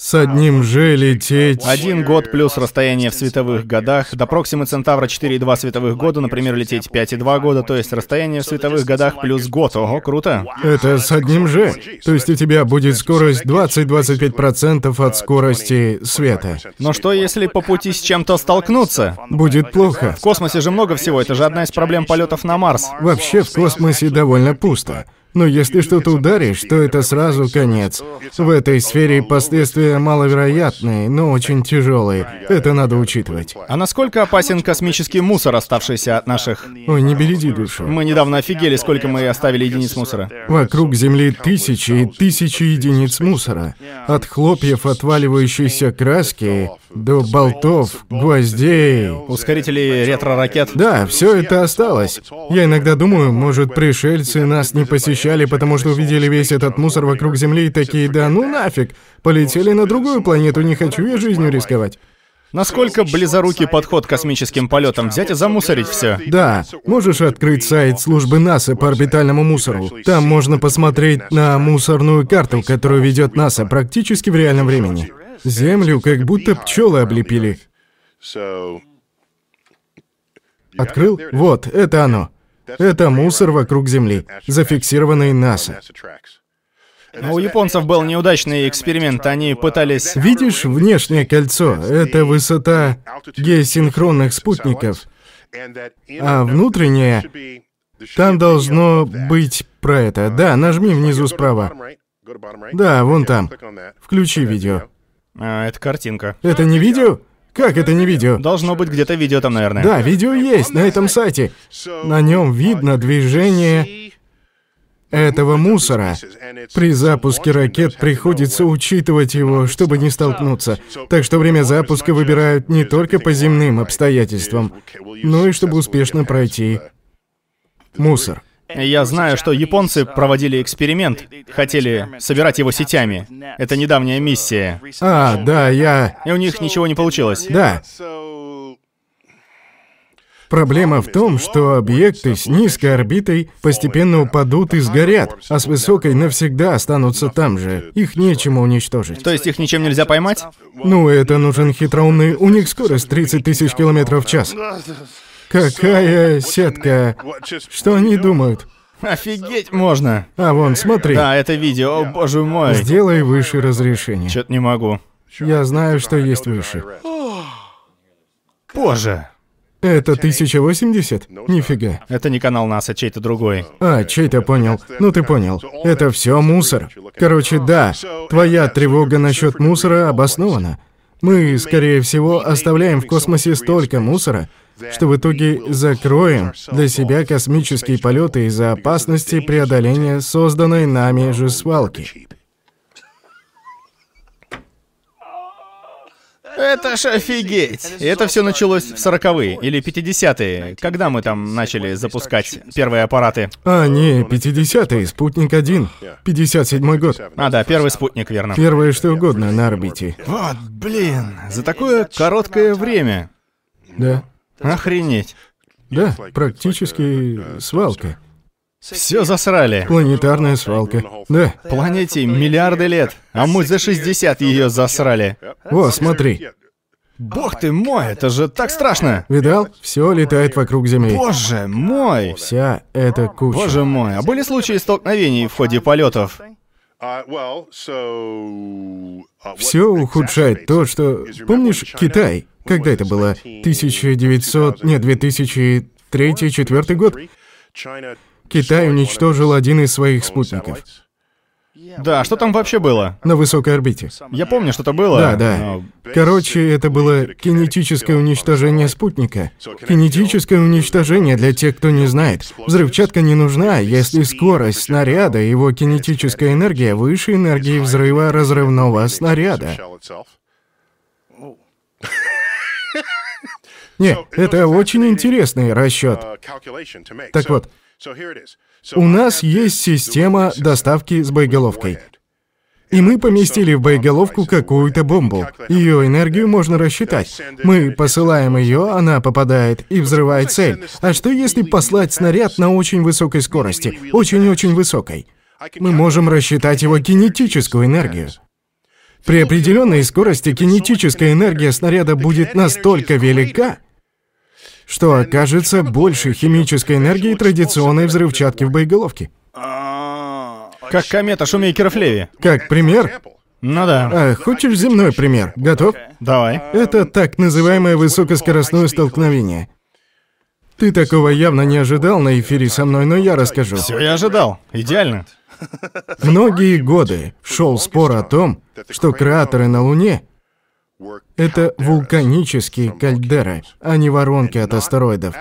С одним же лететь... Один год плюс расстояние в световых годах. До Проксимы Центавра 4,2 световых года, например, лететь 5,2 года, то есть расстояние в световых годах плюс год. Ого, круто. Это с одним же. То есть у тебя будет скорость 20-25% от скорости света. Но что если по пути с чем-то столкнуться? Будет плохо. В космосе же много всего, это же одна из проблем полетов на Марс. Вообще в космосе довольно пусто. Но если что-то ударишь, то это сразу конец. В этой сфере последствия маловероятные, но очень тяжелые. Это надо учитывать. А насколько опасен космический мусор, оставшийся от наших... Ой, не береди душу. Мы недавно офигели, сколько мы оставили единиц мусора. Вокруг Земли тысячи и тысячи единиц мусора. От хлопьев отваливающейся краски до болтов, гвоздей. Ускорители ретро-ракет. Да, все это осталось. Я иногда думаю, может, пришельцы нас не посещали, потому что увидели весь этот мусор вокруг Земли и такие, да ну нафиг, полетели на другую планету, не хочу я жизнью рисковать. Насколько близорукий подход к космическим полетам взять и замусорить все? Да, можешь открыть сайт службы НАСА по орбитальному мусору. Там можно посмотреть на мусорную карту, которую ведет НАСА практически в реальном времени. Землю как будто пчелы облепили. Открыл? Вот, это оно. Это мусор вокруг Земли, зафиксированный НАСА. У японцев был неудачный эксперимент, они пытались... Видишь внешнее кольцо? Это высота геосинхронных спутников. А внутреннее... Там должно быть про это. Да, нажми внизу справа. Да, вон там. Включи видео. А, это картинка. Это не видео? Как это не видео? Должно быть где-то видео там, наверное. Да, видео есть на этом сайте. На нем видно движение этого мусора. При запуске ракет приходится учитывать его, чтобы не столкнуться. Так что время запуска выбирают не только по земным обстоятельствам, но и чтобы успешно пройти мусор. Я знаю, что японцы проводили эксперимент, хотели собирать его сетями. Это недавняя миссия. А, да, я... И у них ничего не получилось. Да. Проблема в том, что объекты с низкой орбитой постепенно упадут и сгорят, а с высокой навсегда останутся там же. Их нечему уничтожить. То есть их ничем нельзя поймать? Ну, это нужен хитроумный... У них скорость 30 тысяч километров в час. Какая сетка? Что они думают? Офигеть можно. А вон, смотри. Да, это видео, о боже мой. Сделай выше разрешение. Чё-то не могу. Я знаю, что есть выше. Боже. Это 1080? Нифига. Это не канал НАСА, чей-то другой. А, чей-то понял. Ну ты понял. Это все мусор. Короче, да, твоя тревога насчет мусора обоснована. Мы, скорее всего, оставляем в космосе столько мусора, что в итоге закроем для себя космические полеты из-за опасности преодоления созданной нами же свалки. Это ж офигеть! И это все началось в сороковые или 50-е, когда мы там начали запускать первые аппараты. А, не, 50-е, спутник 1, 57-й год. А, да, первый спутник, верно. Первое что угодно на орбите. Вот, блин, за такое короткое время. Да. Охренеть. Да, практически свалка. Все засрали. Планетарная свалка. Да. Планете миллиарды лет, а мы за 60 ее засрали. О, смотри. Бог ты мой, это же так страшно. Видал? Все летает вокруг Земли. Боже мой. Вся эта куча. Боже мой, а были случаи столкновений в ходе полетов? Все ухудшает то, что... Помнишь Китай? Когда это было? 1900... Нет, 2003-2004 год? Китай уничтожил один из своих спутников. Да, что там вообще было? На высокой орбите. Я помню, что-то было. Да, да. но- Короче, это было кинетическое уничтожение спутника. Кинетическое уничтожение, для тех, кто не знает. Взрывчатка не нужна, если скорость снаряда и его кинетическая энергия выше энергии взрыва разрывного снаряда. Не, это очень интересный расчет. Так вот, у нас есть система доставки с боеголовкой. И мы поместили в боеголовку какую-то бомбу. Ее энергию можно рассчитать. Мы посылаем ее, она попадает и взрывает цель. А что если послать снаряд на очень высокой скорости? Очень-очень высокой. Мы можем рассчитать его кинетическую энергию. При определенной скорости кинетическая энергия снаряда будет настолько велика, что окажется больше химической энергии традиционной взрывчатки в боеголовке. Как комета Шумейкеров Леви. Как пример, Ну да. а, хочешь земной пример? Готов? Давай. Это так называемое высокоскоростное столкновение. Ты такого явно не ожидал на эфире со мной, но я расскажу. Все я ожидал. Идеально. Многие годы шел спор о том, что кратеры на Луне — это вулканические кальдеры, а не воронки от астероидов.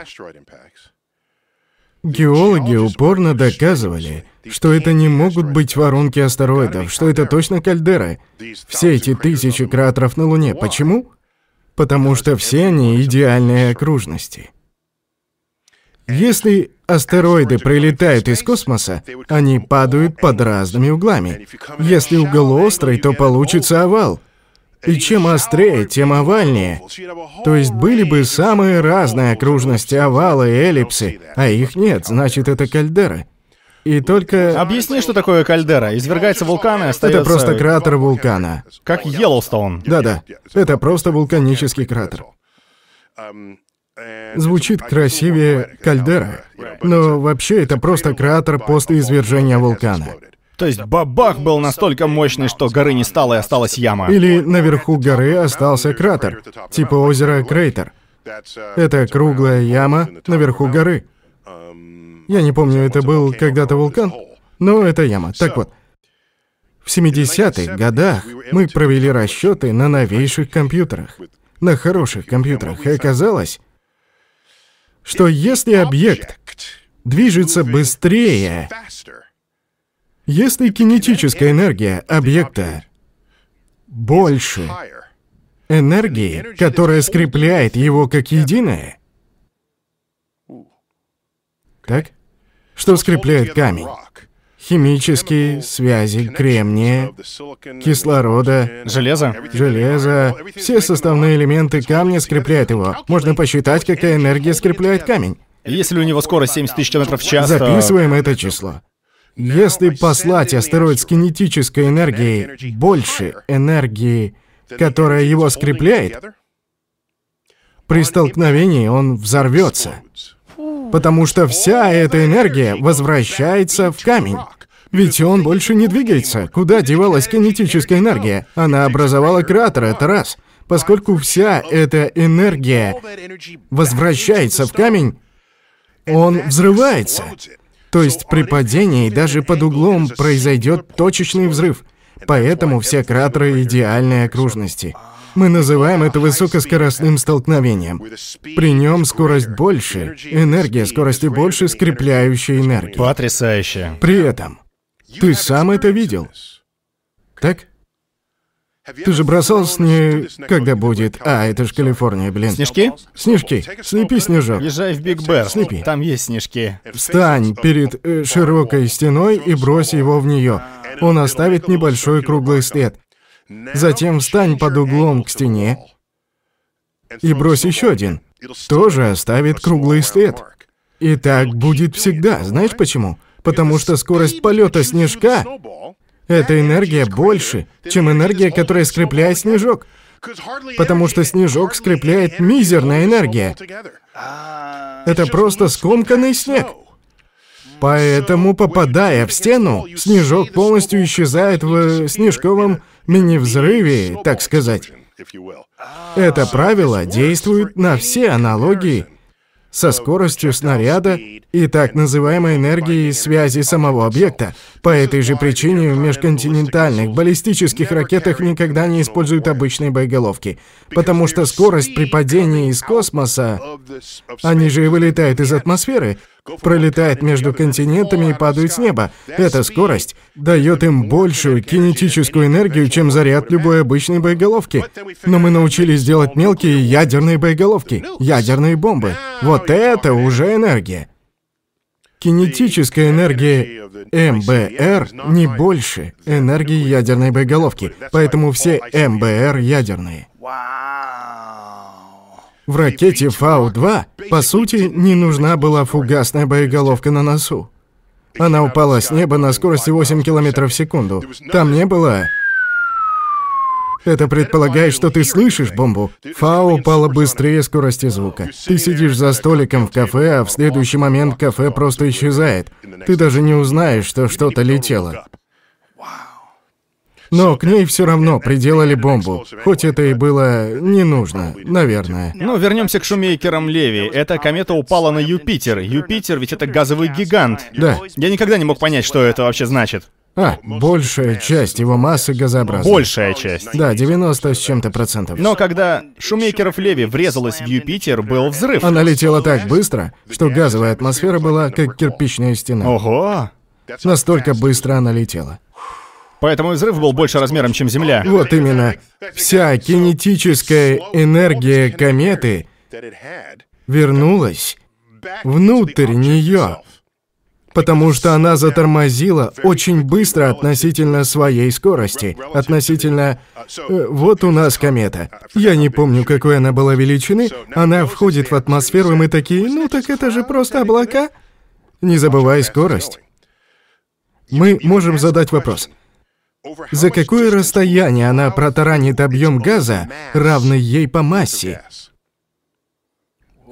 Геологи упорно доказывали, что это не могут быть воронки астероидов, что это точно кальдеры. Все эти тысячи кратеров на Луне. Почему? Потому что все они идеальные окружности. Если астероиды прилетают из космоса, они падают под разными углами. Если угол острый, то получится овал. И чем острее, тем овальнее. То есть были бы самые разные окружности, овалы и эллипсы, а их нет, значит это кальдера. И только... Объясни, что такое кальдера. Извергается вулкан и остается... Это просто кратер вулкана. Как Йеллоустоун. Да-да, это просто вулканический кратер. Звучит красивее кальдера, но вообще это просто кратер после извержения вулкана. То есть бабах был настолько мощный, что горы не стало и осталась яма. Или наверху горы остался кратер, типа озера Крейтер. Это круглая яма наверху горы. Я не помню, это был когда-то вулкан, но это яма. Так вот, в 70-х годах мы провели расчеты на новейших компьютерах, на хороших компьютерах, и оказалось, что если объект движется быстрее, если кинетическая энергия объекта больше энергии, которая скрепляет его как единое, так? Что скрепляет камень? Химические связи кремния, кислорода, Железо? железа, все составные элементы камня скрепляют его. Можно посчитать, какая энергия скрепляет камень. Если у него скорость 70 тысяч километров в час. Записываем это число. Если послать астероид с кинетической энергией больше энергии, которая его скрепляет, при столкновении он взорвется. Потому что вся эта энергия возвращается в камень. Ведь он больше не двигается. Куда девалась кинетическая энергия? Она образовала кратер, это раз. Поскольку вся эта энергия возвращается в камень, он взрывается. То есть при падении даже под углом произойдет точечный взрыв. Поэтому все кратеры идеальной окружности. Мы называем это высокоскоростным столкновением. При нем скорость больше, энергия скорости больше скрепляющей энергии. Потрясающе. При этом, ты сам это видел, так? Ты же бросал сне... Когда будет? А, это ж Калифорния, блин. Снежки? Снежки. Слепи снежок. Езжай в Биг Бэр. Слепи. Там есть снежки. Встань перед э, широкой стеной и брось его в нее. Он оставит небольшой круглый след. Затем встань под углом к стене и брось еще один. Тоже оставит круглый след. И так будет всегда. Знаешь почему? Потому что скорость полета снежка — это энергия больше, чем энергия, которая скрепляет снежок. Потому что снежок скрепляет мизерная энергия. Это просто скомканный снег. Поэтому, попадая в стену, снежок полностью исчезает в снежковом мини-взрыве, так сказать. Это правило действует на все аналогии со скоростью снаряда и так называемой энергией связи самого объекта. По этой же причине в межконтинентальных баллистических ракетах никогда не используют обычные боеголовки, потому что скорость при падении из космоса, они же вылетают из атмосферы, пролетает между континентами и падает с неба. Эта скорость дает им большую кинетическую энергию, чем заряд любой обычной боеголовки. Но мы научились делать мелкие ядерные боеголовки, ядерные бомбы. Вот это уже энергия. Кинетическая энергия МБР не больше энергии ядерной боеголовки, поэтому все МБР ядерные. В ракете Фау-2, по сути, не нужна была фугасная боеголовка на носу. Она упала с неба на скорости 8 км в секунду. Там не было... Это предполагает, что ты слышишь бомбу. Фау упала быстрее скорости звука. Ты сидишь за столиком в кафе, а в следующий момент кафе просто исчезает. Ты даже не узнаешь, что что-то летело. Но к ней все равно приделали бомбу, хоть это и было не нужно, наверное. Ну, вернемся к шумейкерам Леви. Эта комета упала на Юпитер. Юпитер ведь это газовый гигант. Да. Я никогда не мог понять, что это вообще значит. А, большая часть его массы газообразна. Большая часть. Да, 90 с чем-то процентов. Но когда шумейкеров Леви врезалась в Юпитер, был взрыв. Она летела так быстро, что газовая атмосфера была как кирпичная стена. Ого! Настолько быстро она летела. Поэтому взрыв был больше размером, чем Земля. Вот именно. Вся кинетическая энергия кометы вернулась внутрь нее, потому что она затормозила очень быстро относительно своей скорости, относительно... э, вот у нас комета. Я не помню, какой она была величины. Она входит в атмосферу, и мы такие, ну так это же просто облака. Не забывай скорость. Мы можем задать вопрос. За какое расстояние она протаранит объем газа, равный ей по массе?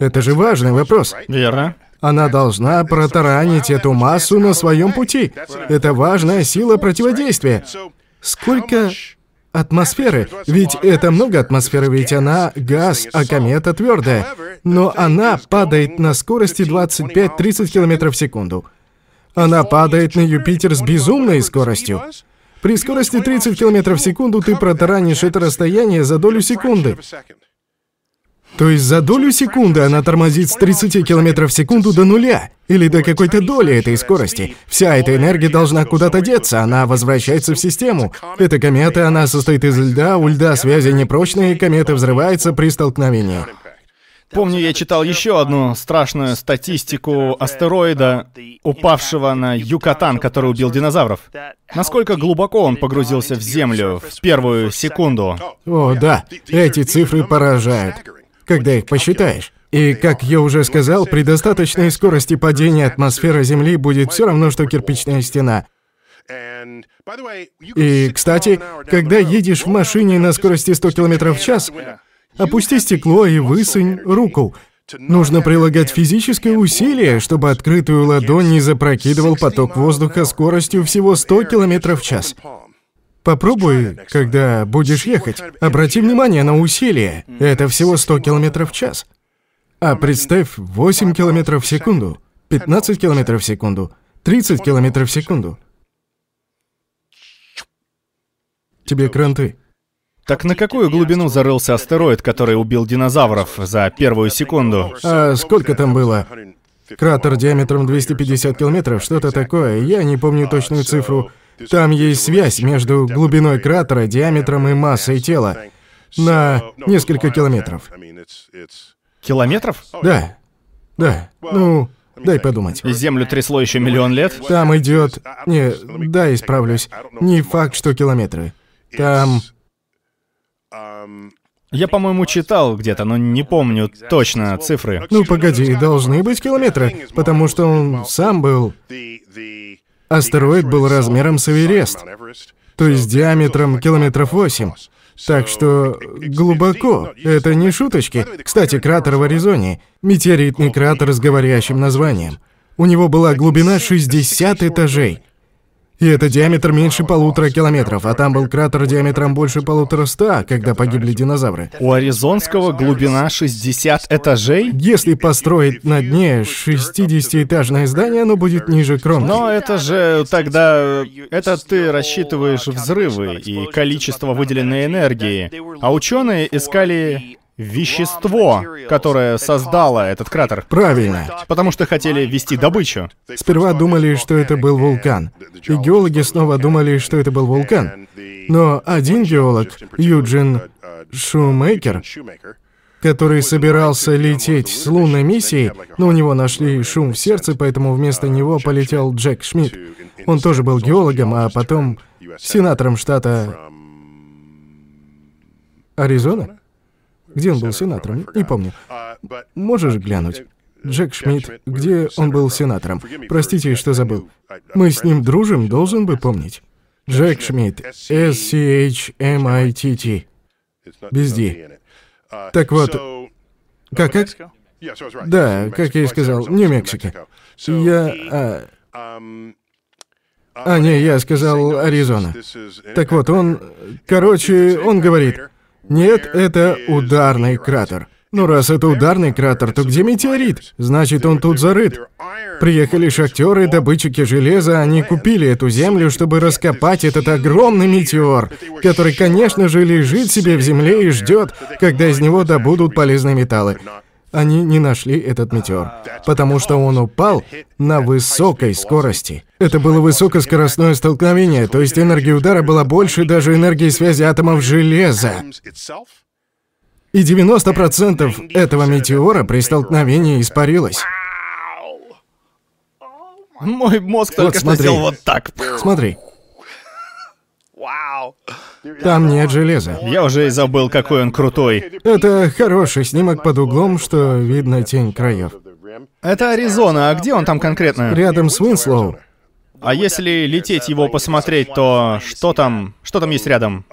Это же важный вопрос. Верно. Она должна протаранить эту массу на своем пути. Это важная сила противодействия. Сколько атмосферы? Ведь это много атмосферы, ведь она газ, а комета твердая. Но она падает на скорости 25-30 км в секунду. Она падает на Юпитер с безумной скоростью. При скорости 30 км в секунду ты протаранишь это расстояние за долю секунды. То есть за долю секунды она тормозит с 30 км в секунду до нуля. Или до какой-то доли этой скорости. Вся эта энергия должна куда-то деться, она возвращается в систему. Эта комета, она состоит из льда, у льда связи непрочные, комета взрывается при столкновении. Помню, я читал еще одну страшную статистику астероида, упавшего на Юкатан, который убил динозавров. Насколько глубоко он погрузился в Землю в первую секунду? О, да, эти цифры поражают, когда их посчитаешь. И, как я уже сказал, при достаточной скорости падения атмосфера Земли будет все равно, что кирпичная стена. И, кстати, когда едешь в машине на скорости 100 км в час, опусти стекло и высунь руку. Нужно прилагать физическое усилие, чтобы открытую ладонь не запрокидывал поток воздуха скоростью всего 100 км в час. Попробуй, когда будешь ехать. Обрати внимание на усилие. Это всего 100 км в час. А представь 8 км в секунду, 15 км в секунду, 30 км в секунду. Тебе кранты. Так на какую глубину зарылся астероид, который убил динозавров за первую секунду? А сколько там было? Кратер диаметром 250 километров, что-то такое. Я не помню точную цифру. Там есть связь между глубиной кратера, диаметром и массой тела. На несколько километров. Километров? Да. Да. Ну, дай подумать. И Землю трясло еще миллион лет? Там идет... Не, да, исправлюсь. Не факт, что километры. Там... Я, по-моему, читал где-то, но не помню точно цифры. Ну погоди, должны быть километры, потому что он сам был... Астероид был размером с Эверест, то есть диаметром километров 8. Так что глубоко. Это не шуточки. Кстати, кратер в Аризоне. Метеоритный кратер с говорящим названием. У него была глубина 60 этажей. И это диаметр меньше полутора километров, а там был кратер диаметром больше полутора ста, когда погибли динозавры. У Аризонского глубина 60 этажей? Если построить на дне 60-этажное здание, оно будет ниже кромки. Но это же тогда... Это ты рассчитываешь взрывы и количество выделенной энергии. А ученые искали вещество, которое создало этот кратер. Правильно. Потому что хотели вести добычу. Сперва думали, что это был вулкан. И геологи снова думали, что это был вулкан. Но один геолог, Юджин Шумейкер, который собирался лететь с лунной миссией, но у него нашли шум в сердце, поэтому вместо него полетел Джек Шмидт. Он тоже был геологом, а потом сенатором штата Аризона? Где он был сенатором? Не помню. Можешь глянуть? Джек Шмидт, где он был сенатором? Простите, что забыл. Мы с ним дружим, должен бы помнить. Джек Шмидт, S-C-H-M-I-T-T. Без D. Так вот, как, как? Да, как я и сказал, Нью-Мексико. Я... А... а, не, я сказал Аризона. Так вот, он... Короче, он говорит, нет, это ударный кратер. Ну раз это ударный кратер, то где метеорит? Значит, он тут зарыт. Приехали шахтеры, добытчики железа, они купили эту землю, чтобы раскопать этот огромный метеор, который, конечно же, лежит себе в земле и ждет, когда из него добудут полезные металлы они не нашли этот метеор, потому что он упал на высокой скорости. Это было высокоскоростное столкновение, то есть энергия удара была больше даже энергии связи атомов железа. И 90% этого метеора при столкновении испарилось. Мой мозг только вот, смотри. что сделал вот так. Смотри. Там нет железа. Я уже и забыл, какой он крутой. Это хороший снимок под углом, что видно тень краев. Это Аризона, а где он там конкретно? Рядом с Уинслоу. А если лететь его посмотреть, то что там, что там есть рядом?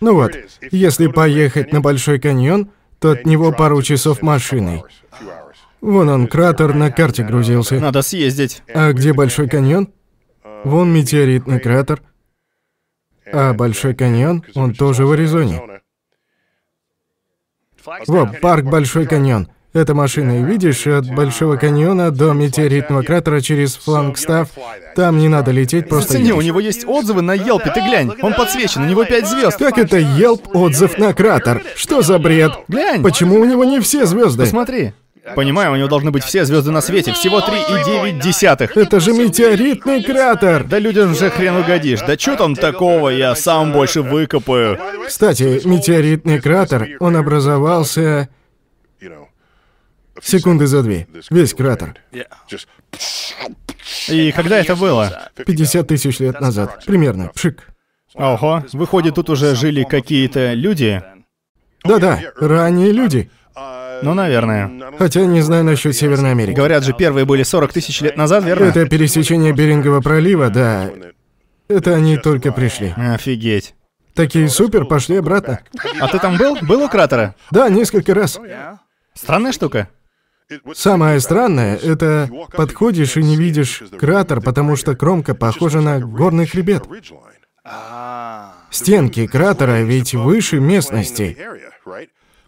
Ну вот, если поехать на Большой каньон, то от него пару часов машиной. Вон он, кратер на карте грузился. Надо съездить. А где Большой каньон? Вон метеоритный кратер. А Большой каньон, он тоже в Аризоне. Вот, парк Большой каньон. Эта машина, видишь, от Большого каньона до метеоритного кратера через Флангстав, там не надо лететь, просто Зацени, у него есть отзывы на Елпе, ты глянь, он подсвечен, у него пять звезд. Как это Елп отзыв на кратер? Что за бред? Глянь. Почему у него не все звезды? Посмотри. Понимаю, у него должны быть все звезды на свете, всего 3,9 десятых. Это же метеоритный кратер! Да людям же хрен угодишь. Да что там такого, я сам больше выкопаю. Кстати, метеоритный кратер, он образовался... Секунды за две. Весь кратер. И когда это было? 50 тысяч лет назад. Примерно. Пшик. Ого, выходит, тут уже жили какие-то люди? Да-да, ранние люди. Ну, наверное. Хотя не знаю насчет Северной Америки. Говорят же, первые были 40 тысяч лет назад, верно? Это пересечение Берингового пролива, да. Это они только пришли. Офигеть. Такие супер, пошли обратно. А ты там был? Был у кратера? Да, несколько раз. Странная штука. Самое странное, это подходишь и не видишь кратер, потому что кромка похожа на горный хребет. Стенки кратера ведь выше местности.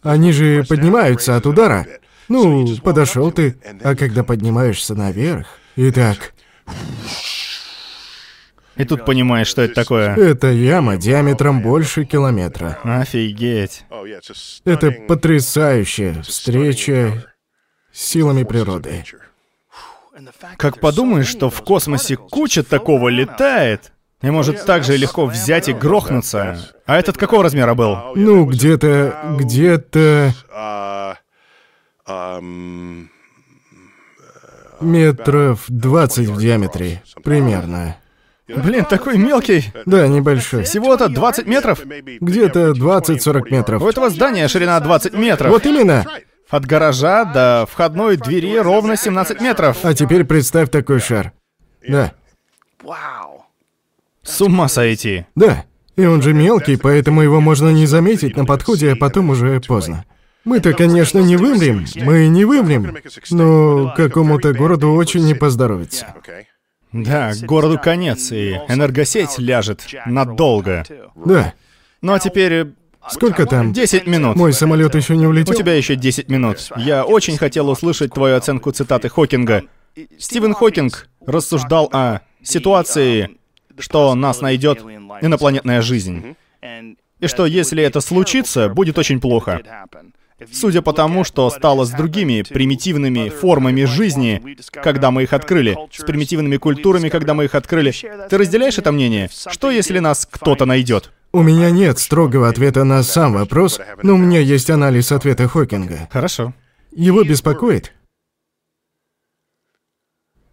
Они же поднимаются от удара. Ну, подошел ты, а когда поднимаешься наверх, и так... И тут понимаешь, что это такое. Это яма диаметром больше километра. Офигеть. Это потрясающая встреча с силами природы. Как подумаешь, что в космосе куча такого летает, и может так же легко взять и грохнуться. А этот какого размера был? Ну, где-то... где-то... Метров 20 в диаметре, примерно. Блин, такой мелкий. Да, небольшой. Всего-то 20 метров? Где-то 20-40 метров. У этого здания ширина 20 метров. Вот именно. От гаража до входной двери ровно 17 метров. А теперь представь такой шар. Да, С ума сойти. да. И он же мелкий, поэтому его можно не заметить на подходе, а потом уже поздно. Мы-то, конечно, не вымрем, мы не вымрем, но какому-то городу очень не поздоровится. Да, городу конец, и энергосеть ляжет надолго. Да. Ну а теперь э, Сколько там? 10 минут. Мой самолет еще не У улетел? тебя еще 10 минут. Я очень хотел услышать твою оценку цитаты Хокинга. Стивен Хокинг рассуждал о ситуации, что нас найдет инопланетная жизнь. И что если это случится, будет очень плохо. Судя по тому, что стало с другими примитивными формами жизни, когда мы их открыли, с примитивными культурами, когда мы их открыли. Ты разделяешь это мнение? Что если нас кто-то найдет? У меня нет строгого ответа на сам вопрос, но у меня есть анализ ответа Хокинга. Хорошо. Его беспокоит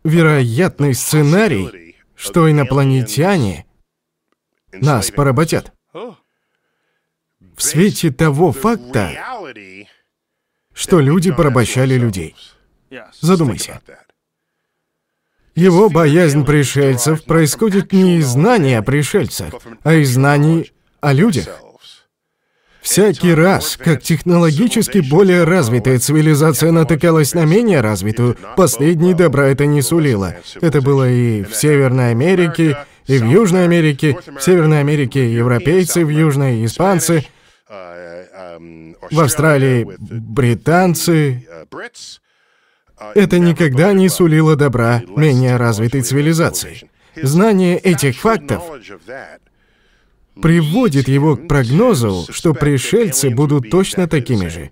вероятный сценарий, что инопланетяне нас поработят. В свете того факта, что люди порабощали людей. Задумайся. Его боязнь пришельцев происходит не из знаний о пришельцах, а из знаний о людях. Всякий раз, как технологически более развитая цивилизация натыкалась на менее развитую, последней добра это не сулило. Это было и в Северной Америке, и в Южной Америке. В Северной Америке европейцы, в Южной испанцы, в Австралии британцы. Это никогда не сулило добра менее развитой цивилизации. Знание этих фактов приводит его к прогнозу, что пришельцы будут точно такими же.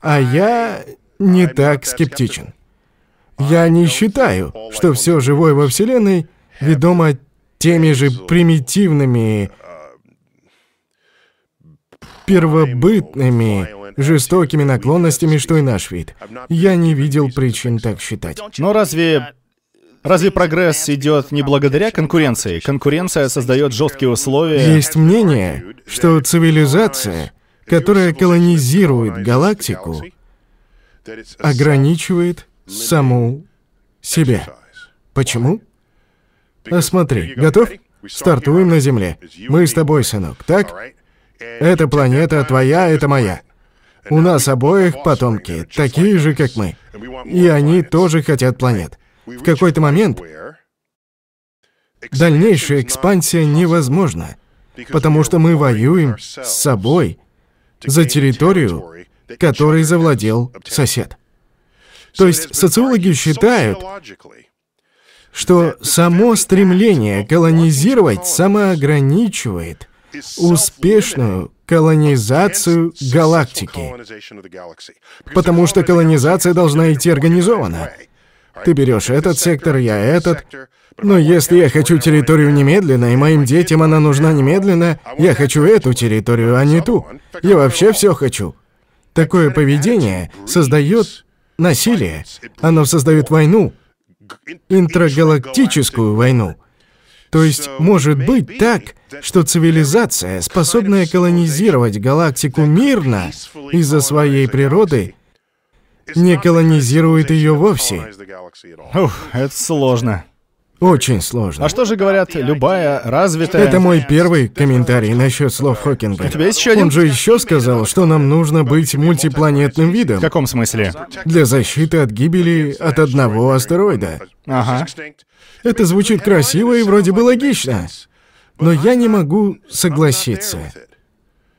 А я не так скептичен. Я не считаю, что все живое во Вселенной ведомо теми же примитивными, первобытными, жестокими наклонностями, что и наш вид. Я не видел причин так считать. Но разве... Разве прогресс идет не благодаря конкуренции? Конкуренция создает жесткие условия. Есть мнение, что цивилизация, которая колонизирует галактику, ограничивает саму себя. Почему? А смотри, готов? Стартуем на Земле. Мы с тобой, сынок, так? Эта планета твоя, это моя. У нас обоих потомки, такие же, как мы. И они тоже хотят планет. В какой-то момент дальнейшая экспансия невозможна, потому что мы воюем с собой за территорию, которой завладел сосед. То есть социологи считают, что само стремление колонизировать самоограничивает успешную колонизацию галактики. Потому что колонизация должна идти организованно. Ты берешь этот сектор, я этот. Но если я хочу территорию немедленно, и моим детям она нужна немедленно, я хочу эту территорию, а не ту. Я вообще все хочу. Такое поведение создает насилие. Оно создает войну, интрагалактическую войну. То есть может быть так, что цивилизация, способная колонизировать галактику мирно из-за своей природы, не колонизирует ее вовсе. Ух, это сложно. Очень сложно. А что же говорят, любая развитая... Это мой первый комментарий насчет слов Хокинга. У тебя есть еще один? Он же еще сказал, что нам нужно быть мультипланетным В видом каком смысле? для защиты от гибели от одного астероида. Ага. Это звучит красиво и вроде бы логично. Но я не могу согласиться.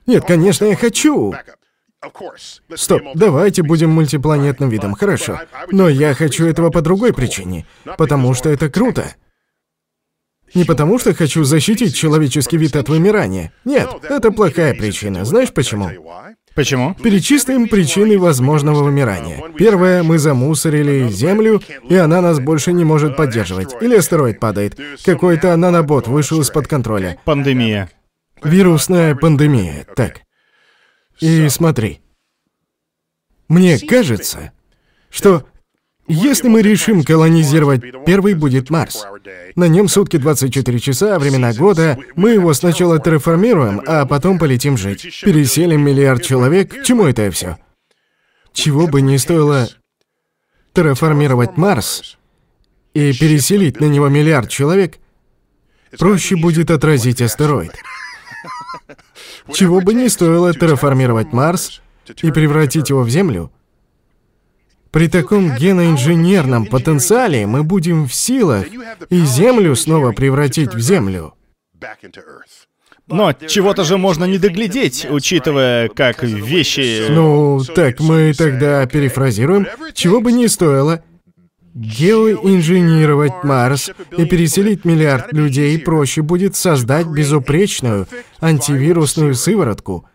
Нет, конечно, я хочу. Стоп, давайте будем мультипланетным видом, хорошо. Но я хочу этого по другой причине. Потому что это круто. Не потому что хочу защитить человеческий вид от вымирания. Нет, это плохая причина. Знаешь почему? Почему? Перечислим причины возможного вымирания. Первое, мы замусорили Землю, и она нас больше не может поддерживать. Или астероид падает. Какой-то нанобот вышел из-под контроля. Пандемия. Вирусная пандемия. Так. И смотри. Мне кажется, что Если мы решим колонизировать, первый будет Марс. На нем сутки 24 часа, времена года. Мы его сначала терраформируем, а потом полетим жить. Переселим миллиард человек. К чему это все? Чего бы не стоило терраформировать Марс и переселить на него миллиард человек, проще будет отразить астероид. Чего бы не стоило терраформировать Марс и превратить его в Землю, при таком геноинженерном потенциале мы будем в силах и Землю снова превратить в Землю. Но чего-то же можно не доглядеть, учитывая, как вещи... Ну, так мы тогда перефразируем, чего бы не стоило. Геоинженировать Марс и переселить миллиард людей проще будет создать безупречную антивирусную сыворотку,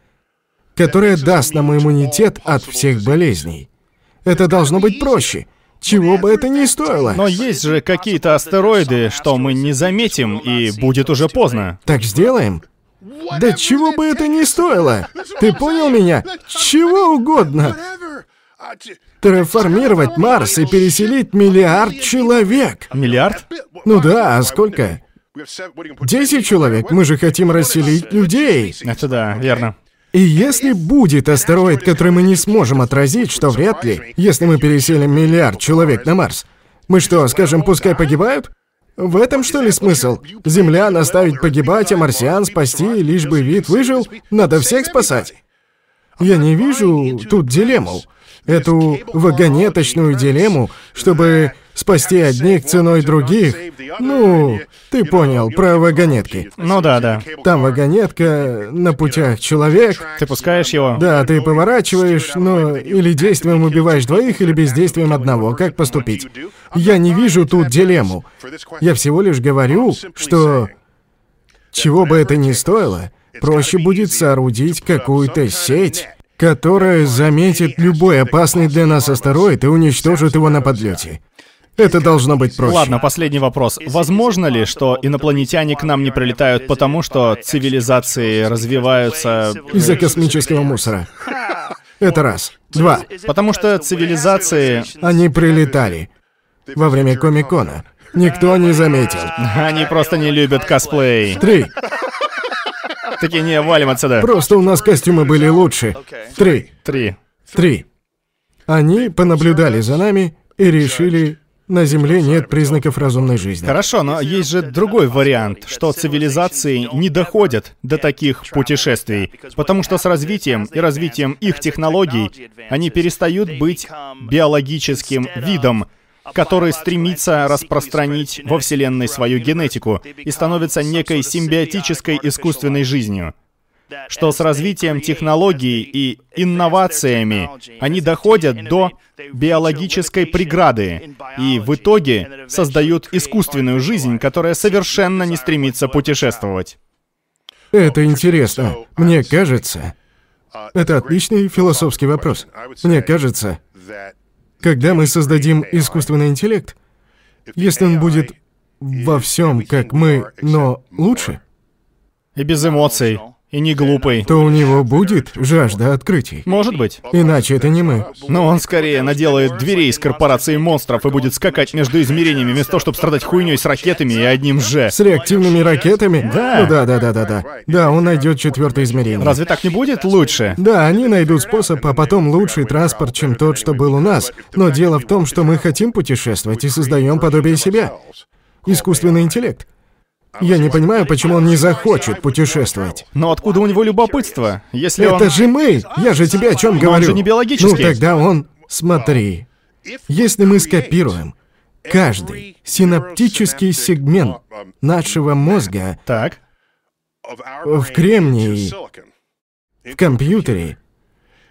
которая даст нам иммунитет от всех болезней. Это должно быть проще. Чего бы это ни стоило. Но есть же какие-то астероиды, что мы не заметим, и будет уже поздно. Так сделаем? Да чего бы это ни стоило. Ты понял меня? Чего угодно. Терраформировать Марс и переселить миллиард человек. Миллиард? Ну да, а сколько? Десять человек. Мы же хотим расселить людей. Это да, верно. И если будет астероид, который мы не сможем отразить, что вряд ли, если мы переселим миллиард человек на Марс, мы что, скажем, пускай погибают? В этом что ли смысл? Землян оставить погибать, а марсиан спасти, лишь бы вид выжил? Надо всех спасать. Я не вижу тут дилемму. Эту вагонеточную дилемму, чтобы спасти одних ценой других. Ну, ты понял, про вагонетки. Ну да, да. Там вагонетка, на путях человек. Ты пускаешь его? Да, ты поворачиваешь, но или действием убиваешь двоих, или бездействием одного. Как поступить? Я не вижу тут дилемму. Я всего лишь говорю, что... Чего бы это ни стоило, проще будет соорудить какую-то сеть, которая заметит любой опасный для нас астероид и уничтожит его на подлете. Это должно быть проще. Ладно, последний вопрос. Возможно ли, что инопланетяне к нам не прилетают потому, что цивилизации развиваются... Из-за космического мусора. Это раз. Два. Потому что цивилизации... Они прилетали. Во время Комикона. Никто не заметил. Они просто не любят косплей. Три. Такие, не, валим отсюда. Просто у нас костюмы были лучше. Три. Три. Три. Они понаблюдали за нами и решили на Земле нет признаков разумной жизни. Хорошо, но есть же другой вариант, что цивилизации не доходят до таких путешествий, потому что с развитием и развитием их технологий они перестают быть биологическим видом, который стремится распространить во Вселенной свою генетику и становится некой симбиотической искусственной жизнью что с развитием технологий и инновациями они доходят до биологической преграды и в итоге создают искусственную жизнь, которая совершенно не стремится путешествовать. Это интересно. Мне кажется, это отличный философский вопрос. Мне кажется, когда мы создадим искусственный интеллект, если он будет во всем, как мы, но лучше. И без эмоций. И не глупый. То у него будет жажда открытий. Может быть. Иначе это не мы. Но он скорее наделает дверей из корпорации монстров и будет скакать между измерениями, вместо того, чтобы страдать хуйней с ракетами и одним же. С реактивными ракетами? Да. Ну да, да, да, да, да. Да, он найдет четвертое измерение. Разве так не будет лучше? Да, они найдут способ, а потом лучший транспорт, чем тот, что был у нас. Но дело в том, что мы хотим путешествовать и создаем подобие себя. Искусственный интеллект. Я не понимаю, почему он не захочет путешествовать. Но откуда у него любопытство, если Это он... же мы! Я же тебе о чем Но он говорю. же не биологический. Ну тогда он... Смотри. Если мы скопируем каждый синаптический сегмент нашего мозга Так. в кремнии, в компьютере,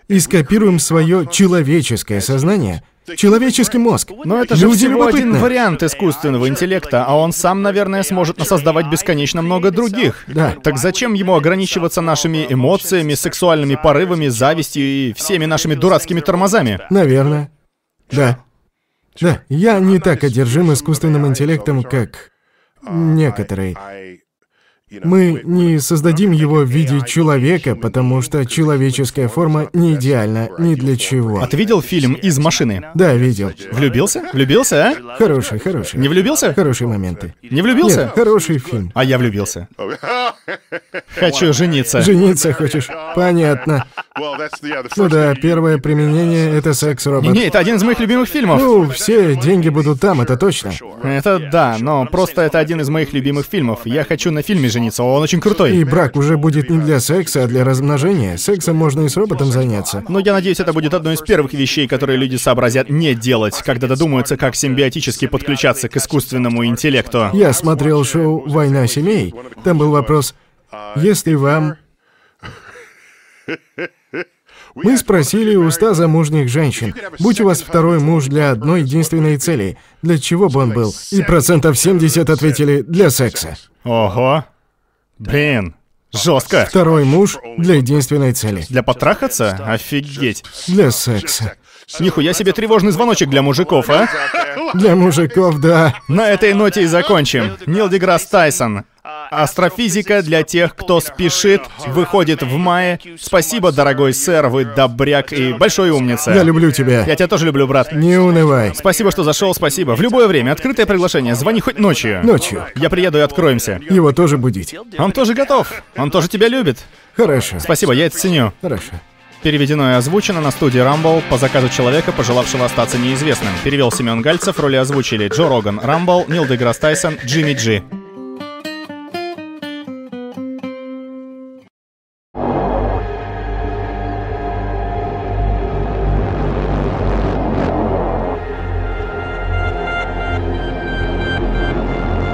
и скопируем свое человеческое сознание, человеческий мозг. Но это же Люди всего один вариант искусственного интеллекта, а он сам, наверное, сможет насоздавать бесконечно много других. Да. Так зачем ему ограничиваться нашими эмоциями, сексуальными порывами, завистью и всеми нашими дурацкими тормозами? Наверное. Да. Да, я не так одержим искусственным интеллектом, как некоторые. Мы не создадим его в виде человека, потому что человеческая форма не идеальна ни для чего. А ты видел фильм «Из машины»? Да, видел. Влюбился? Влюбился, а? Хороший, хороший. Не влюбился? Хорошие моменты. Не влюбился? Нет, хороший фильм. А я влюбился. Хочу жениться. Жениться хочешь? Понятно. Ну да, первое применение — это секс-робот. Не, это один из моих любимых фильмов. Ну, все деньги будут там, это точно. Это да, но просто это один из моих любимых фильмов. Я хочу на фильме жениться, он очень крутой. И брак уже будет не для секса, а для размножения. Сексом можно и с роботом заняться. Но я надеюсь, это будет одной из первых вещей, которые люди сообразят не делать, когда додумаются, как симбиотически подключаться к искусственному интеллекту. Я смотрел шоу «Война семей». Там был вопрос, если вам... Мы спросили у ста замужних женщин, будь у вас второй муж для одной единственной цели, для чего бы он был? И процентов 70 ответили «для секса». Ого. Блин, жестко. Второй муж для единственной цели. Для потрахаться? Офигеть. Для секса. Нихуя себе тревожный звоночек для мужиков, а? Для мужиков, да. На этой ноте и закончим. Нил Деграсс Тайсон. Астрофизика для тех, кто спешит, выходит в мае. Спасибо, дорогой сэр, вы добряк и большой умница. Я люблю тебя. Я тебя тоже люблю, брат. Не унывай. Спасибо, что зашел, спасибо. В любое время, открытое приглашение, звони хоть ночью. Ночью. Я приеду и откроемся. Его тоже будить. Он тоже готов. Он тоже тебя любит. Хорошо. Спасибо, я это ценю. Хорошо. Переведено и озвучено на студии Rumble по заказу человека, пожелавшего остаться неизвестным. Перевел Семен Гальцев, роли озвучили Джо Роган, Рамбл, Нил Деграсс Тайсон, Джимми Джи.